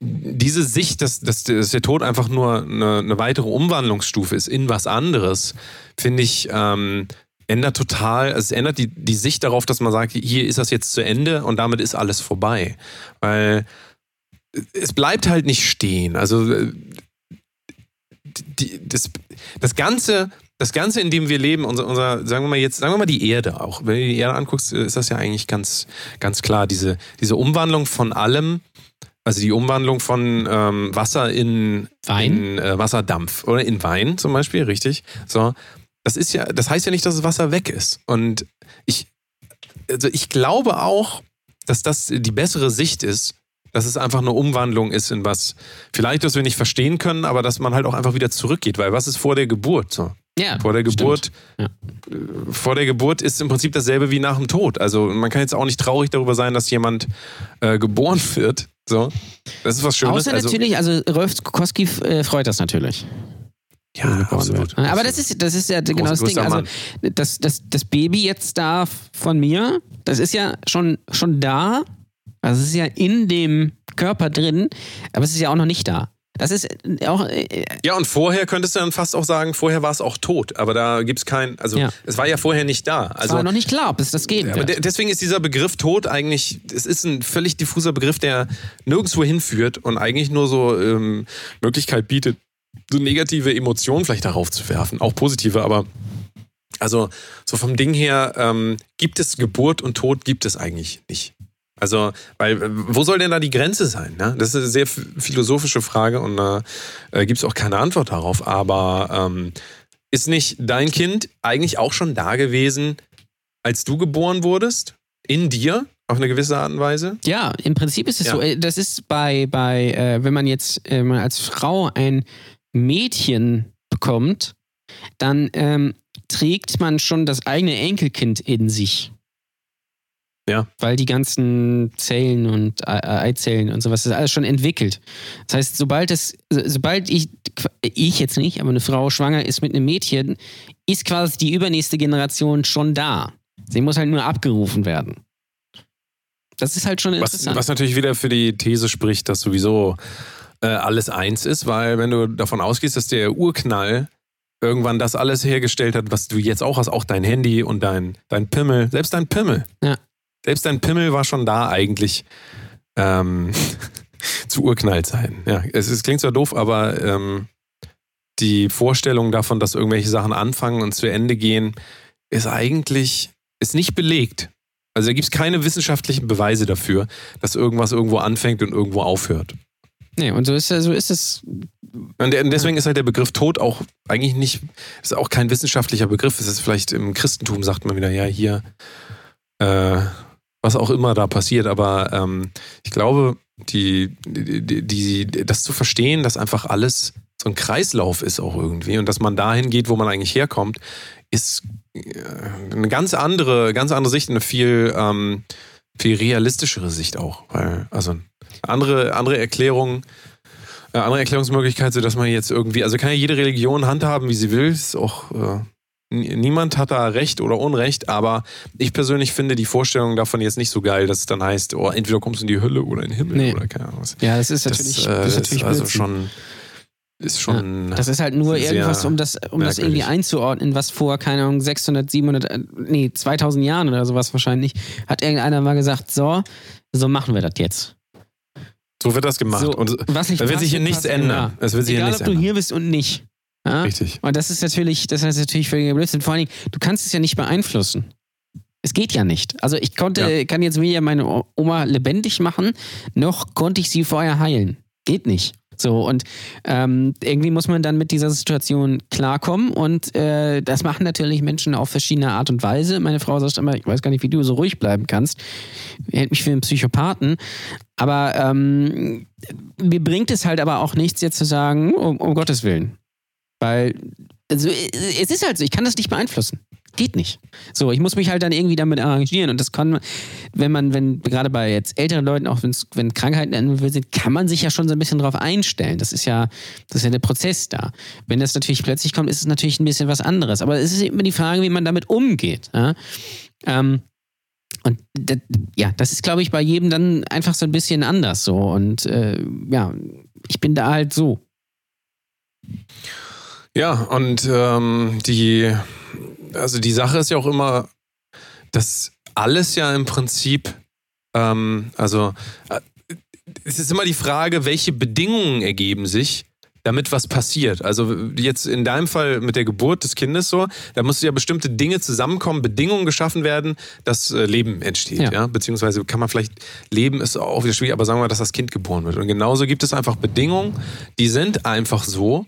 diese Sicht, dass, dass, der Tod einfach nur eine, eine weitere Umwandlungsstufe ist in was anderes, finde ich, ähm, ändert total, also es ändert die, die Sicht darauf, dass man sagt, hier ist das jetzt zu Ende und damit ist alles vorbei. Weil es bleibt halt nicht stehen. Also äh, die, das, das Ganze, das Ganze, in dem wir leben, unser, unser, sagen wir mal jetzt, sagen wir mal die Erde auch. Wenn du die Erde anguckst, ist das ja eigentlich ganz, ganz klar. Diese, diese Umwandlung von allem, also die Umwandlung von ähm, Wasser in, Wein? in äh, Wasserdampf oder in Wein zum Beispiel, richtig. So, das ist ja, das heißt ja nicht, dass das Wasser weg ist. Und ich, also ich glaube auch, dass das die bessere Sicht ist, dass es einfach eine Umwandlung ist in was, vielleicht, was wir nicht verstehen können, aber dass man halt auch einfach wieder zurückgeht, weil was ist vor der Geburt? So? Ja, Vor der. Geburt, Ja. äh, vor der Geburt ist im Prinzip dasselbe wie nach dem Tod. Also man kann jetzt auch nicht traurig darüber sein, dass jemand äh, geboren wird. So, das ist was Schönes. Außer also, natürlich, also Rolf Koski äh, freut das natürlich. ja, absolut. wird. Aber das ist, das ist ja genau das Ding. Also das, das, das Baby jetzt da von mir, das ist ja schon, schon da. Also es ist ja in dem Körper drin, aber es ist ja auch noch nicht da. Das ist auch, äh, Ja, und vorher könntest du dann fast auch sagen, vorher war es auch tot, aber da gibt es kein, also Ja. es war ja vorher nicht da. es Also war noch nicht klar, ob es das geben Aber de deswegen ist dieser Begriff Tod eigentlich, es ist ein völlig diffuser Begriff, der nirgendwo hinführt und eigentlich nur so ähm, Möglichkeit bietet, so negative Emotionen vielleicht darauf zu werfen. Auch positive, aber also so vom Ding her, ähm, gibt es Geburt und Tod, gibt es eigentlich nicht. Also, weil, wo soll denn da die Grenze sein? Ne? Das ist eine sehr philosophische Frage und da äh, gibt es auch keine Antwort darauf. Aber ähm, ist nicht dein Kind eigentlich auch schon da gewesen, als du geboren wurdest? In dir? Auf eine gewisse Art und Weise? Ja, im Prinzip ist es Ja. so. Äh, Das ist bei, bei äh, wenn man jetzt äh, als Frau ein Mädchen bekommt, dann ähm, trägt man schon das eigene Enkelkind in sich. Ja. Weil die ganzen Zellen und Ei- Eizellen und sowas, das ist alles schon entwickelt. Das heißt, sobald es, so- sobald ich, ich jetzt nicht, aber eine Frau schwanger ist mit einem Mädchen, ist quasi die übernächste Generation schon da. Sie muss halt nur abgerufen werden. Das ist halt schon Was, interessant. was natürlich wieder für die These spricht, dass sowieso äh, alles eins ist, weil wenn du davon ausgehst, dass der Urknall irgendwann das alles hergestellt hat, was du jetzt auch hast, auch dein Handy und dein, dein Pimmel, selbst dein Pimmel. Ja. Selbst dein Pimmel war schon da eigentlich ähm, zu Urknallzeiten. Ja, es, es klingt zwar doof, aber ähm, die Vorstellung davon, dass irgendwelche Sachen anfangen und zu Ende gehen, ist eigentlich ist nicht belegt. Also da gibt es keine wissenschaftlichen Beweise dafür, dass irgendwas irgendwo anfängt und irgendwo aufhört. Nee, und so ist, so ist es. Und de- und deswegen ist halt der Begriff Tod auch eigentlich nicht, ist auch kein wissenschaftlicher Begriff. Es ist vielleicht im Christentum sagt man wieder, ja, hier, äh, was auch immer da passiert. Aber ähm, ich glaube, die, die, die, das zu verstehen, dass einfach alles so ein Kreislauf ist auch irgendwie und dass man dahin geht, wo man eigentlich herkommt, ist äh, eine ganz andere, ganz andere Sicht, eine viel, ähm, viel realistischere Sicht auch. Weil, also andere, andere Erklärung, äh, andere Erklärungsmöglichkeit, so dass man jetzt irgendwie, also kann ja jede Religion handhaben, wie sie will. Ist auch, äh, niemand hat da Recht oder Unrecht, aber ich persönlich finde die Vorstellung davon jetzt nicht so geil, dass es dann heißt, oh, entweder kommst du in die Hölle oder in den Himmel Nee. oder keine Ahnung was. Ja, das ist Das, natürlich, äh, das ist ist natürlich also Blödsinn. schon, ist schon, Das ist halt nur irgendwas, um das, um das irgendwie einzuordnen, was vor, keine Ahnung, 600, 700, äh, nee, 2000 Jahren oder sowas wahrscheinlich, hat irgendeiner mal gesagt, so, so machen wir das jetzt. so wird das gemacht. So, und was da wird sich hier nichts ändern. ja. Es wird sich hier Egal, nichts ob du ändern. hier bist und nicht. Ja? Richtig. Und das ist natürlich, das ist natürlich völliger Blödsinn. Vor allen Dingen, du kannst es ja nicht beeinflussen. Es geht ja nicht. Also ich konnte, Ja. kann jetzt weder meine Oma lebendig machen, noch konnte ich sie vorher heilen. Geht nicht. So, und ähm, irgendwie muss man dann mit dieser Situation klarkommen. Und äh, das machen natürlich Menschen auf verschiedene Art und Weise. Meine Frau sagt immer, ich weiß gar nicht, wie du so ruhig bleiben kannst. Hält mich für einen Psychopathen. Aber ähm, mir bringt es halt aber auch nichts, jetzt zu sagen, um, um Gottes Willen. Weil also, es ist halt so, ich kann das nicht beeinflussen. geht nicht. So, ich muss mich halt dann irgendwie damit arrangieren. Und das kann, wenn man, wenn gerade bei jetzt älteren Leuten, auch wenn Krankheiten sind, kann man sich ja schon so ein bisschen drauf einstellen. Das ist ja, das ist ja der Prozess da. Wenn das natürlich plötzlich kommt, ist es natürlich ein bisschen was anderes. Aber es ist immer die Frage, wie man damit umgeht. Ja? Ähm, und das, ja, das ist, glaube ich, bei jedem dann einfach so ein bisschen anders so. Und äh, ja, ich bin da halt so. Ja, und ähm, die, also die Sache ist ja auch immer, dass alles ja im Prinzip, ähm, also äh, es ist immer die Frage, welche Bedingungen ergeben sich, damit was passiert. Also jetzt in deinem Fall mit der Geburt des Kindes so, da mussten ja bestimmte Dinge zusammenkommen, Bedingungen geschaffen werden, dass äh, Leben entsteht. Ja. ja. Beziehungsweise kann man vielleicht, Leben ist auch wieder schwierig, aber sagen wir mal, dass das Kind geboren wird. Und genauso gibt es einfach Bedingungen, die sind einfach so,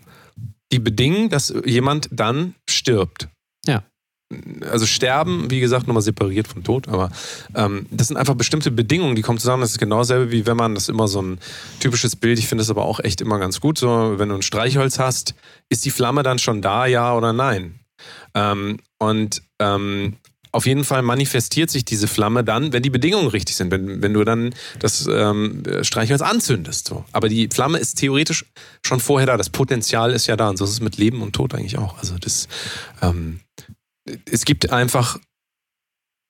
die bedingen, dass jemand dann stirbt. Ja also Sterben, wie gesagt, nochmal separiert vom Tod, aber ähm, das sind einfach bestimmte Bedingungen, die kommen zusammen. Das ist genau dasselbe, wie wenn man das immer so ein typisches Bild, ich finde das aber auch echt immer ganz gut, so wenn du ein Streichholz hast, ist die Flamme dann schon da, ja oder nein? Ähm, und ähm, auf jeden Fall manifestiert sich diese Flamme dann, wenn die Bedingungen richtig sind, wenn, wenn du dann das ähm, Streichholz anzündest. So. Aber die Flamme ist theoretisch schon vorher da, das Potenzial ist ja da und so ist es mit Leben und Tod eigentlich auch. Also das ähm, es gibt einfach,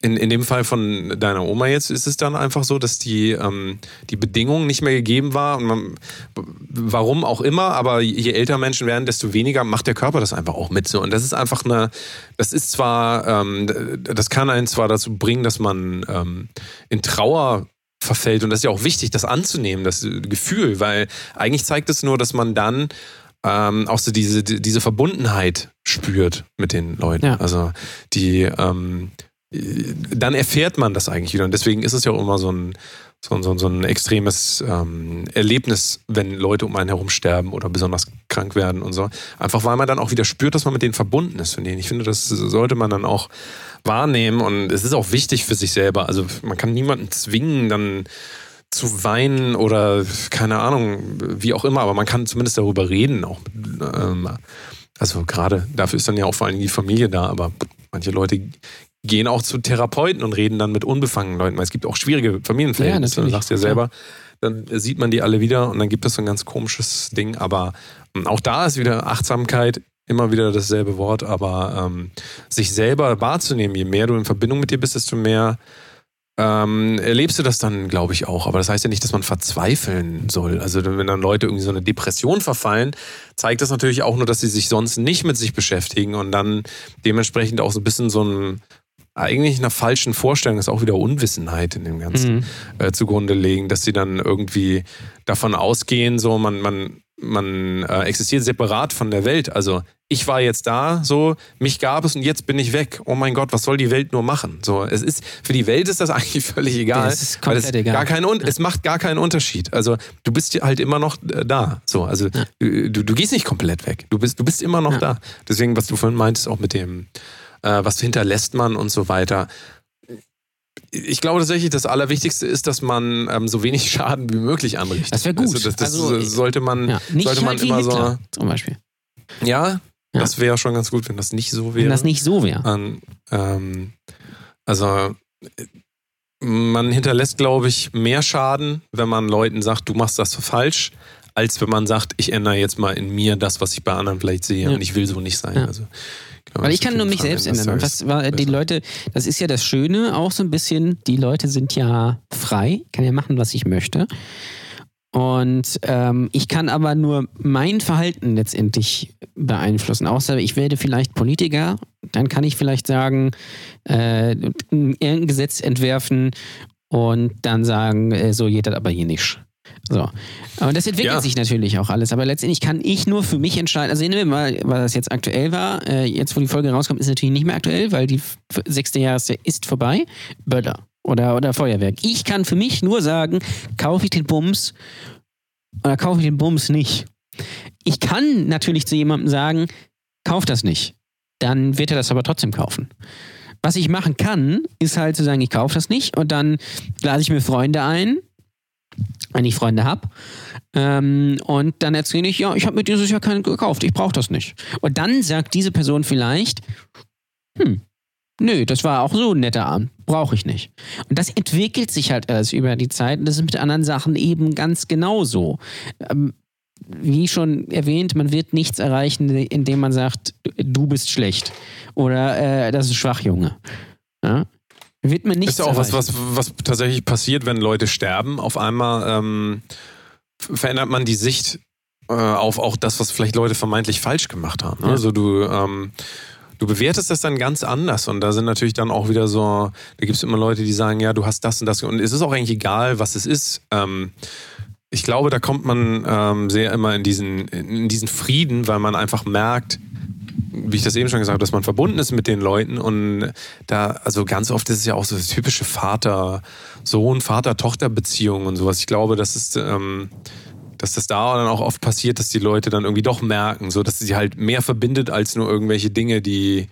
in, in dem Fall von deiner Oma jetzt, ist es dann einfach so, dass die, ähm, die Bedingung nicht mehr gegeben war. Und man, warum auch immer, aber je älter Menschen werden, desto weniger macht der Körper das einfach auch mit. So. Und das ist einfach eine, das ist zwar, ähm, das kann einen zwar dazu bringen, dass man ähm, in Trauer verfällt. Und das ist ja auch wichtig, das anzunehmen, das Gefühl, weil eigentlich zeigt es nur, dass man dann ähm, auch so diese, diese Verbundenheit spürt mit den Leuten. Ja. Also die, ähm, dann erfährt man das eigentlich wieder. Und deswegen ist es ja auch immer so ein, so, so, so ein extremes ähm, Erlebnis, wenn Leute um einen herum sterben oder besonders krank werden und so. Einfach weil man dann auch wieder spürt, dass man mit denen verbunden ist denen. Ich finde, das sollte man dann auch wahrnehmen und es ist auch wichtig für sich selber. Also man kann niemanden zwingen, dann zu weinen oder keine Ahnung, wie auch immer, aber man kann zumindest darüber reden. Auch, ähm, also gerade dafür ist dann ja auch vor allem die Familie da, aber manche Leute gehen auch zu Therapeuten und reden dann mit unbefangenen Leuten, weil es gibt auch schwierige Familienverhältnisse, ja, du sagst ja selber. Dann sieht man die alle wieder und dann gibt es so ein ganz komisches Ding. Aber ähm, auch da ist wieder Achtsamkeit immer wieder dasselbe Wort, aber ähm, sich selber wahrzunehmen, je mehr du in Verbindung mit dir bist, desto mehr ähm, erlebst du das dann, glaube ich, auch. Aber das heißt ja nicht, dass man verzweifeln soll. Also wenn dann Leute irgendwie so eine Depression verfallen, zeigt das natürlich auch nur, dass sie sich sonst nicht mit sich beschäftigen und dann dementsprechend auch so ein bisschen so ein eigentlich einer falschen Vorstellung, ist auch wieder Unwissenheit in dem Ganzen mhm. äh, zugrunde legen, dass sie dann irgendwie davon ausgehen, so man, man man äh, existiert separat von der Welt. Also ich war jetzt da, so mich gab es und jetzt bin ich weg. Oh mein Gott, was soll die Welt nur machen? So, es ist für die Welt ist das eigentlich völlig egal. Es ist komplett es egal. Gar kein, ja. Es macht gar keinen Unterschied. Also du bist halt immer noch äh, da. So, also ja. du, du gehst nicht komplett weg. Du bist, du bist immer noch ja. da. Deswegen, was du vorhin meintest, auch mit dem, äh, was hinterlässt man und so weiter ich glaube tatsächlich, das Allerwichtigste ist, dass man ähm, so wenig Schaden wie möglich anrichtet. Das wäre gut. Also das, das also, sollte man, ja, sollte man halt immer Hitler, so. Zum Beispiel. Ja, ja. das wäre schon ganz gut, wenn das nicht so wäre. Wenn das nicht so wäre. Ähm, also man hinterlässt, glaube ich, mehr Schaden, wenn man Leuten sagt, du machst das falsch, als wenn man sagt, ich ändere jetzt mal in mir das, was ich bei anderen vielleicht sehe ja. und ich will so nicht sein. Also Weil ich kann nur mich selbst ändern. Und was war die Leute, das ist ja das Schöne auch so ein bisschen, die Leute sind ja frei, kann ja machen, was ich möchte. Und ähm, ich kann aber nur mein Verhalten letztendlich beeinflussen. Außer ich werde vielleicht Politiker, dann kann ich vielleicht sagen, äh, irgendein Gesetz entwerfen und dann sagen, äh, so geht das aber hier nicht. So. Aber das entwickelt ja. sich natürlich auch alles. Aber letztendlich kann ich nur für mich entscheiden. Also nehmen wir mal, was das jetzt aktuell war. Äh, jetzt, wo die Folge rauskommt, ist natürlich nicht mehr aktuell, weil die sechste Jahreszeit ist vorbei. Böller oder, oder Feuerwerk. Ich kann für mich nur sagen, kaufe ich den Bums oder kaufe ich den Bums nicht. Ich kann natürlich zu jemandem sagen, kauf das nicht. Dann wird er das aber trotzdem kaufen. Was ich machen kann, ist halt zu sagen, ich kaufe das nicht und dann lade ich mir Freunde ein, wenn ich Freunde habe. Ähm, und dann erzähle ich, ja, ich habe mir dieses Jahr keinen gekauft, ich brauche das nicht. Und dann sagt diese Person vielleicht, hm, nö, das war auch so ein netter Abend. Brauche ich nicht. Und das entwickelt sich halt alles über die Zeit. Und das ist mit anderen Sachen eben ganz genauso. Ähm, wie schon erwähnt, man wird nichts erreichen, indem man sagt, du bist schlecht. Oder äh, das ist schwach, Junge. Ja? Wird man nichts Ist ja auch was, was, was tatsächlich passiert, wenn Leute sterben. Auf einmal ähm, verändert man die Sicht äh, auf auch das, was vielleicht Leute vermeintlich falsch gemacht haben. Ne? Ja. Also du, ähm, du bewertest das dann ganz anders und da sind natürlich dann auch wieder so, da gibt es immer Leute, die sagen, ja, du hast das und das und es ist auch eigentlich egal, was es ist. Ähm, ich glaube, da kommt man ähm, sehr immer in diesen, in diesen Frieden, weil man einfach merkt, wie ich das eben schon gesagt habe, dass man verbunden ist mit den Leuten und da, also ganz oft ist es ja auch so das typische Vater-Sohn, Vater-Tochter-Beziehung und sowas. Ich glaube, das ist, ähm, dass das da dann auch oft passiert, dass die Leute dann irgendwie doch merken, so dass sie halt mehr verbindet als nur irgendwelche Dinge, die,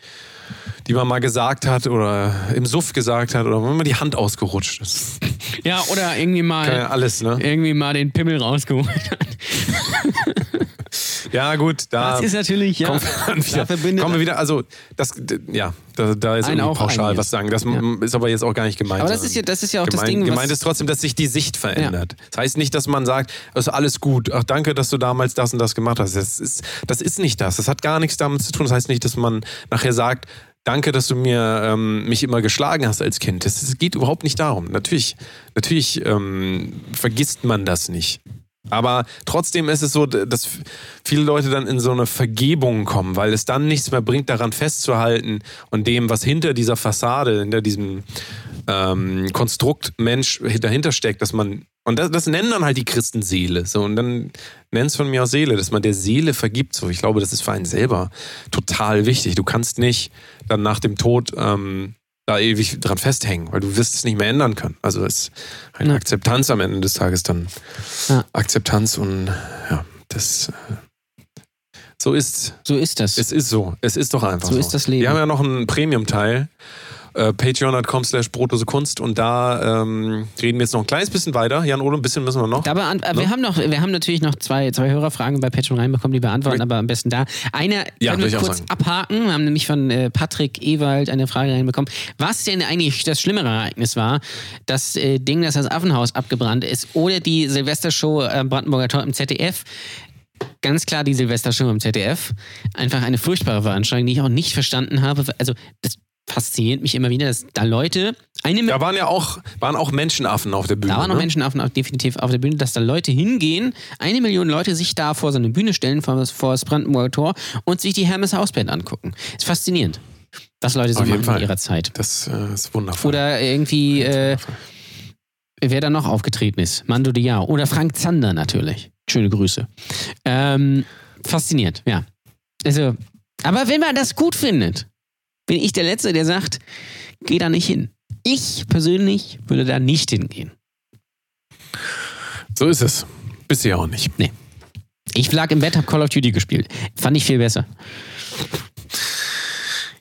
die man mal gesagt hat oder im Suff gesagt hat oder wenn man die Hand ausgerutscht ist. Ja, oder irgendwie mal, ja alles, ne? irgendwie mal den Pimmel rausgeholt hat. Ja, gut, da. Das ist natürlich, ja. kommen wir, wieder, da verbindet- kommen wir wieder, also das, ja, da, da ist irgendwie auch pauschal was sagen. Das Ja. ist aber jetzt auch gar nicht gemeint. Aber das ist ja, das ist ja auch das gemeint, Ding, gemeint ist trotzdem, dass sich die Sicht verändert. Das heißt nicht, dass man sagt, es ist alles gut. Ach, danke, dass du damals das und das gemacht hast. Das ist, das ist nicht das. Das hat gar nichts damit zu tun. Das heißt nicht, dass man nachher sagt, danke, dass du mir ähm, mich immer geschlagen hast als Kind. Das, das geht überhaupt nicht darum. Natürlich, natürlich ähm, vergisst man das nicht. Aber trotzdem ist es so, dass viele Leute dann in so eine Vergebung kommen, weil es dann nichts mehr bringt, daran festzuhalten und dem, was hinter dieser Fassade, hinter diesem ähm, Konstrukt Mensch dahinter steckt, dass man, und das, das nennen dann halt die Christen Seele, so, und dann nennt es von mir aus Seele, dass man der Seele vergibt, so. Ich glaube, das ist für einen selber total wichtig. Du kannst nicht dann nach dem Tod ähm, da ewig dran festhängen, weil du wirst es nicht mehr ändern können. Also es ist eine Ja. Akzeptanz am Ende des Tages dann. Ja. Akzeptanz und ja, das äh, so ist so ist das. es ist so. Es ist doch einfach so. So ist das Leben. Wir haben ja noch einen Premium-Teil. Äh, Patreon.com slash Brotose Kunst und da ähm, reden wir jetzt noch ein kleines bisschen weiter. Jan Ole, ein bisschen müssen wir noch. Aber an, wir haben noch, wir haben natürlich noch zwei, zwei Hörerfragen bei Patreon reinbekommen, die beantworten, aber am besten da. Eine Ja, können wir kurz sagen. abhaken. Wir haben nämlich von äh, Patrick Ewald eine Frage reinbekommen. Was denn eigentlich das schlimmere Ereignis war? Das äh, Ding, dass das Affenhaus abgebrannt ist oder die Silvestershow äh, Brandenburger Tor im ZDF? Ganz klar die Silvestershow im ZDF. Einfach eine furchtbare Veranstaltung, die ich auch nicht verstanden habe. Also, das fasziniert mich immer wieder, dass da Leute eine Da waren ja auch, waren auch Menschenaffen auf der Bühne. da waren ne? Menschenaffen auf, definitiv auf der Bühne, dass da Leute hingehen, eine Million Leute sich da vor so eine Bühne stellen, vor, das- vor das Brandenburger Tor und sich die Hermes Hausband angucken. Ist faszinierend, was Leute so Auf machen in ihrer Zeit. Das äh, ist wundervoll. Oder irgendwie, äh, wer da noch aufgetreten ist, Mando Diao oder Frank Zander natürlich. Schöne Grüße. Ähm, faszinierend, ja. Also, aber wenn man das gut findet, bin ich der Letzte, der sagt, geh da nicht hin. Ich persönlich würde da nicht hingehen. so ist es. Bist du ja auch nicht. Ich lag im Bett, hab Call of Duty gespielt. Fand ich viel besser.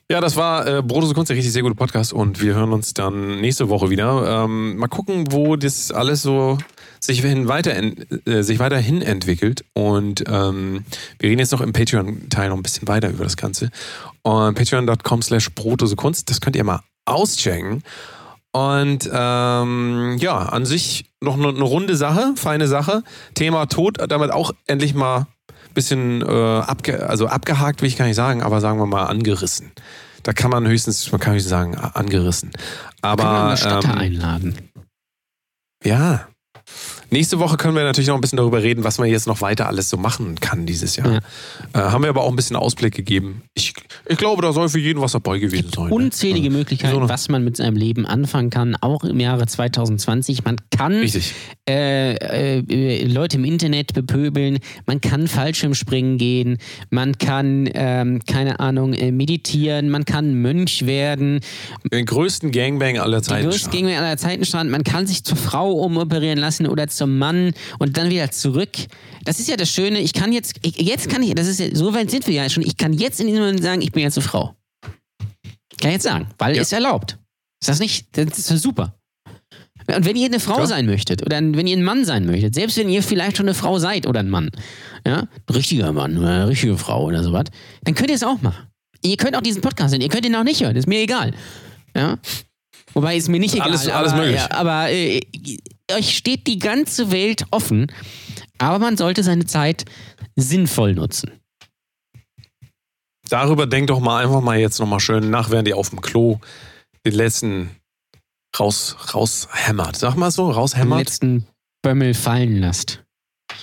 Ja, das war äh, Brotose Kunst, der richtig sehr gute Podcast und wir hören uns dann nächste Woche wieder. Ähm, mal gucken, wo das alles so sich, hin weiter, äh, sich weiterhin entwickelt und ähm, wir reden jetzt noch im Patreon-Teil noch ein bisschen weiter über das Ganze. Und patreon.com slash Brotose Kunst, das könnt ihr mal auschecken. Und ähm, ja, an sich noch eine, eine runde Sache, feine Sache. Thema Tod, damit auch endlich mal ein bisschen äh, abge also abgehakt, will ich gar nicht sagen, aber sagen wir mal angerissen. Da kann man höchstens, man kann höchstens sagen, angerissen. Können wir Aber eine Statter ähm, einladen. ja. Nächste Woche können wir natürlich noch ein bisschen darüber reden, was man jetzt noch weiter alles so machen kann dieses Jahr. Ja. Äh, haben wir aber auch ein bisschen Ausblick gegeben. Ich, ich glaube, da soll für jeden was dabei gewesen sein. ne? Unzählige Ja. Möglichkeiten, So was man mit seinem Leben anfangen kann, auch im Jahre 2020. Man kann äh, äh, Leute im Internet bepöbeln, man kann Fallschirmspringen gehen, man kann, ähm, keine Ahnung, äh, meditieren, man kann Mönch werden, Den größten Gangbang aller Zeiten. Größt gegen wir aller Zeiten stand, man kann sich zur Frau umoperieren lassen oder zum Mann und dann wieder zurück. Das ist ja das Schöne, ich kann jetzt, ich, jetzt kann ich, das ist ja, so weit sind wir ja schon, ich kann jetzt in diesem Moment sagen, ich bin jetzt eine Frau. Kann ich jetzt sagen, weil Ja. ist erlaubt. Ist das nicht, das ist super. Und wenn ihr eine Frau Klar. sein möchtet oder wenn ihr ein Mann sein möchtet, selbst wenn ihr vielleicht schon eine Frau seid oder ein Mann, ja, ein richtiger Mann oder eine richtige Frau oder sowas, dann könnt ihr es auch machen. Ihr könnt auch diesen Podcast hören, ihr könnt ihn auch nicht hören, ist mir egal. Ja? Wobei ist mir nicht egal. Alles- alles aber, möglich. Ja, aber äh, euch steht die ganze Welt offen, aber man sollte seine Zeit sinnvoll nutzen. Darüber denkt doch mal einfach mal jetzt nochmal schön nach, während ihr auf dem Klo den letzten raus, raushämmert. Sag mal so, Den raushämmert. letzten Bömmel fallen lasst.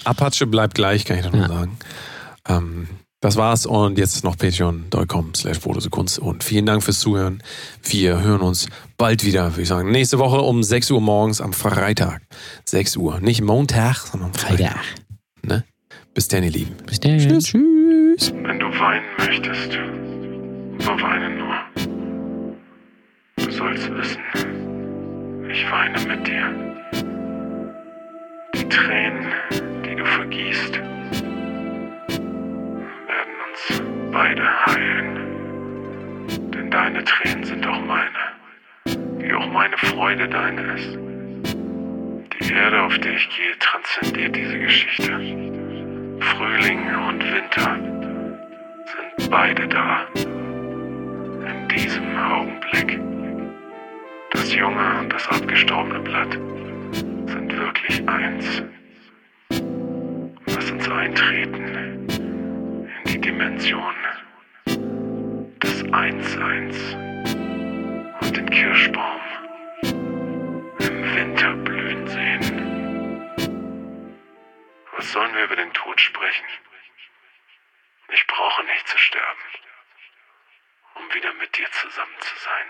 Apache bleibt gleich, kann ich doch nur Ja. sagen. Ähm, das war's und jetzt noch patreon.com slash Kunst und vielen Dank fürs Zuhören. Wir hören uns bald wieder, würde ich sagen. Nächste Woche um 6 Uhr morgens am Freitag. 6 Uhr. Nicht Montag, sondern Freitag. Freitag. Bis dann, ihr Lieben. Bis dann. Tschüss. Tschüss. Wenn du weinen möchtest, so weine nur. Du sollst wissen, ich weine mit dir. Die Tränen, die du vergießt, werden uns beide heilen. Denn deine Tränen sind auch meine, wie auch meine Freude deine ist. Die Erde, auf der ich gehe, transzendiert diese Geschichte. Frühling und Winter sind beide da. In diesem Augenblick. Das junge und das abgestorbene Blatt sind wirklich eins. Lass uns eintreten in die Dimension des Einsseins und den Kirschbaum im Winter Was sollen wir über den Tod sprechen? Ich brauche nicht zu sterben, um wieder mit dir zusammen zu sein.